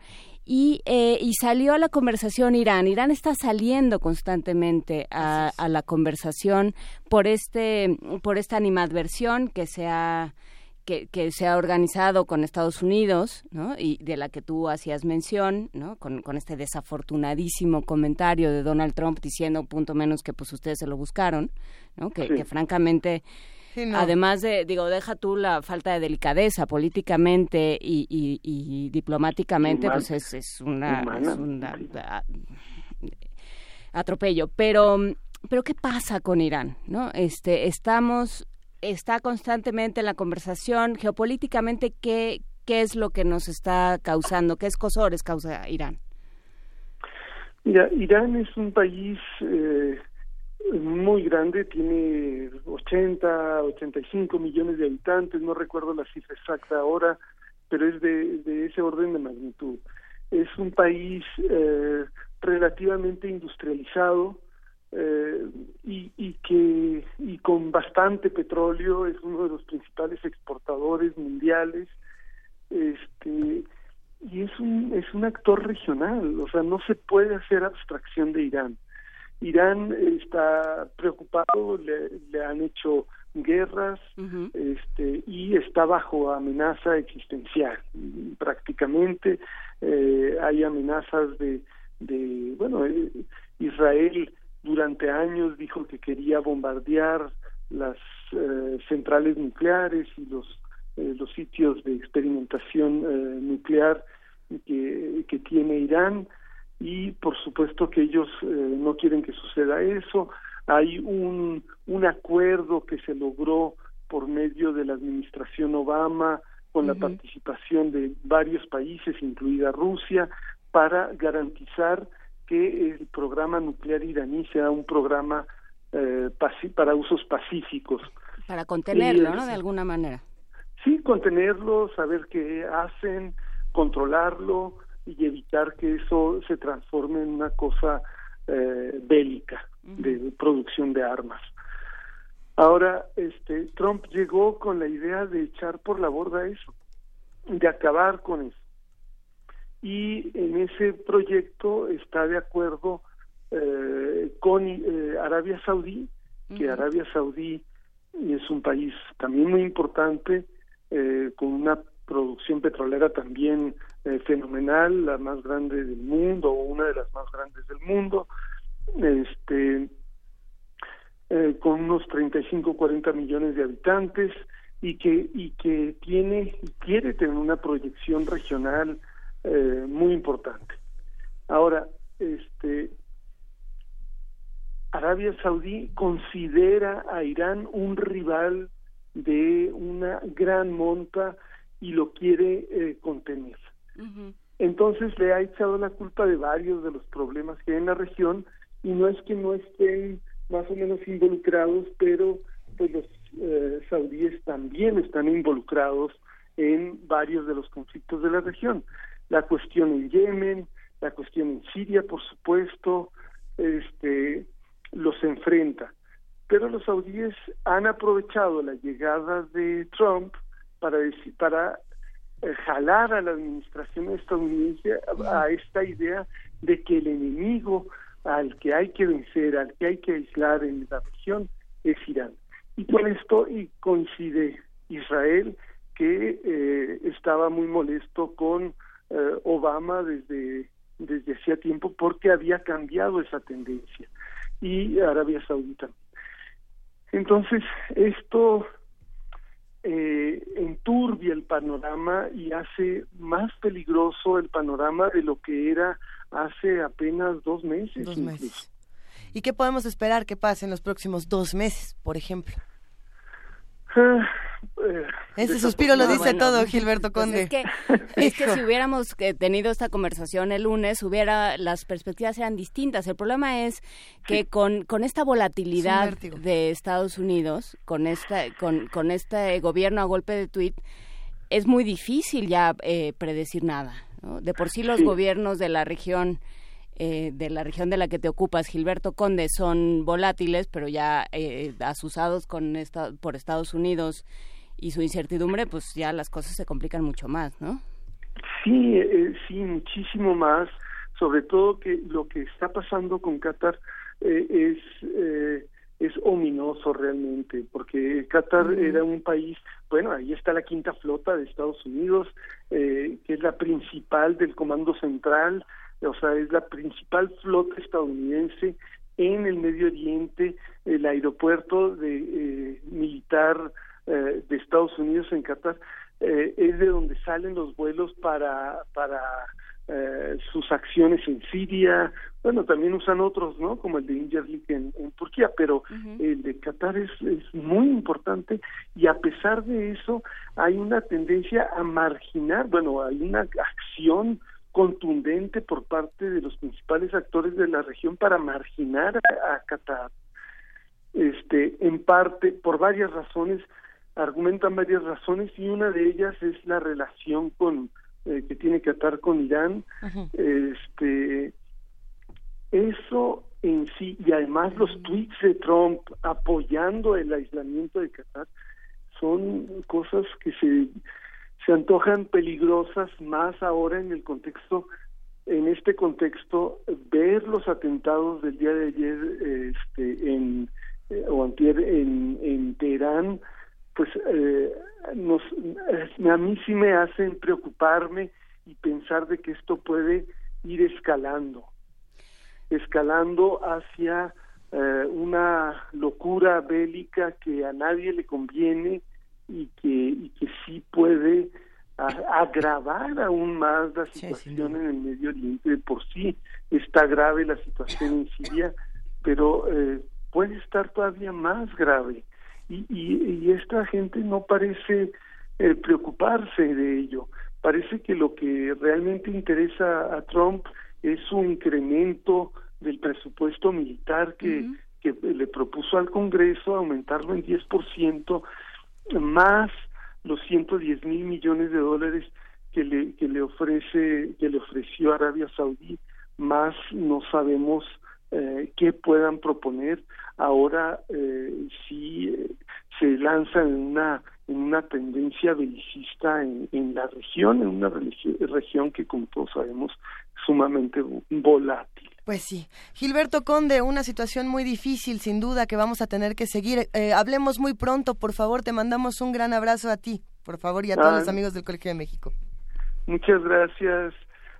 y, eh, y, salió a la conversación Irán. Irán está saliendo constantemente a, a, la conversación por este por esta animadversión que se ha que, que, se ha organizado con Estados Unidos, ¿no? Y de la que tú hacías mención, ¿no? Con, con este desafortunadísimo comentario de Donald Trump diciendo punto menos que pues ustedes se lo buscaron, ¿no? Que, sí. que francamente Sí, no. Además de, digo, deja tú la falta de delicadeza políticamente y, y, y diplomáticamente, pues es, es una, es una atropello. Pero pero ¿qué pasa con Irán? ¿No? Este, estamos, está constantemente en la conversación geopolíticamente qué, qué es lo que nos está causando, qué escosores causa Irán. Mira, Irán es un país eh, muy grande, tiene 80, 85 millones de habitantes, no recuerdo la cifra exacta ahora, pero es de, de ese orden de magnitud. Es un país eh, relativamente industrializado eh, y, y, que y con bastante petróleo es uno de los principales exportadores mundiales este y es un es un actor regional o sea no se puede hacer abstracción de Irán Irán está preocupado le, le han hecho guerras este y está bajo amenaza existencial. Prácticamente eh, hay amenazas de de bueno eh, Israel durante años dijo que quería bombardear las eh, centrales nucleares y los eh, los sitios de experimentación eh, nuclear que, que tiene Irán y por supuesto que ellos no quieren que suceda eso hay un un acuerdo que se logró por medio de la administración Obama con la participación de varios países incluida Rusia para garantizar que el programa nuclear iraní sea un programa eh, para usos pacíficos. Para contenerlo, ¿no? De alguna manera. Sí, contenerlo, saber qué hacen, controlarlo y evitar que eso se transforme en una cosa eh, bélica de producción de armas. Ahora, este, Trump llegó con la idea de echar por la borda eso, de acabar con eso. Y en ese proyecto está de acuerdo eh, con eh, Arabia Saudí, que Arabia Saudí es un país también muy importante, eh, con una producción petrolera también fenomenal, la más grande del mundo, o una de las más grandes del mundo, este con unos 35 40 millones de habitantes y que y que tiene y quiere tener una proyección regional eh, muy importante. Ahora, este, Arabia Saudí considera a Irán un rival de una gran monta y lo quiere eh, contener. Entonces le ha echado la culpa de varios de los problemas que hay en la región y no es que no estén más o menos involucrados, pero pues los eh, saudíes también están involucrados en varios de los conflictos de la región la cuestión en Yemen, la cuestión en Siria, por supuesto, este, los enfrenta. Pero los saudíes han aprovechado la llegada de Trump para para eh, jalar a la administración estadounidense a, esta idea de que el enemigo al que hay que vencer, al que hay que aislar en la región es Irán. Y con esto y coincide Israel que eh, estaba muy molesto con eh, Obama desde desde hacía tiempo porque había cambiado esa tendencia y Arabia Saudita. Entonces esto eh, enturbia el panorama y hace más peligroso el panorama de lo que era hace apenas dos meses. Dos meses. ¿Y qué podemos esperar que pase en los próximos dos meses, por ejemplo? Ah, ese suspiro lo dice todo, Gilberto pues Conde. es, que, es que si hubiéramos eh, tenido esta conversación el lunes, hubiera las perspectivas eran distintas. El problema es que con, con esta volatilidad de Estados Unidos, con esta con, con este gobierno a golpe de tuit, es muy difícil ya eh, predecir nada. De por sí los gobiernos de la región eh, de la región de la que te ocupas, Gilberto Conde, son volátiles, pero ya eh, asusados con esta, por Estados Unidos y su incertidumbre, pues ya las cosas se complican mucho más, ¿no? Sí, eh, sí, muchísimo más. Sobre todo que lo que está pasando con Qatar es es ominoso realmente, porque Qatar era un país, bueno, ahí está la quinta flota de Estados Unidos, que es la principal del Comando Central, o sea, es la principal flota estadounidense en el Medio Oriente, el aeropuerto de eh, militar eh, de Estados Unidos en Qatar eh, es de donde salen los vuelos para para eh, sus acciones en Siria, bueno, también usan otros, ¿no? Como el de Ingerlik en, en Turquía, pero el de Qatar es, es muy importante y a pesar de eso hay una tendencia a marginar, bueno, hay una acción contundente por parte de los principales actores de la región para marginar a, a Qatar. Este, en parte, por varias razones, argumentan varias razones y una de ellas es la relación con eh, que tiene Qatar con Irán. Este, eso en sí y además los tweets de Trump apoyando el aislamiento de Qatar son cosas que se se antojan peligrosas más ahora en el contexto en este contexto ver los atentados del día de ayer este en eh, en, en Teherán pues eh, nos a mí sí me hacen preocuparme y pensar de que esto puede ir escalando escalando hacia eh, una locura bélica que a nadie le conviene y que, y que sí puede agravar aún más la situación en el Medio Oriente. por sí está grave la situación en Siria, pero eh, puede estar todavía más grave. Y, y, esta gente no parece eh, preocuparse de ello. Parece que lo que realmente interesa a Trump es su incremento del presupuesto militar que, que le propuso al Congreso, aumentarlo en 10%, más los 110 mil millones de dólares que le, que le ofrece, que le ofreció Arabia Saudí, más no sabemos eh, qué puedan proponer. Ahora eh, sí eh, se lanza en una en una tendencia belicista en, en la región, en una región que como todos sabemos sumamente volátil. Pues sí. Gilberto Conde, una situación muy difícil, sin duda, que vamos a tener que seguir. Eh, hablemos muy pronto, por favor, te mandamos un gran abrazo a ti, por favor, y a todos los amigos del Colegio de México. Muchas gracias,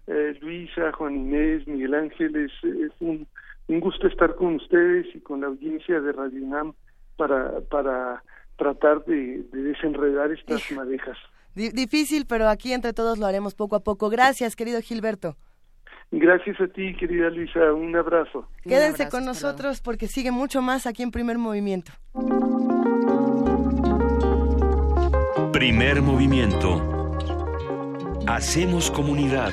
eh, Luisa, Juan Inés, Miguel Ángel. Es, un, gusto estar con ustedes y con la audiencia de Radio UNAM para, para tratar de, desenredar estas madejas. Difícil, pero aquí entre todos lo haremos poco a poco. Gracias, querido Gilberto. Gracias a ti, querida Luisa. Un abrazo. Quédense con nosotros porque sigue mucho más aquí en Primer Movimiento. Primer Movimiento. Hacemos comunidad.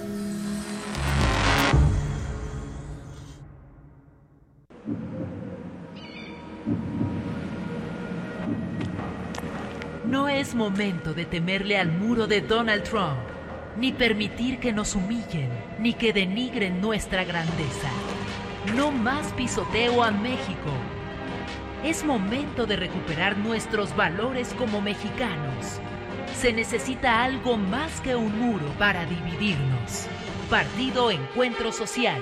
es momento de temerle al muro de Donald Trump, ni permitir que nos humillen, ni que denigren nuestra grandeza. No más pisoteo a México. Es momento de recuperar nuestros valores como mexicanos. Se necesita algo más que un muro para dividirnos. Partido Encuentro Social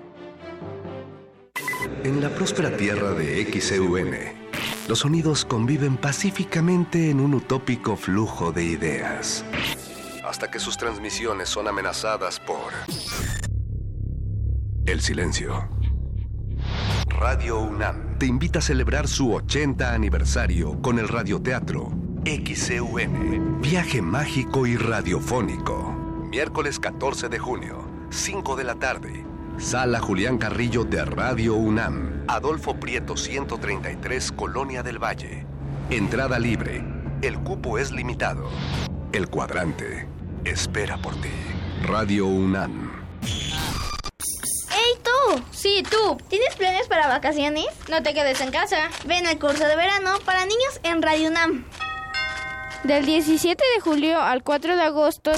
En la próspera tierra de XEUN, los sonidos conviven pacíficamente en un utópico flujo de ideas. Hasta que sus transmisiones son amenazadas por el silencio. Radio UNAM te invita a celebrar su 80 aniversario con el radioteatro XEUN, viaje mágico y radiofónico. Miércoles 14 de junio, 5 de la tarde. Sala Julián Carrillo de Radio UNAM, Adolfo Prieto 133, Colonia del Valle. Entrada libre. El cupo es limitado. El cuadrante espera por ti. Radio UNAM. ¡Hey tú! Sí, tú. ¿Tienes planes para vacaciones? No te quedes en casa. Ven al curso de verano para niños en Radio UNAM. Del 17 de julio al 4 de agosto.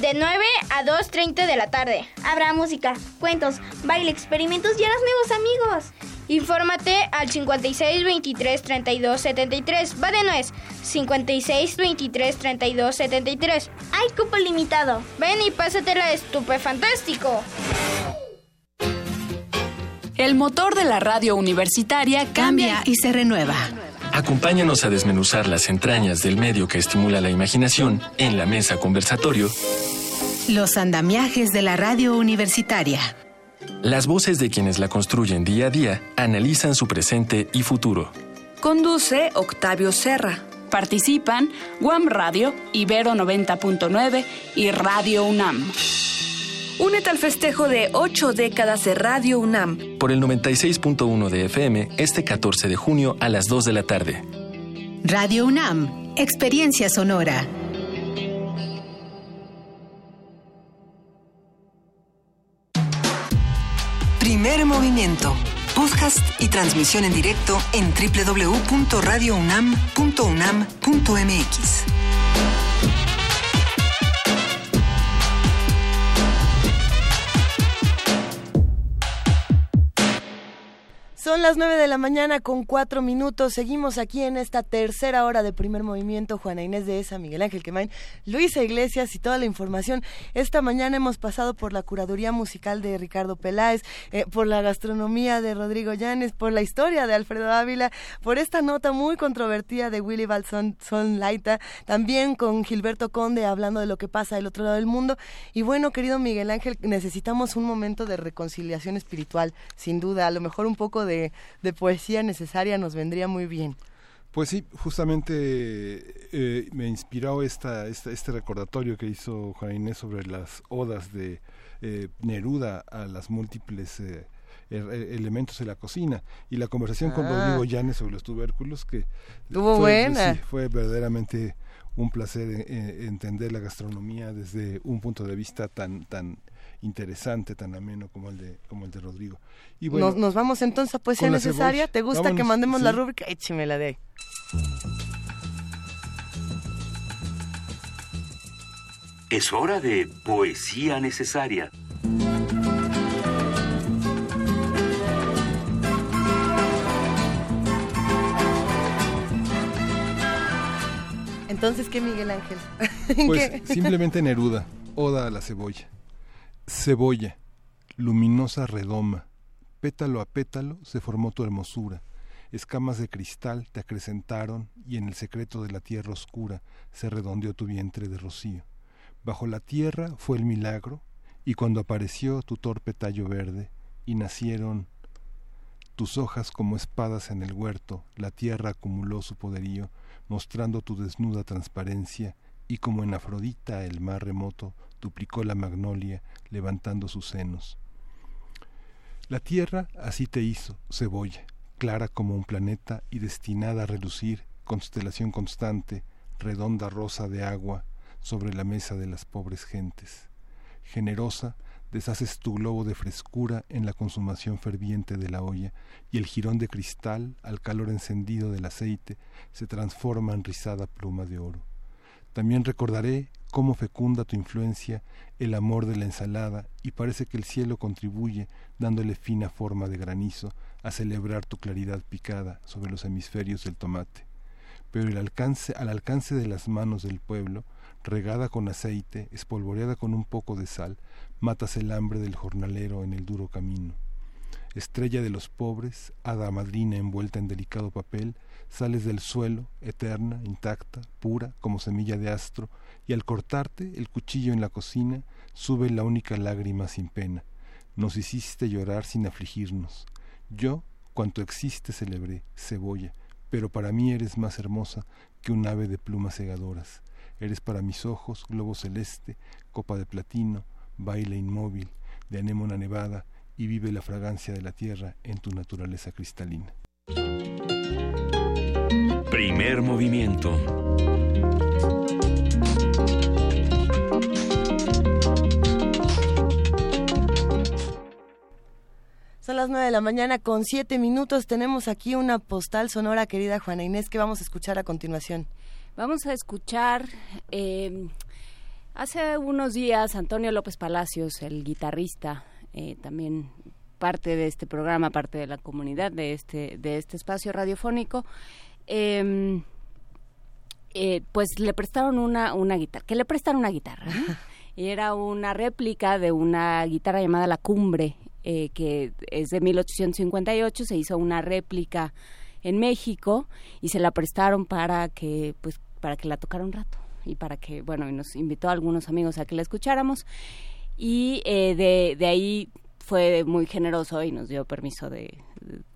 De 9 a 2.30 de la tarde. Habrá música, cuentos, baile, experimentos y harás nuevos amigos. Infórmate al 56 23 32 73. Va de nuez. 56 23 32 73. Hay cupo limitado. Ven y pásatela estupe fantástico. El motor de la radio universitaria cambia y se renueva. Acompáñanos a desmenuzar las entrañas del medio que estimula la imaginación en la mesa conversatorio. Los andamiajes de la radio universitaria. Las voces de quienes la construyen día a día analizan su presente y futuro. Conduce Octavio Serra. Participan Guam Radio, Ibero 90.9 y Radio UNAM. Únete al festejo de ocho décadas de Radio UNAM. Por el 96.1 de FM, este 14 de junio a las 2 de la tarde. Radio UNAM, Experiencia Sonora. Primer movimiento. Podcast y transmisión en directo en www.radiounam.unam.mx. Son las nueve de la mañana con cuatro minutos. Seguimos aquí en esta tercera hora de primer movimiento. Juana Inés de Esa, Miguel Ángel Quemain, Luisa Iglesias y toda la información. Esta mañana hemos pasado por la curaduría musical de Ricardo Peláez, eh, por la gastronomía de Rodrigo Llanes, por la historia de Alfredo Ávila, por esta nota muy controvertida de Willy Balson Son Laita, también con Gilberto Conde hablando de lo que pasa del otro lado del mundo. Y bueno, querido Miguel Ángel, necesitamos un momento de reconciliación espiritual, sin duda, a lo mejor un poco de de, poesía necesaria nos vendría muy bien. Pues sí, justamente eh, me inspiró esta, este recordatorio que hizo Juan Inés sobre las odas de eh, Neruda a las múltiples eh, er, elementos de la cocina y la conversación con ah. Rodrigo Llanes sobre los tubérculos que fue, buena. fue verdaderamente un placer entender la gastronomía desde un punto de vista tan tan interesante, tan ameno como el de, como el de Rodrigo. Y bueno, nos, vamos entonces a poesía necesaria. ¿Te gusta que mandemos la rúbrica? Échemela de ahí. Es hora de poesía necesaria. Entonces, ¿qué Miguel Ángel? Pues simplemente Neruda, Oda a la cebolla. Cebolla, luminosa redoma, pétalo a pétalo se formó tu hermosura, escamas de cristal te acrecentaron y en el secreto de la tierra oscura se redondeó tu vientre de rocío. Bajo la tierra fue el milagro y cuando apareció tu torpe tallo verde y nacieron tus hojas como espadas en el huerto, la tierra acumuló su poderío, mostrando tu desnuda transparencia, y como en Afrodita el mar remoto duplicó la magnolia, levantando sus senos. La tierra así te hizo, cebolla, clara como un planeta y destinada a relucir, constelación constante, redonda rosa de agua sobre la mesa de las pobres gentes. generosa, deshaces tu globo de frescura en la consumación ferviente de la olla, y el jirón de cristal, al calor encendido del aceite, se transforma en rizada pluma de oro. También recordaré cómo fecunda tu influencia el amor de la ensalada, y parece que el cielo contribuye, dándole fina forma de granizo, a celebrar tu claridad picada sobre los hemisferios del tomate. Pero el alcance, al alcance de las manos del pueblo, regada con aceite, espolvoreada con un poco de sal, matas el hambre del jornalero en el duro camino. Estrella de los pobres, hada madrina envuelta en delicado papel, sales del suelo, eterna, intacta, pura, como semilla de astro, y al cortarte el cuchillo en la cocina, sube la única lágrima sin pena. Nos hiciste llorar sin afligirnos. Yo, cuanto existe, celebré, cebolla, pero para mí eres más hermosa que un ave de plumas cegadoras. Eres para mis ojos globo celeste, copa de platino, baile inmóvil, de anémona nevada, y vive la fragancia de la tierra en tu naturaleza cristalina. Primer movimiento. Son las nueve de la mañana con siete minutos. Tenemos aquí una postal sonora, querida Juana Inés, que vamos a escuchar a continuación. Vamos a escuchar. Eh, hace unos días, Antonio López Palacios, el guitarrista, eh, también parte de este programa, parte de la comunidad de este, de este espacio radiofónico, em, eh, pues le prestaron una, una guitarra, que le prestaron una guitarra. y era una réplica de una guitarra llamada La Cumbre, eh, que es de 1858, se hizo una réplica en México y se la prestaron para que, pues, para que la tocara un rato y para que, bueno, y nos invitó a algunos amigos a que la escucháramos y eh, de, de ahí fue muy generoso y nos dio permiso de,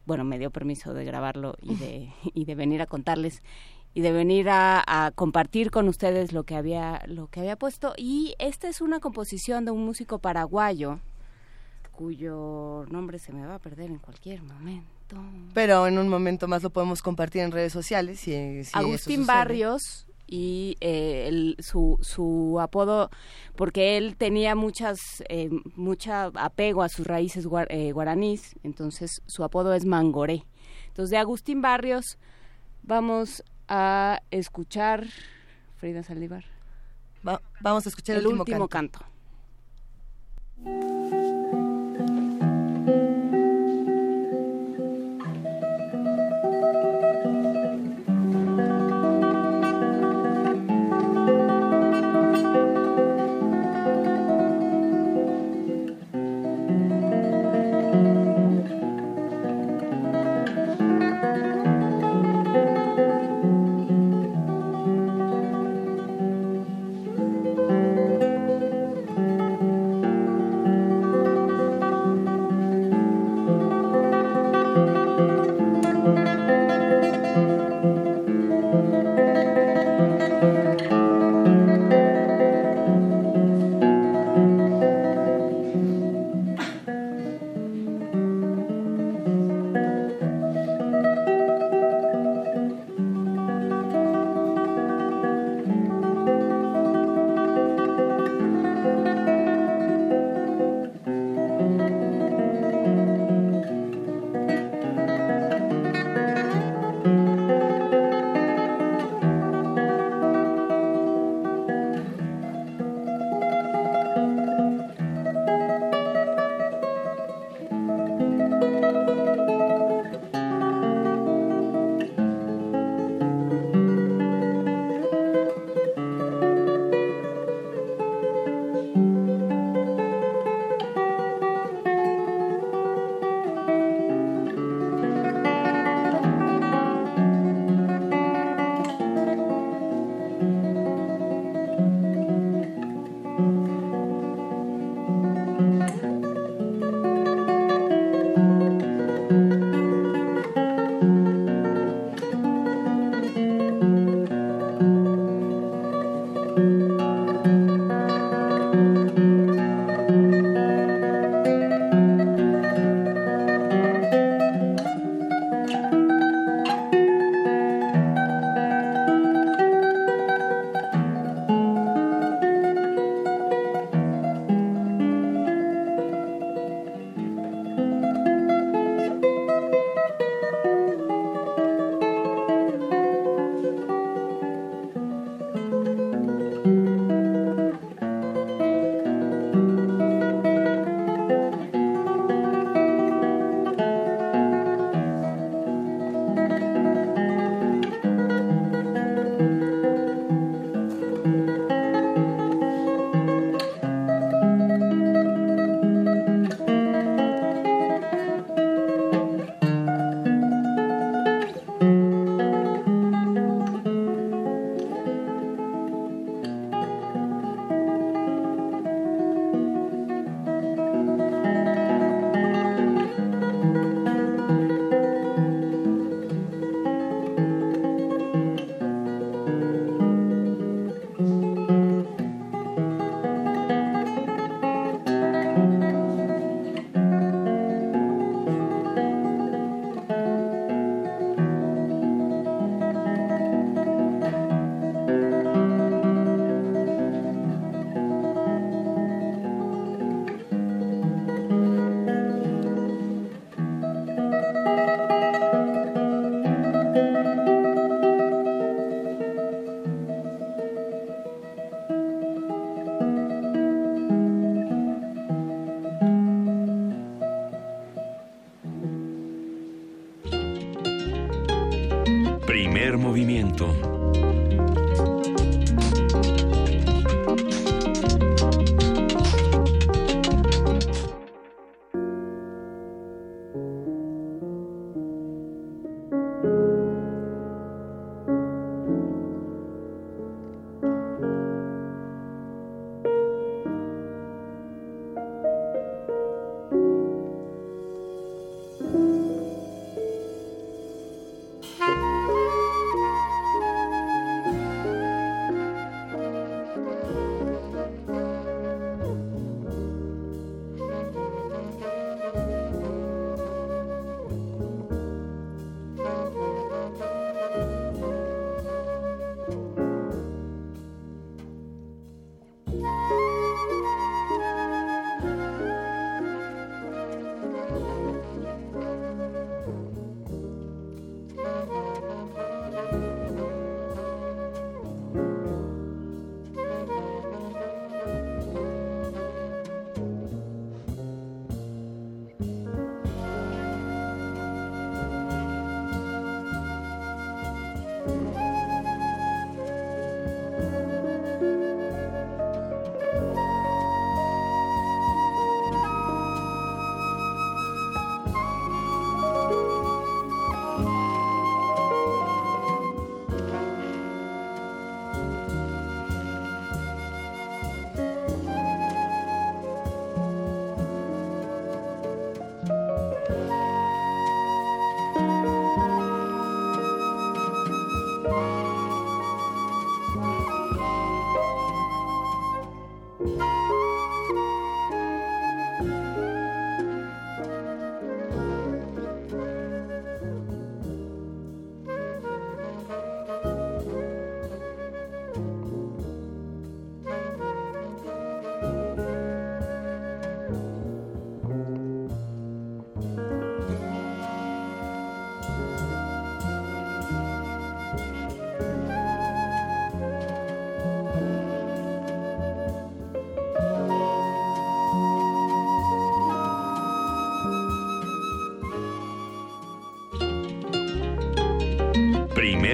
bueno, me dio permiso de grabarlo y de, y de venir a contarles y de venir a, a, compartir con ustedes lo que había lo que había puesto y esta es una composición de un músico paraguayo cuyo nombre se me va a perder en cualquier momento. Pero en un momento más lo podemos compartir en redes sociales. Si, si Agustín Barrios y eh, su, su apodo, porque él tenía muchas, eh, mucha apego a sus raíces eh, guaraníes, entonces su apodo es Mangoré. Entonces de Agustín Barrios vamos a escuchar, Frida Saldívar. vamos a escuchar el, último, canto. Primer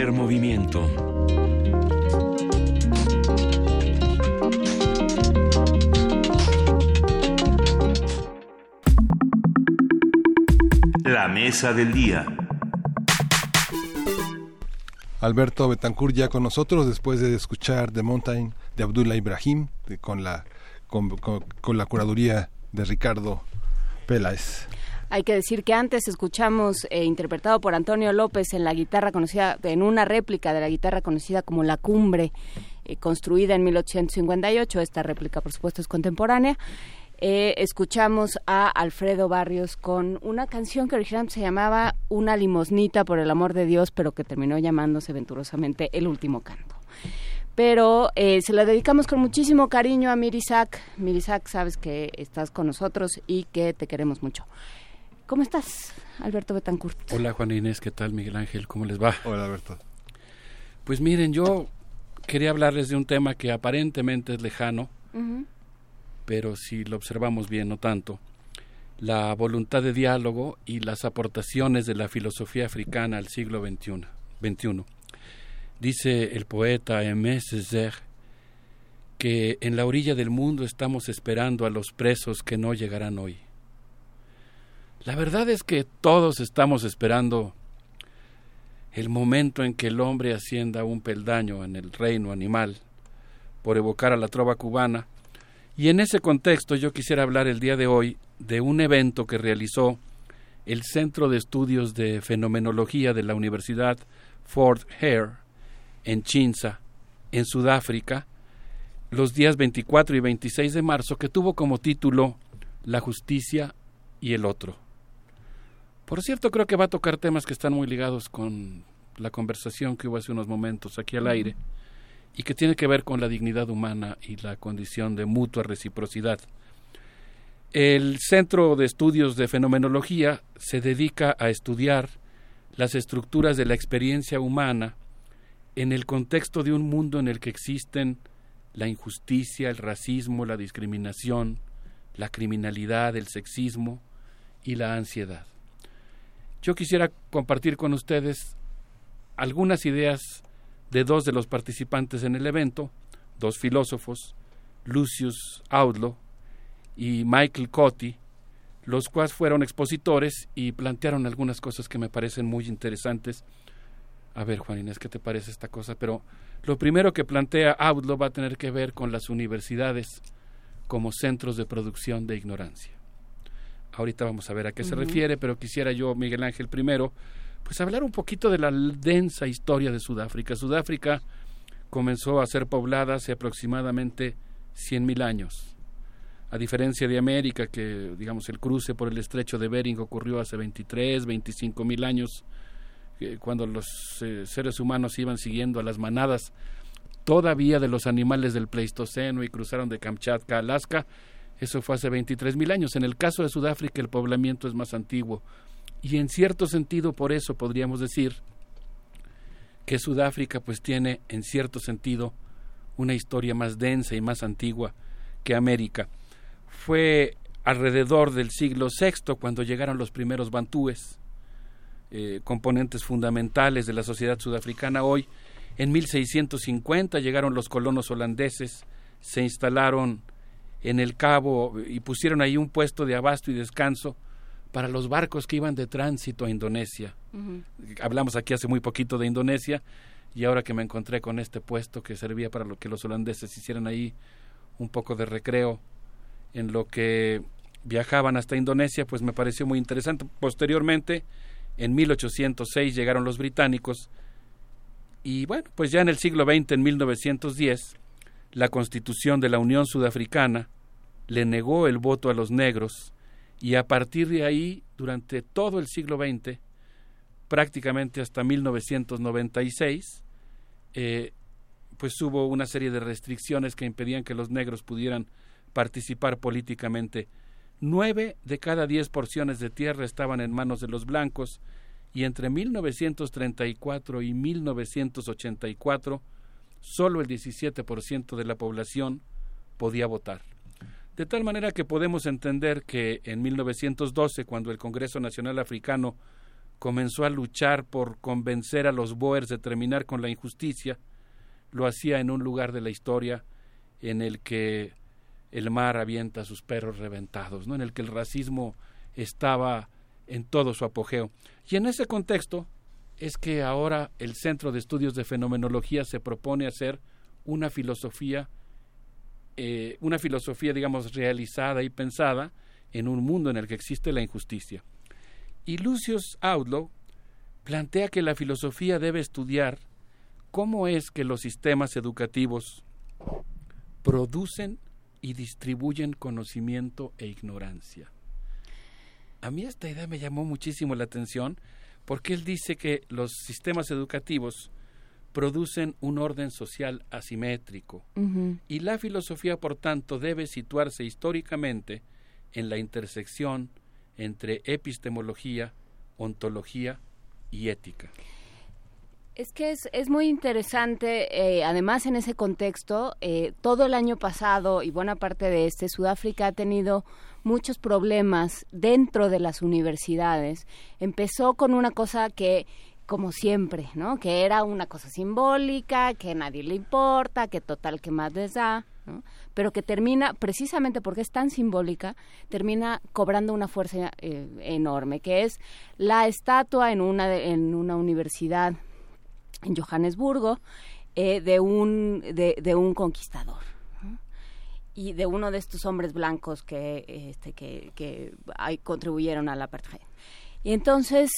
Primer movimiento. La mesa del día. Alberto Betancourt ya con nosotros después de escuchar The Mountain de Abdullah Ibrahim con la con, con la curaduría de Ricardo Peláez. Hay que decir que antes escuchamos eh, interpretado por Antonio López en la guitarra conocida, en una réplica de la guitarra conocida como La Cumbre, eh, construida en 1858. Esta réplica, por supuesto, es contemporánea. Eh, escuchamos a Alfredo Barrios con una canción que originalmente se llamaba Una limosnita por el amor de Dios, pero que terminó llamándose venturosamente El último canto. Pero se la dedicamos con muchísimo cariño a Mirisak. Mirisak, sabes que estás con nosotros y que te queremos mucho. ¿Cómo estás, Alberto Betancourt? Hola, Juan Inés, ¿qué tal, Miguel Ángel? ¿Cómo les va? Hola, Alberto. Pues miren, yo quería hablarles de un tema que aparentemente es lejano, pero si lo observamos bien, no tanto. La voluntad de diálogo y las aportaciones de la filosofía africana al siglo XXI. Dice el poeta Aimé Césaire que en la orilla del mundo estamos esperando a los presos que no llegarán hoy. La verdad es que todos estamos esperando el momento en que el hombre ascienda un peldaño en el reino animal, por evocar a la trova cubana, y en ese contexto yo quisiera hablar el día de hoy de un evento que realizó el Centro de Estudios de Fenomenología de la Universidad Fort Hare en Chinza, en Sudáfrica, los días 24 y 26 de marzo, que tuvo como título La justicia y el otro. Por cierto, creo que va a tocar temas que están muy ligados con la conversación que hubo hace unos momentos aquí al aire y que tiene que ver con la dignidad humana y la condición de mutua reciprocidad. El Centro de Estudios de Fenomenología se dedica a estudiar las estructuras de la experiencia humana en el contexto de un mundo en el que existen la injusticia, el racismo, la discriminación, la criminalidad, el sexismo y la ansiedad. Yo quisiera compartir con ustedes algunas ideas de dos de los participantes en el evento, dos filósofos, Lucius Outlaw y Michael Cotti, los cuales fueron expositores y plantearon algunas cosas que me parecen muy interesantes. A ver, Juan Inés, ¿qué te parece esta cosa? Pero lo primero que plantea Outlaw va a tener que ver con las universidades como centros de producción de ignorancia. Ahorita vamos a ver a qué se refiere, pero quisiera yo, Miguel Ángel, primero, pues hablar un poquito de la densa historia de Sudáfrica. Sudáfrica comenzó a ser poblada hace aproximadamente 100.000 años. A diferencia de América, que digamos el cruce por el estrecho de Bering ocurrió hace 23, 25 mil años, eh, cuando los eh, seres humanos iban siguiendo a las manadas todavía de los animales del Pleistoceno y cruzaron de Kamchatka a Alaska, eso fue hace 23 mil años. En el caso de Sudáfrica el poblamiento es más antiguo y en cierto sentido por eso podríamos decir que Sudáfrica pues tiene en cierto sentido una historia más densa y más antigua que América. Fue alrededor del siglo VI cuando llegaron los primeros bantúes, eh, componentes fundamentales de la sociedad sudafricana hoy. En 1650 llegaron los colonos holandeses, se instalaron en el Cabo y pusieron ahí un puesto de abasto y descanso para los barcos que iban de tránsito a Indonesia. Hablamos aquí hace muy poquito de Indonesia y ahora que me encontré con este puesto que servía para lo que los holandeses hicieran ahí un poco de recreo en lo que viajaban hasta Indonesia, pues me pareció muy interesante. Posteriormente, en 1806 llegaron los británicos y bueno, pues ya en el siglo XX, en 1910, la Constitución de la Unión Sudafricana le negó el voto a los negros y a partir de ahí, durante todo el siglo XX, prácticamente hasta 1996, eh, pues hubo una serie de restricciones que impedían que los negros pudieran participar políticamente. Nueve de cada diez porciones de tierra estaban en manos de los blancos y entre 1934 y 1984 solo el 17% de la población podía votar. De tal manera que podemos entender que en 1912, cuando el Congreso Nacional Africano comenzó a luchar por convencer a los Boers de terminar con la injusticia, lo hacía en un lugar de la historia en el que el mar avienta sus perros reventados, ¿no? en el que el racismo estaba en todo su apogeo. Y en ese contexto, es que ahora el Centro de Estudios de Fenomenología se propone hacer una filosofía, eh, una filosofía, digamos, realizada y pensada en un mundo en el que existe la injusticia. Y Lucius Outlaw plantea que la filosofía debe estudiar cómo es que los sistemas educativos producen y distribuyen conocimiento e ignorancia. A mí esta idea me llamó muchísimo la atención porque él dice que los sistemas educativos producen un orden social asimétrico y la filosofía, por tanto, debe situarse históricamente en la intersección entre epistemología, ontología y ética. Es que es, es muy interesante, eh, además en ese contexto, eh, todo el año pasado y buena parte de este, Sudáfrica ha tenido muchos problemas dentro de las universidades. Empezó con una cosa que como siempre, ¿no? Que era una cosa simbólica, que a nadie le importa, que total que más les da, ¿no? Pero que termina, precisamente porque es tan simbólica, termina cobrando una fuerza eh, enorme, que es la estatua en una, en una universidad en Johannesburgo eh, de, un, de un conquistador y de uno de estos hombres blancos que, este, que, que contribuyeron a la apartheid. Y entonces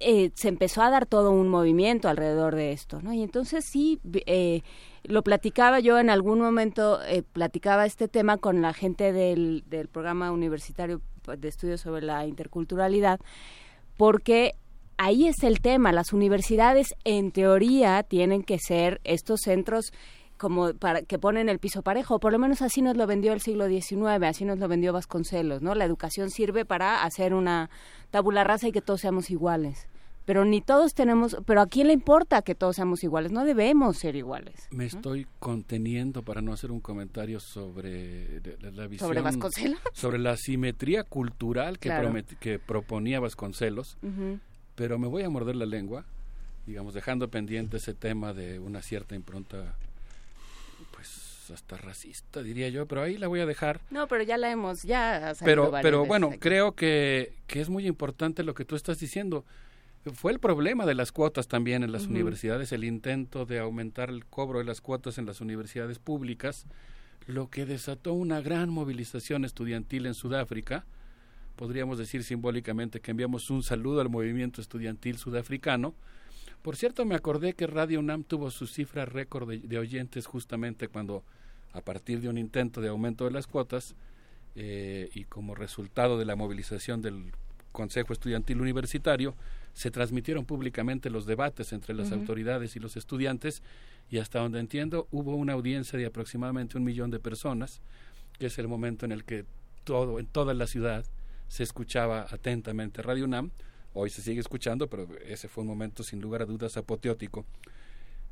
eh, se empezó a dar todo un movimiento alrededor de esto, ¿no? Y entonces sí, eh, lo platicaba yo en algún momento, eh, platicaba este tema con la gente del, del programa universitario de estudios sobre la interculturalidad, porque ahí es el tema, las universidades en teoría tienen que ser estos centros como para que ponen el piso parejo, por lo menos así nos lo vendió el siglo XIX, así nos lo vendió Vasconcelos, ¿no? La educación sirve para hacer una tabula rasa y que todos seamos iguales. Pero ni todos tenemos, pero ¿a quién le importa que todos seamos iguales? No debemos ser iguales. Me estoy conteniendo para no hacer un comentario sobre la, visión sobre Vasconcelos, sobre la simetría cultural que, que proponía Vasconcelos, pero me voy a morder la lengua digamos, dejando pendiente ese tema de una cierta impronta, pues hasta racista, diría yo, pero ahí la voy a dejar. No, pero ya la hemos, ya. Pero, pero bueno, creo que, que es muy importante lo que tú estás diciendo. Fue el problema de las cuotas también en las universidades, el intento de aumentar el cobro de las cuotas en las universidades públicas, lo que desató una gran movilización estudiantil en Sudáfrica. Podríamos decir simbólicamente que enviamos un saludo al movimiento estudiantil sudafricano, por cierto, me acordé que Radio UNAM tuvo su cifra récord de, oyentes justamente cuando, a partir de un intento de aumento de las cuotas eh, y como resultado de la movilización del Consejo Estudiantil Universitario, se transmitieron públicamente los debates entre las autoridades y los estudiantes y hasta donde entiendo hubo una audiencia de aproximadamente un millón de personas, que es el momento en el que todo, en toda la ciudad se escuchaba atentamente Radio UNAM Hoy se sigue escuchando, pero ese fue un momento sin lugar a dudas apoteótico.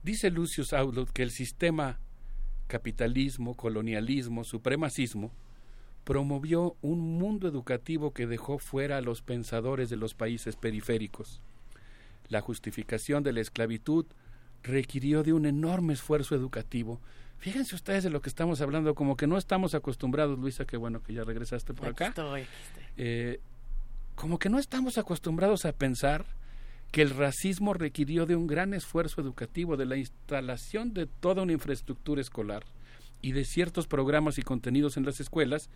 Dice Lucius Outlook que el sistema capitalismo, colonialismo, supremacismo, promovió un mundo educativo que dejó fuera a los pensadores de los países periféricos. La justificación de la esclavitud requirió de un enorme esfuerzo educativo. Fíjense ustedes de lo que estamos hablando, como que no estamos acostumbrados, Luisa, qué bueno que ya regresaste por acá. Eh, como que no estamos acostumbrados a pensar que el racismo requirió de un gran esfuerzo educativo, de la instalación de toda una infraestructura escolar y de ciertos programas y contenidos en las escuelas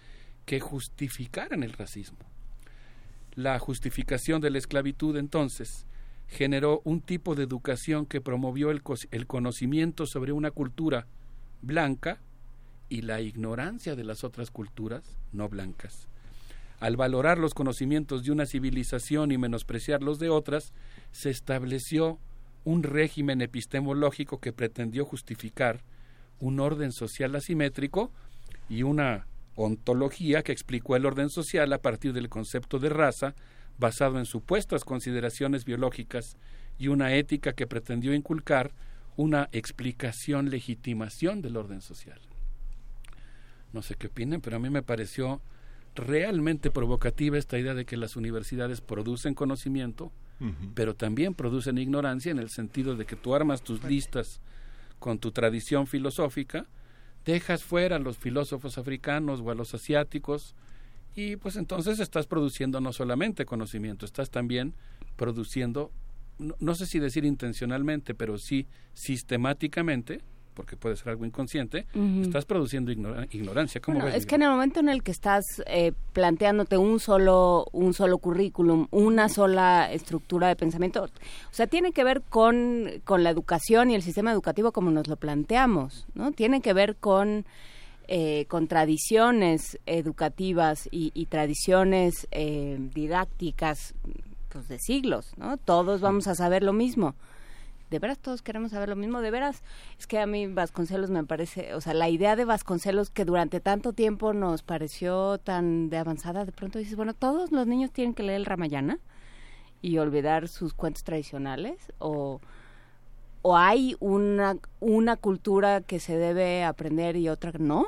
que justificaran el racismo. La justificación de la esclavitud entonces generó un tipo de educación que promovió el, el conocimiento sobre una cultura blanca y la ignorancia de las otras culturas no blancas al valorar los conocimientos de una civilización y menospreciar los de otras, se estableció un régimen epistemológico que pretendió justificar un orden social asimétrico y una ontología que explicó el orden social a partir del concepto de raza basado en supuestas consideraciones biológicas y una ética que pretendió inculcar una explicación legitimación del orden social. No sé qué opinen, pero a mí me pareció realmente provocativa esta idea de que las universidades producen conocimiento, pero también producen ignorancia en el sentido de que tú armas tus listas con tu tradición filosófica, dejas fuera a los filósofos africanos o a los asiáticos y pues entonces estás produciendo no solamente conocimiento, estás también produciendo, no sé si decir intencionalmente, pero sí sistemáticamente, porque puede ser algo inconsciente, estás produciendo ignorancia. ¿Cómo es que en el momento en el que estás eh, planteándote un solo, un solo currículum, una sola estructura de pensamiento, o sea, tiene que ver con, con la educación y el sistema educativo como nos lo planteamos, ¿no? Tiene que ver con... Eh, con tradiciones educativas y, tradiciones eh, didácticas pues de siglos, ¿no? Todos vamos a saber lo mismo de veras todos queremos saber lo mismo, de veras es que a mí Vasconcelos me parece, o sea, la idea de Vasconcelos que durante tanto tiempo nos pareció tan de avanzada, de pronto dices, bueno, todos los niños tienen que leer el Ramayana y olvidar sus cuentos tradicionales o o hay una una cultura que se debe aprender y otra no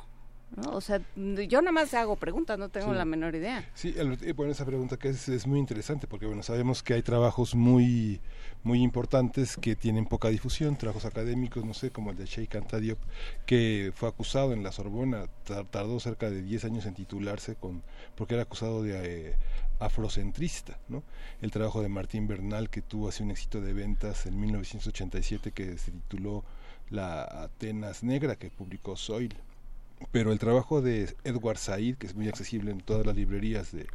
¿no? O sea, yo nada más hago preguntas, no tengo la menor idea. Sí, bueno, esa pregunta que es, es muy interesante porque, bueno, sabemos que hay trabajos muy muy importantes que tienen poca difusión, trabajos académicos, no sé, como el de Sheikh Anta Diop, que fue acusado en la Sorbona, tardó cerca de 10 años en titularse con porque era acusado de eh, afrocentrista, ¿no? El trabajo de Martín Bernal que tuvo así un éxito de ventas en 1987 que se tituló La Atenas Negra que publicó Soil pero el trabajo de Edward Said, que es muy accesible en todas las librerías de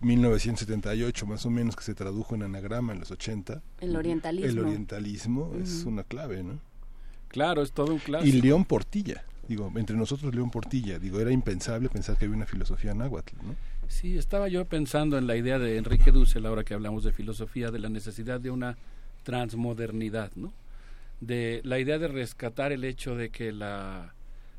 1978 más o menos, que se tradujo en anagrama en los 80. El orientalismo. El orientalismo es una clave, ¿no? Claro, es todo un clásico. Y León Portilla, digo, entre nosotros León Portilla, digo, era impensable pensar que había una filosofía náhuatl, ¿no? Sí, estaba yo pensando en la idea de Enrique Dussel, ahora que hablamos de filosofía, de la necesidad de una transmodernidad, ¿no? De la idea de rescatar el hecho de que la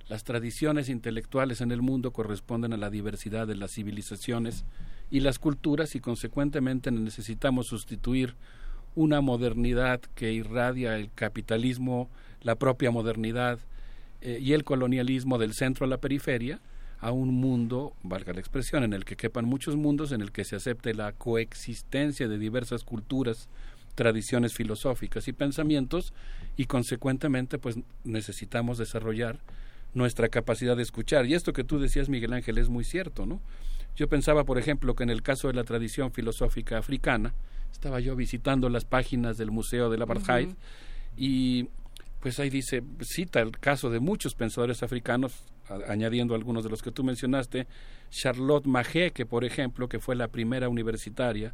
las tradiciones intelectuales en el mundo corresponden a la diversidad de las civilizaciones y las culturas y consecuentemente necesitamos sustituir una modernidad que irradia el capitalismo, la propia modernidad eh, y el colonialismo del centro a la periferia a un mundo, valga la expresión, en el que quepan muchos mundos, en el que se acepte la coexistencia de diversas culturas tradiciones filosóficas y pensamientos y consecuentemente pues necesitamos desarrollar nuestra capacidad de escuchar. Y esto que tú decías, Miguel Ángel, es muy cierto, ¿no? Yo pensaba, por ejemplo, que en el caso de la tradición filosófica africana, estaba yo visitando las páginas del Museo del Apartheid y pues ahí dice, cita el caso de muchos pensadores africanos, añadiendo algunos de los que tú mencionaste, Charlotte Magé, que por ejemplo, que fue la primera universitaria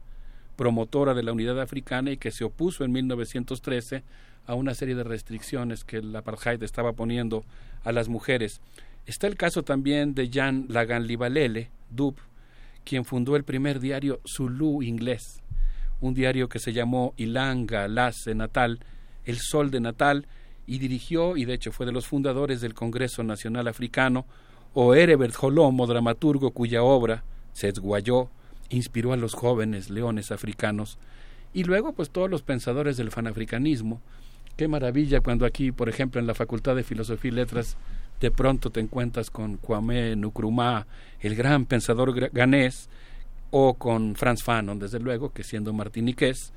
promotora de la unidad africana y que se opuso en 1913 a una serie de restricciones que el apartheid estaba poniendo a las mujeres. Está el caso también de Jan Laganlibalele, Dub, quien fundó el primer diario Zulu inglés, un diario que se llamó Ilanga Lasse Natal, El Sol de Natal, y dirigió, y de hecho fue de los fundadores del Congreso Nacional Africano, o Erebert Jolomo, dramaturgo cuya obra, Setsguayó, inspiró a los jóvenes leones africanos, y luego pues todos los pensadores del fanafricanismo. Qué maravilla cuando aquí, por ejemplo, en la Facultad de Filosofía y Letras, de pronto te encuentras con Kwame Nkrumah, el gran pensador ganés, o con Franz Fanon, desde luego, que siendo martiniqués,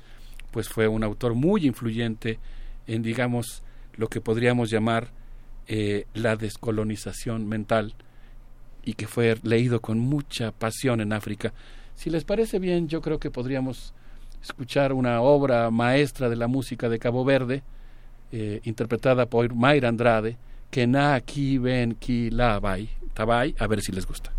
pues fue un autor muy influyente en, digamos, lo que podríamos llamar eh, la descolonización mental y que fue leído con mucha pasión en África. Si les parece bien, yo creo que podríamos escuchar una obra maestra de la música de Cabo Verde, eh, interpretada por Mayra Andrade, que na ki ven ki la bai, tabai, a ver si les gusta.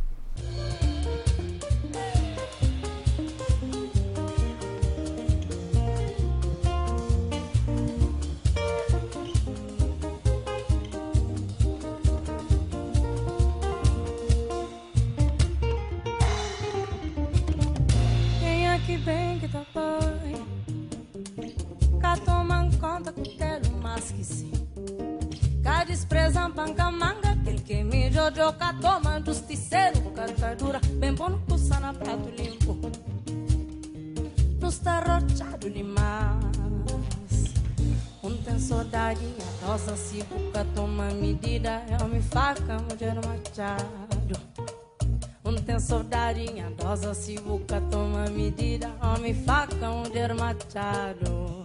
Desprezam panca manga Aquele que me jojoca toma justiceiro Cardura bem bom puxa na prato limpo. Nos tarrochado demais. Um tem saudadinha Nossa se buca toma medida Eu me faca, mulher machado. Um tem saudadinha Nossa se buca toma medida Eu me faca, mulher machado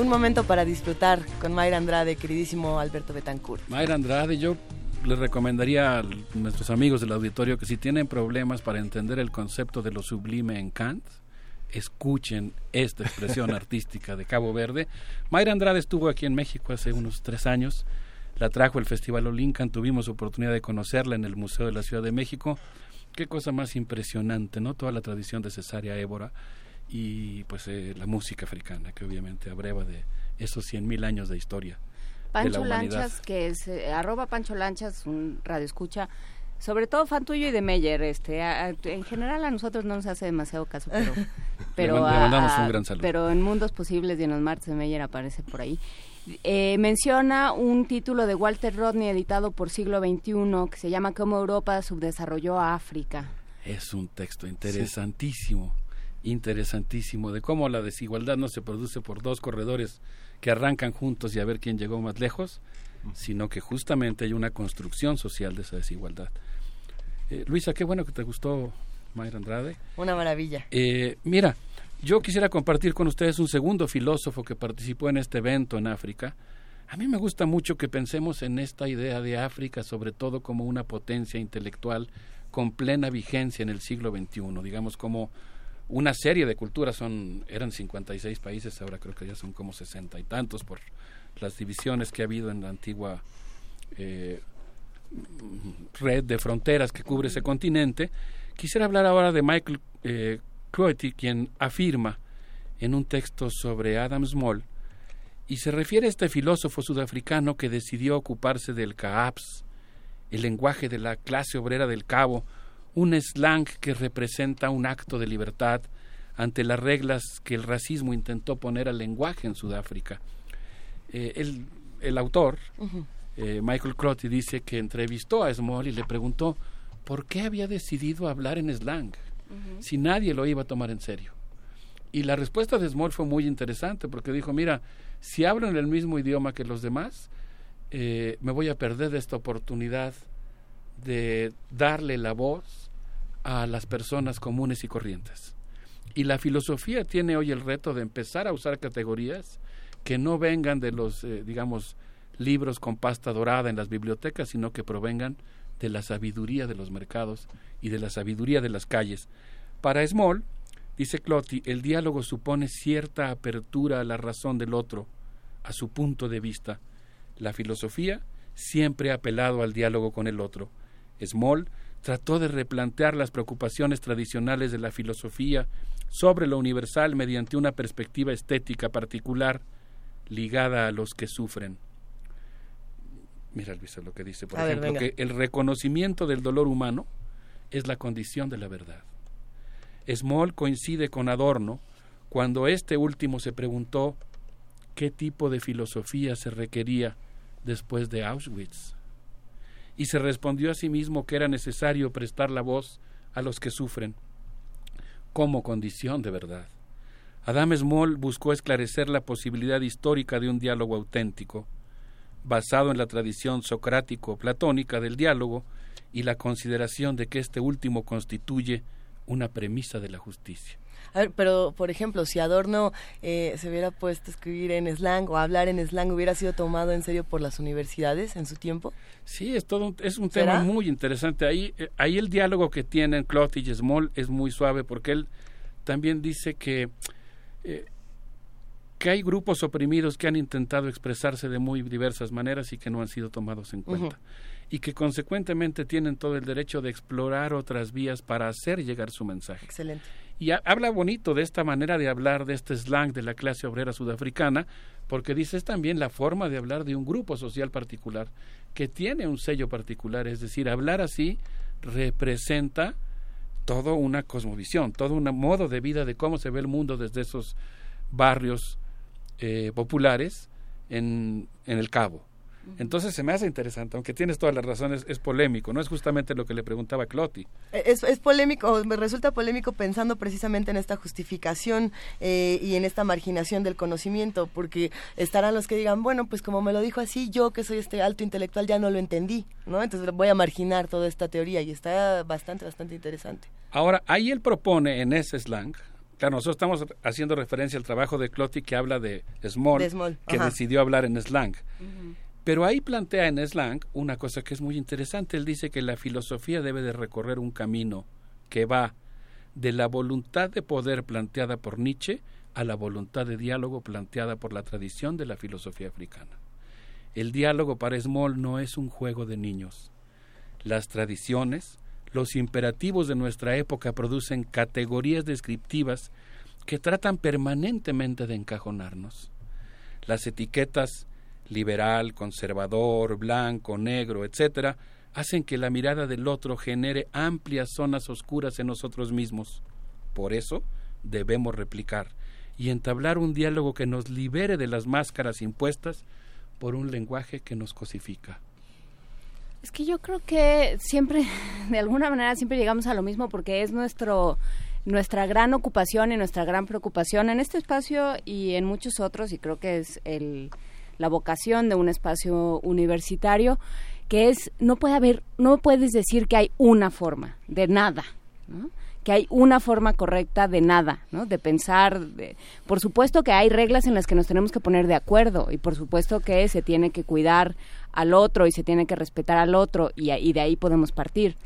Un momento para disfrutar con Mayra Andrade, queridísimo Alberto Betancourt. Mayra Andrade, yo les recomendaría a nuestros amigos del auditorio que si tienen problemas para entender el concepto de lo sublime en Kant, escuchen esta expresión artística de Cabo Verde. Mayra Andrade estuvo aquí en México hace unos tres años, la trajo el Festival Olincan, tuvimos oportunidad de conocerla en el Museo de la Ciudad de México. Qué cosa más impresionante, ¿no? Toda la tradición de Cesárea Évora y pues eh, la música africana, que obviamente abreva de esos cien mil años de historia. Pancho Lanchas, que es eh, arroba Pancho Lanchas, un radio escucha, sobre todo fan tuyo y de Meyer, este, en general a nosotros no nos hace demasiado caso, pero, pero, mandamos un gran saludo. pero en Mundos Posibles y en los martes de Meyer aparece por ahí. Eh, menciona un título de Walter Rodney editado por Siglo XXI que se llama Cómo Europa subdesarrolló a África. Es un texto interesantísimo interesantísimo de cómo la desigualdad no se produce por dos corredores que arrancan juntos y a ver quién llegó más lejos, sino que justamente hay una construcción social de esa desigualdad. Eh, Luisa, qué bueno que te gustó Mayra Andrade. Una maravilla. Eh, mira, yo quisiera compartir con ustedes un segundo filósofo que participó en este evento en África, A mí me gusta mucho que pensemos en esta idea de África, sobre todo como una potencia intelectual con plena vigencia en el siglo XXI, digamos como una serie de culturas, son eran 56 países, ahora creo que ya son como 60 y tantos por las divisiones que ha habido en la antigua eh, red de fronteras que cubre ese continente. Quisiera hablar ahora de Michael eh, quien afirma en un texto sobre Adam Small y se refiere a este filósofo sudafricano que decidió ocuparse del CAAPS, el lenguaje de la clase obrera del Cabo, un slang que representa un acto de libertad ante las reglas que el racismo intentó poner al lenguaje en Sudáfrica. Eh, el, autor, eh, Michael Crotty, dice que entrevistó a Small y le preguntó por qué había decidido hablar en slang, si nadie lo iba a tomar en serio. Y la respuesta de Small fue muy interesante porque dijo, mira, si hablo en el mismo idioma que los demás, eh, me voy a perder de esta oportunidad de darle la voz a las personas comunes y corrientes. Y la filosofía tiene hoy el reto de empezar a usar categorías que no vengan de los, eh, digamos, libros con pasta dorada en las bibliotecas, sino que provengan de la sabiduría de los mercados y de la sabiduría de las calles. Para Small, Dice Clotti, el diálogo supone cierta apertura a la razón del otro, a su punto de vista. La filosofía siempre ha apelado al diálogo con el otro. Small trató de replantear las preocupaciones tradicionales de la filosofía sobre lo universal mediante una perspectiva estética particular ligada a los que sufren. Mira, Luisa, lo que dice, por ejemplo, que el reconocimiento del dolor humano es la condición de la verdad. Small coincide con Adorno cuando este último se preguntó qué tipo de filosofía se requería después de Auschwitz. Y se respondió a sí mismo que era necesario prestar la voz a los que sufren como condición de verdad. Adam Small buscó esclarecer la posibilidad histórica de un diálogo auténtico, basado en la tradición socrático-platónica del diálogo y la consideración de que este último constituye una premisa de la justicia. A ver, pero por ejemplo, si Adorno eh, se hubiera puesto a escribir en slang o a hablar en slang, ¿hubiera sido tomado en serio por las universidades en su tiempo? Sí, es todo es un tema muy interesante. Ahí, eh, ahí el diálogo que tienen Clot y Small es muy suave porque él también dice que eh, que hay grupos oprimidos que han intentado expresarse de muy diversas maneras y que no han sido tomados en cuenta y que consecuentemente tienen todo el derecho de explorar otras vías para hacer llegar su mensaje. Excelente. Y habla bonito de esta manera de hablar de este slang de la clase obrera sudafricana, porque dice es también la forma de hablar de un grupo social particular que tiene un sello particular, es decir, hablar así representa toda una cosmovisión, todo un modo de vida de cómo se ve el mundo desde esos barrios eh, populares en, en el Cabo. Entonces se me hace interesante, aunque tienes todas las razones, es polémico, no es justamente lo que le preguntaba Clotti. Eh, es, es polémico, me resulta polémico pensando precisamente en esta justificación eh, y en esta marginación del conocimiento, porque estarán los que digan, bueno, pues como me lo dijo así, yo que soy este alto intelectual ya no lo entendí, ¿no? Entonces voy a marginar toda esta teoría y está bastante, bastante interesante. Ahora, ahí él propone en ese slang, Claro, nosotros estamos haciendo referencia al trabajo de Clotti que habla de Small, que decidió hablar en slang. Pero ahí plantea en Slang una cosa que es muy interesante. Él dice que la filosofía debe de recorrer un camino que va de la voluntad de poder planteada por Nietzsche a la voluntad de diálogo planteada por la tradición de la filosofía africana. El diálogo para Small no es un juego de niños. Las tradiciones, los imperativos de nuestra época producen categorías descriptivas que tratan permanentemente de encajonarnos. Las etiquetas liberal, conservador, blanco, negro, etcétera, hacen que la mirada del otro genere amplias zonas oscuras en nosotros mismos. Por eso debemos replicar y entablar un diálogo que nos libere de las máscaras impuestas por un lenguaje que nos cosifica. Es que yo creo que siempre, de alguna manera, siempre llegamos a lo mismo porque es nuestro nuestra gran ocupación y nuestra gran preocupación en este espacio y en muchos otros, y creo que es el, la vocación de un espacio universitario, que es, no puede haber, no puedes decir que hay una forma de nada, que hay una forma correcta de nada, ¿no? De pensar, por supuesto que hay reglas en las que nos tenemos que poner de acuerdo y por supuesto que se tiene que cuidar al otro y se tiene que respetar al otro y, y de ahí podemos partir.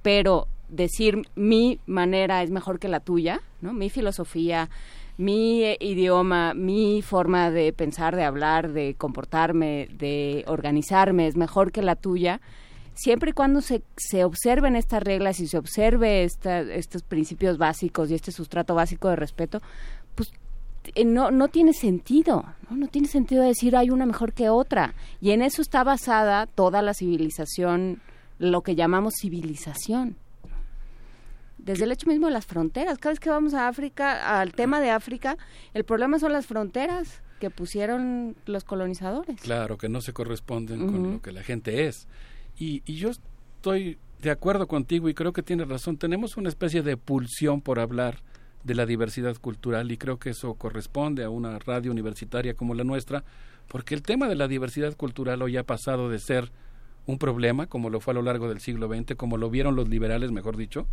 Pero decir mi manera es mejor que la tuya, ¿no? Mi filosofía, mi eh, idioma, mi forma de pensar, de hablar, de comportarme, de organizarme es mejor que la tuya, siempre y cuando se, se observen estas reglas y se observe estos principios básicos y este sustrato básico de respeto, pues eh, no, no tiene sentido, no tiene sentido decir hay una mejor que otra. Y en eso está basada toda la civilización, lo que llamamos civilización desde el hecho mismo de las fronteras. Cada vez que vamos a África, al tema de África, el problema son las fronteras que pusieron los colonizadores. Claro, que no se corresponden con lo que la gente es. Y, y yo estoy de acuerdo contigo y creo que tienes razón. Tenemos una especie de pulsión por hablar de la diversidad cultural y creo que eso corresponde a una radio universitaria como la nuestra, porque el tema de la diversidad cultural hoy ha pasado de ser un problema, como lo fue a lo largo del siglo XX, como lo vieron los liberales, mejor dicho,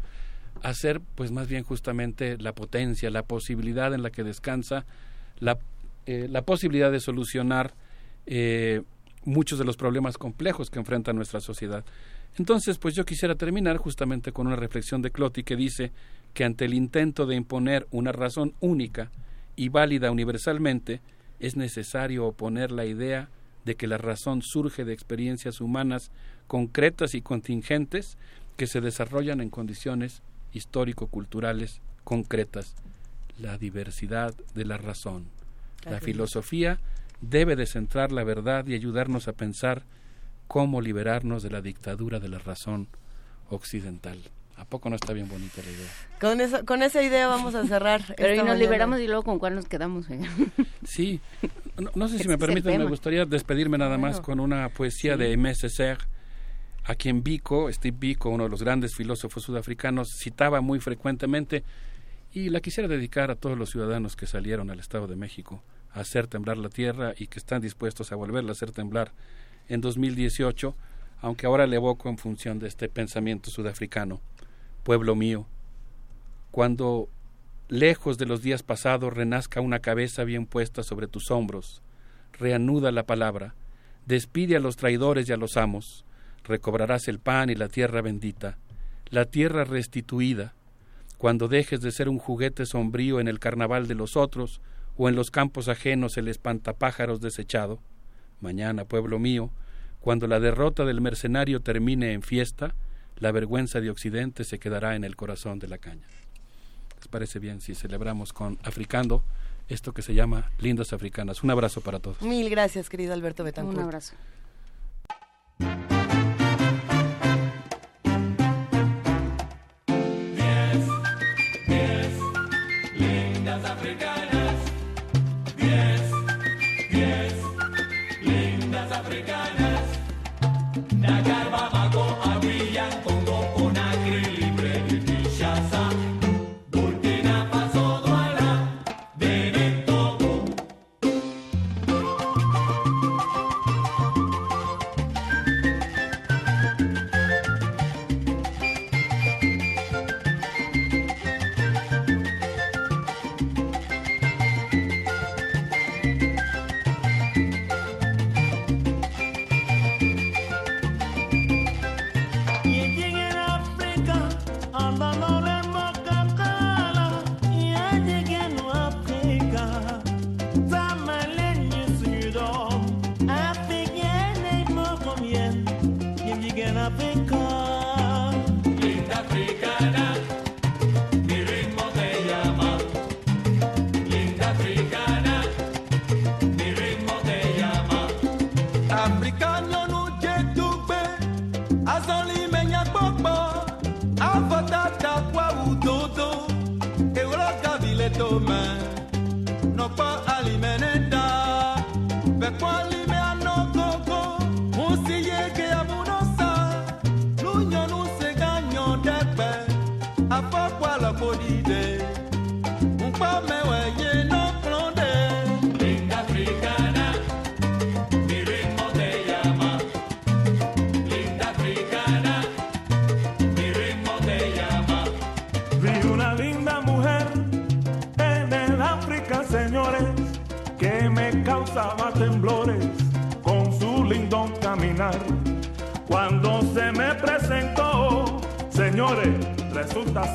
hacer pues más bien justamente la potencia, la posibilidad en la que descansa, la, eh, la posibilidad de solucionar eh, muchos de los problemas complejos que enfrenta nuestra sociedad. Entonces, pues yo quisiera terminar justamente con una reflexión de Clotti que dice que ante el intento de imponer una razón única y válida universalmente, es necesario oponer la idea de que la razón surge de experiencias humanas concretas y contingentes que se desarrollan en condiciones histórico-culturales concretas, la diversidad de la razón. La filosofía debe de centrar la verdad y ayudarnos a pensar cómo liberarnos de la dictadura de la razón occidental. ¿A poco no está bien bonita la idea? Con, eso, con esa idea vamos a cerrar. Pero y nos liberamos y luego con cuál nos quedamos. sí, no, sé si me permiten, me gustaría despedirme nada más con una poesía de M. Césaire a quien Biko, Steve Biko, uno de los grandes filósofos sudafricanos, citaba muy frecuentemente y la quisiera dedicar a todos los ciudadanos que salieron al Estado de México a hacer temblar la tierra y que están dispuestos a volverla a hacer temblar en 2018, aunque ahora le evoco en función de este pensamiento sudafricano. Pueblo mío, cuando lejos de los días pasados renazca una cabeza bien puesta sobre tus hombros, reanuda la palabra, despide a los traidores y a los amos, recobrarás el pan y la tierra bendita, la tierra restituida, cuando dejes de ser un juguete sombrío en el carnaval de los otros o en los campos ajenos el espantapájaros desechado. Mañana, pueblo mío, cuando la derrota del mercenario termine en fiesta, la vergüenza de Occidente se quedará en el corazón de la caña. ¿Les parece bien si celebramos con Africando esto que se llama Lindas Africanas? Un abrazo para todos. Mil gracias, querido Alberto Betancourt. Un abrazo.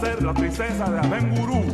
Ser la princesa de Abengurú.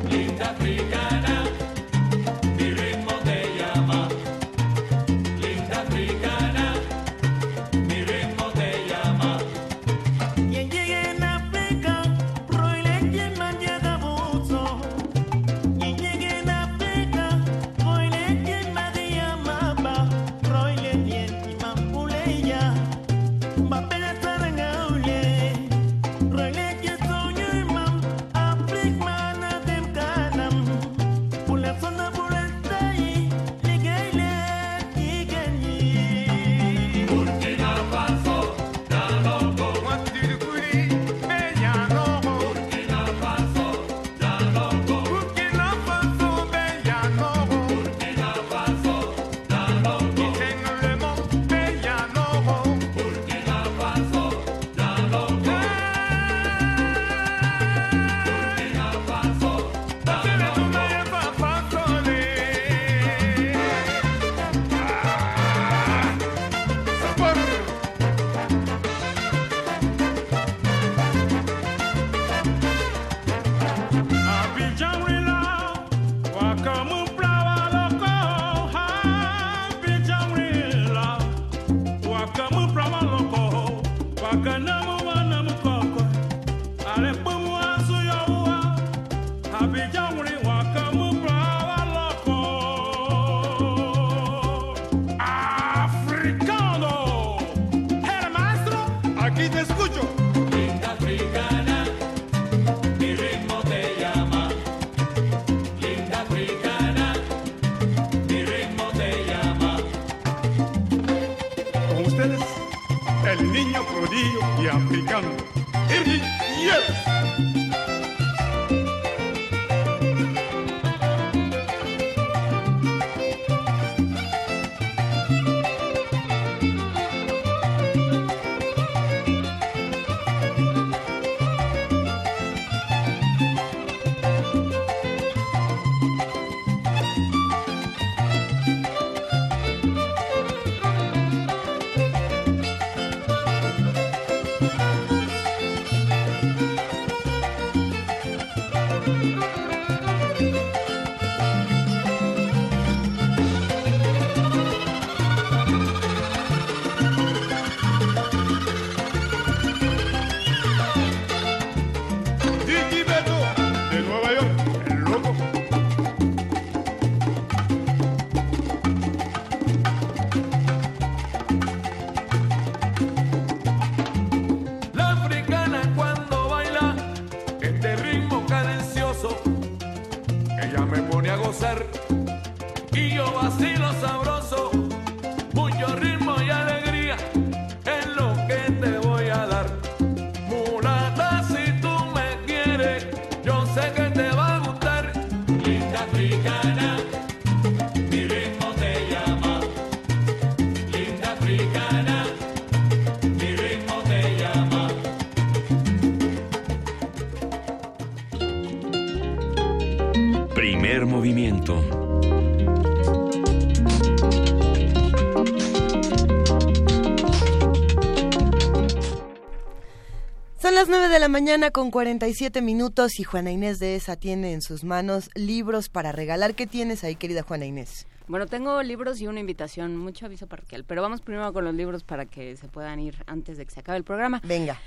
De la mañana con 47 minutos y Juana Inés de esa tiene en sus manos libros para regalar. ¿Qué tienes ahí, querida Juana Inés? Bueno, tengo libros y una invitación, mucho aviso parroquial, pero vamos primero con los libros para que se puedan ir antes de que se acabe el programa. Venga.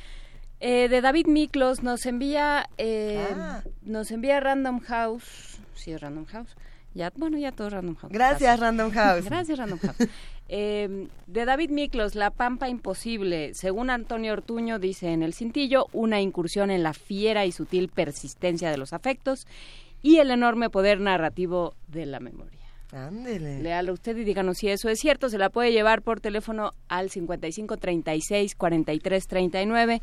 Eh, de David Miklos nos envía, eh, Ah. nos envía Random House, sí es Random House, ya, bueno, ya todo Random House. Gracias, Random House. Gracias, Random House. Eh, de David Miklos, La Pampa Imposible. Según Antonio Ortuño, dice en El Cintillo, una incursión en la fiera y sutil persistencia de los afectos y el enorme poder narrativo de la memoria. Ándele. Léalo usted y díganos si eso es cierto. Se la puede llevar por teléfono al 55 36 43 39.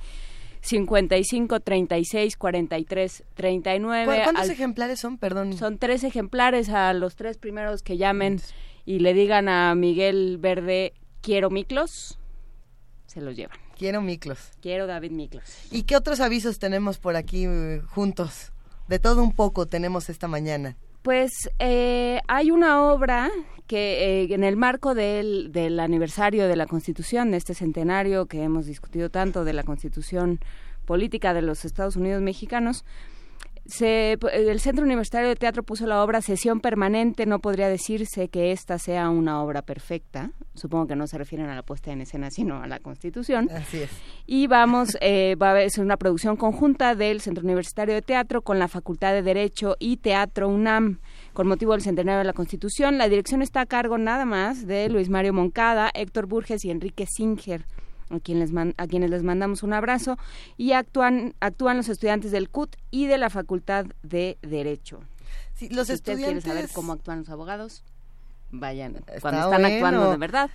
55 36 43 39. ¿Cu- ¿Cuántos al- ejemplares son? Perdón. Son tres ejemplares a los tres primeros que llamen y le digan a Miguel Verde, quiero Miklos, se los llevan. Quiero Miklos. Quiero David Miklos. ¿Y qué otros avisos tenemos por aquí eh, juntos? De todo un poco tenemos esta mañana. Pues eh, hay una obra que eh, en el marco del, del aniversario de la Constitución, de este centenario que hemos discutido tanto de la Constitución política de los Estados Unidos mexicanos, se, el Centro Universitario de Teatro puso la obra Sesión Permanente. No podría decirse que esta sea una obra perfecta. Supongo que no se refieren a la puesta en escena, sino a la Constitución. Así es. Y vamos, eh, va a ser una producción conjunta del Centro Universitario de Teatro con la Facultad de Derecho y Teatro UNAM con motivo del centenario de la Constitución. La dirección está a cargo nada más de Luis Mario Moncada, Héctor Burges y Enrique Singer a, quienes les a quienes les mandamos un abrazo, y actúan, actúan los estudiantes del CUT y de la Facultad de Derecho. Sí, los si usted quiere saber estudiantes- cómo actúan los abogados, vayan. Está Cuando están bueno. actuando de verdad,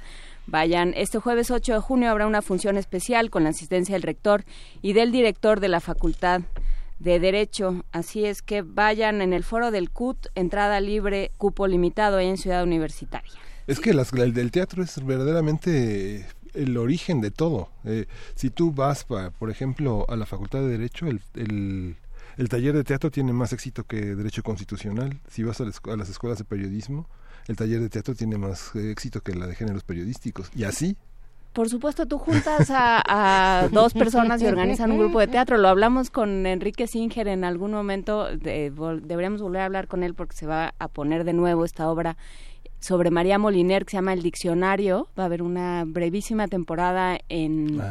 vayan. Este jueves 8 de junio habrá una función especial con la asistencia del rector y del director de la Facultad de Derecho. Así es que vayan en el foro del CUT, entrada libre, cupo limitado ahí en Ciudad Universitaria. Es que las- el del teatro es verdaderamente el origen de todo. Eh, si tú vas, pa- por ejemplo, a la Facultad de Derecho, el, el, taller de teatro tiene más éxito que Derecho Constitucional. Si vas a, a las escuelas de periodismo, el taller de teatro tiene más eh, éxito que la de géneros periodísticos. Y así, Por supuesto, tú juntas a, a dos personas y organizan un grupo de teatro. Lo hablamos con Enrique Singer en algún momento. de- deberíamos volver a hablar con él porque se va a poner de nuevo esta obra sobre María Moliner que se llama El Diccionario. Va a haber una brevísima temporada en,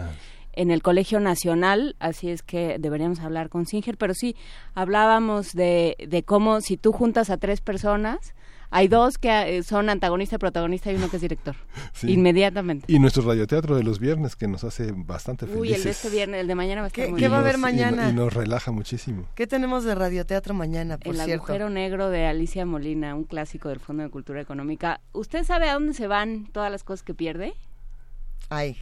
en el Colegio Nacional, así es que deberíamos hablar con Singer. Pero sí, hablábamos de, de cómo si tú juntas a tres personas, hay dos que eh, son antagonista, protagonista y uno que es director. Sí. Inmediatamente. y nuestro radioteatro de los viernes que nos hace bastante felices. Uy, el de este viernes, el de mañana va a estar ¿Qué- muy qué bien. va a haber Y mañana? Y, nos relaja muchísimo. ¿Qué tenemos de radioteatro mañana, por El cierto? agujero negro de Alicia Molina, un clásico del Fondo de Cultura Económica. ¿Usted sabe a dónde se van todas las cosas que pierde? Ay.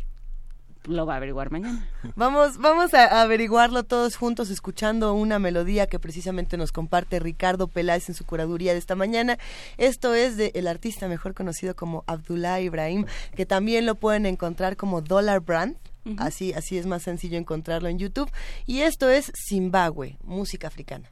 Lo va a averiguar mañana. Vamos, vamos a averiguarlo todos juntos escuchando una melodía que precisamente nos comparte Ricardo Peláez en su curaduría de esta mañana. Esto es de el artista mejor conocido como Abdullah Ibrahim, que también lo pueden encontrar como Dollar Brand. Así, así es más sencillo encontrarlo en YouTube. Y esto es Zimbabue, música africana.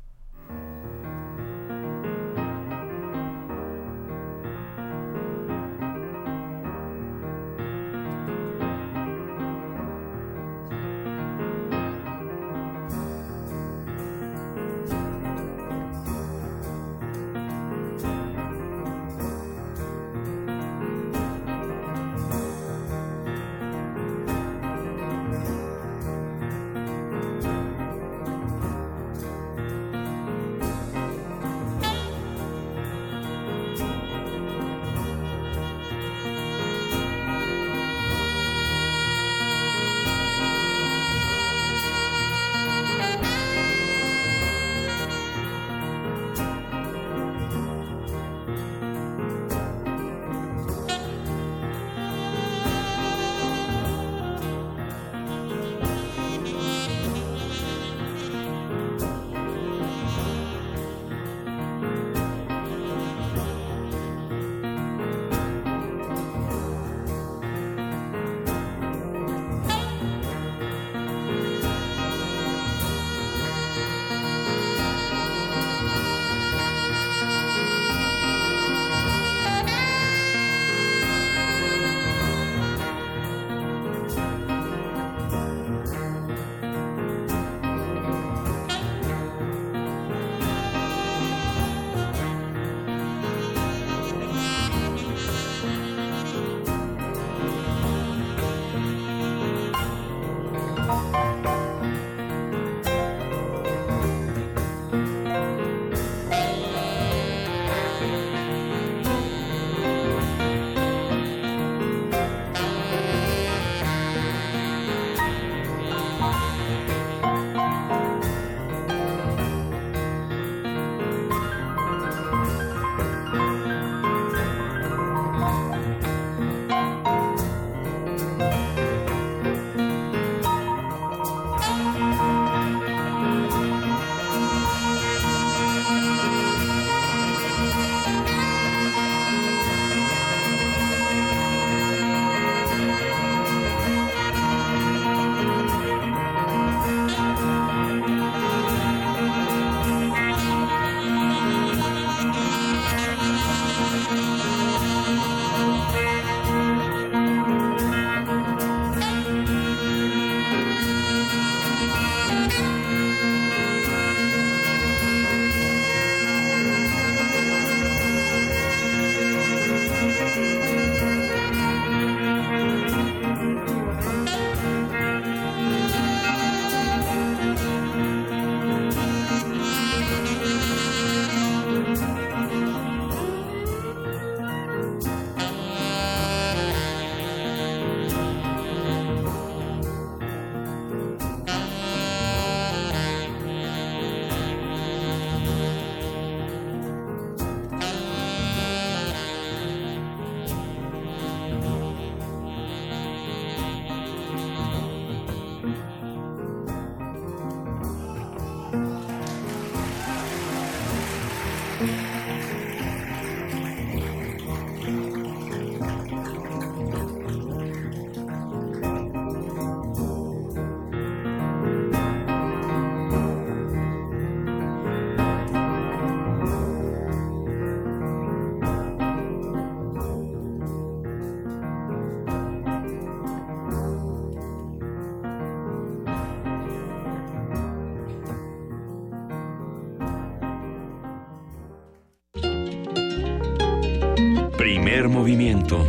Movimiento.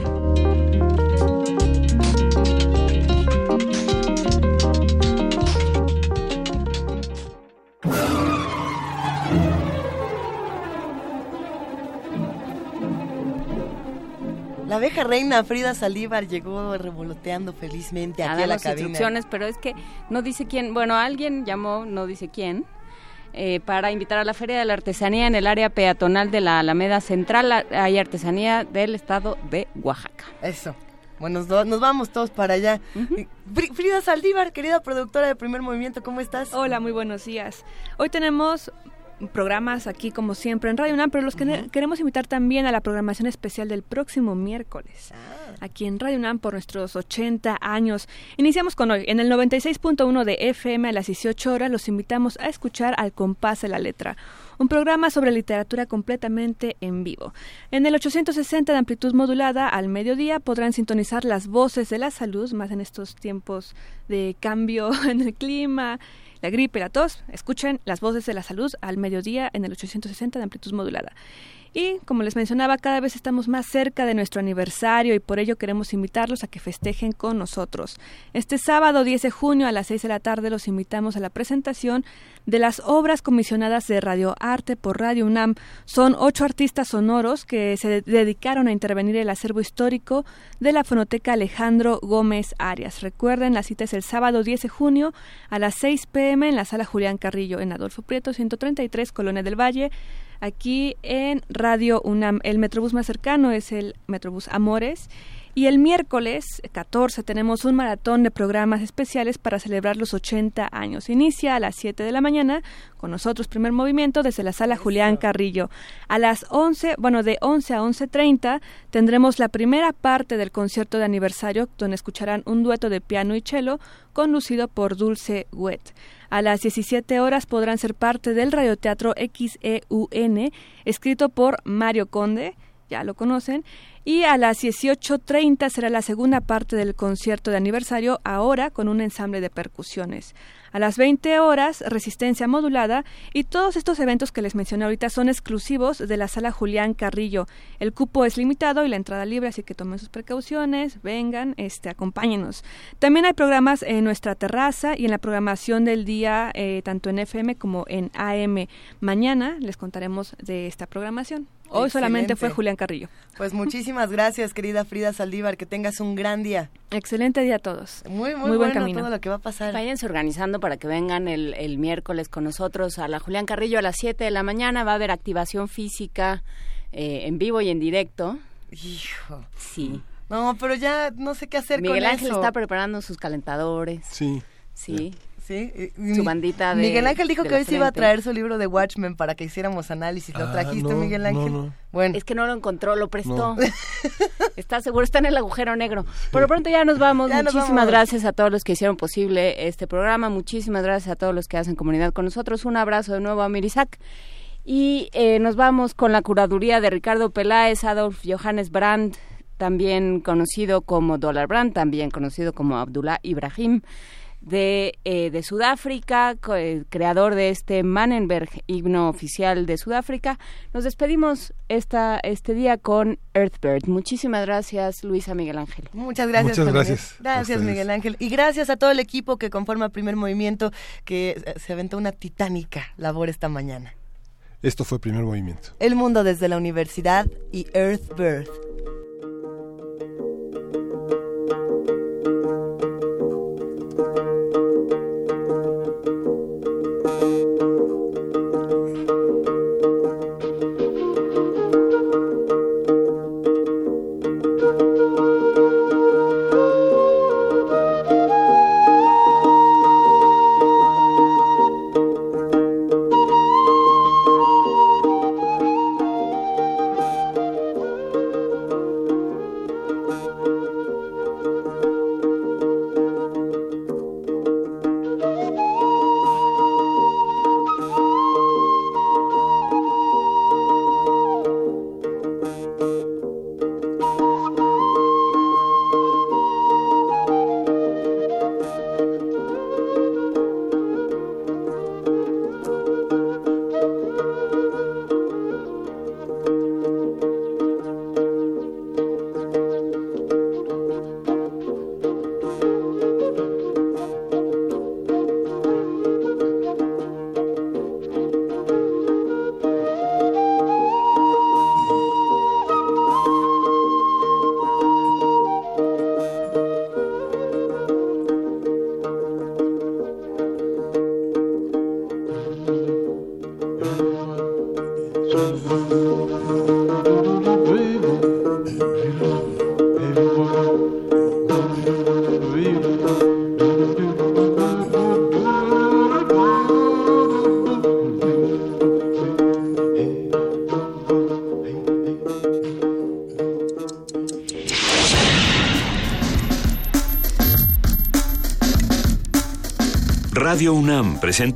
La abeja reina Frida Saldívar llegó revoloteando felizmente a aquí a dar la las cabina. instrucciones, pero es que no dice quién. Bueno, alguien llamó, no dice quién, eh, para invitar a la Feria de la Artesanía en el área peatonal de la Alameda Central. Hay artesanía del estado de Oaxaca. Eso. Bueno, nos, nos vamos todos para allá. Fri- Frida Saldívar, querida productora de Primer Movimiento, ¿cómo estás? Hola, muy buenos días. Hoy tenemos programas aquí como siempre en Radio UNAM, pero los que queremos invitar también a la programación especial del próximo miércoles. Aquí en Radio UNAM por nuestros 80 años. Iniciamos con hoy. En el 96.1 de FM a las 18 horas los invitamos a escuchar Al compás de la letra, un programa sobre literatura completamente en vivo. En el 860 de amplitud modulada al mediodía podrán sintonizar las voces de la salud, más en estos tiempos de cambio en el clima, la gripe, la tos. Escuchen las voces de la salud al mediodía en el 860 de amplitud modulada. Y como les mencionaba, cada vez estamos más cerca de nuestro aniversario y por ello queremos invitarlos a que festejen con nosotros. Este sábado 10 de junio a las 6 de la tarde los invitamos a la presentación de las obras comisionadas de Radio Arte por Radio UNAM. Son ocho artistas sonoros que se de- dedicaron a intervenir el acervo histórico de la fonoteca Alejandro Gómez Arias. Recuerden, la cita es el sábado 10 de junio a las 6 pm en la sala Julián Carrillo en Adolfo Prieto 133, Colonia del Valle aquí en Radio UNAM. El metrobús más cercano es el Metrobús Amores. Y el miércoles 14 tenemos un maratón de programas especiales para celebrar los 80 años. Inicia a las 7 de la mañana con nosotros primer movimiento desde la sala Julián Carrillo. A las 11, bueno, de 11 a 11.30 tendremos la primera parte del concierto de aniversario donde escucharán un dueto de piano y cello conducido por Dulce Wet. A las 17 horas podrán ser parte del radioteatro XEUN, escrito por Mario Conde, ya lo conocen, y a las 18.30 será la segunda parte del concierto de aniversario, ahora con un ensamble de percusiones. A las 20 horas, resistencia modulada, y todos estos eventos que les mencioné ahorita son exclusivos de la sala Julián Carrillo. El cupo es limitado y la entrada libre, así que tomen sus precauciones, vengan, este, acompáñenos. También hay programas en nuestra terraza y en la programación del día, eh, tanto en FM como en AM. Mañana les contaremos de esta programación. Hoy solamente fue. Julián Carrillo. Pues muchísimas gracias, querida Frida Saldívar, que tengas un gran día. Excelente día a todos. Muy, muy, Muy buen bueno camino. todo lo que va a pasar. Váyanse organizando para que vengan el, el miércoles con nosotros a la Julián Carrillo a las 7 de la mañana. Va a haber activación física eh, en vivo y en directo. Hijo. Sí. No, pero ya no sé qué hacer Miguel con Ángel eso. está preparando sus calentadores. Sí. Sí. Sí. Su bandita de Miguel Ángel dijo que hoy se iba a traer su libro de Watchmen para que hiciéramos análisis. ¿Lo Ah, trajiste, no, Miguel Ángel? no. Bueno. Es que no lo encontró, lo prestó. No. Está seguro, está en el agujero negro. Por lo pronto ya nos vamos. Ya nos Muchísimas vamos. gracias a todos los que hicieron posible este programa. Muchísimas gracias a todos los que hacen comunidad con nosotros. Un abrazo de nuevo a Mirisac. Y eh, nos vamos con la curaduría de Ricardo Peláez, Adolf Johannes Brandt, también conocido como Dollar Brandt, también conocido como Abdullah Ibrahim, de, eh, de Sudáfrica, co- eh, creador de este Mannenberg, himno oficial de Sudáfrica. Nos despedimos esta, este día con Earthbird. Muchísimas gracias, Luisa Miguel Ángel. Muchas gracias. Muchas gracias Gracias. Miguel Ángel. Y gracias a todo el equipo que conforma Primer Movimiento, que eh, se aventó una titánica labor esta mañana. Esto fue primer movimiento. El mundo desde la universidad y Earthbird. UNAM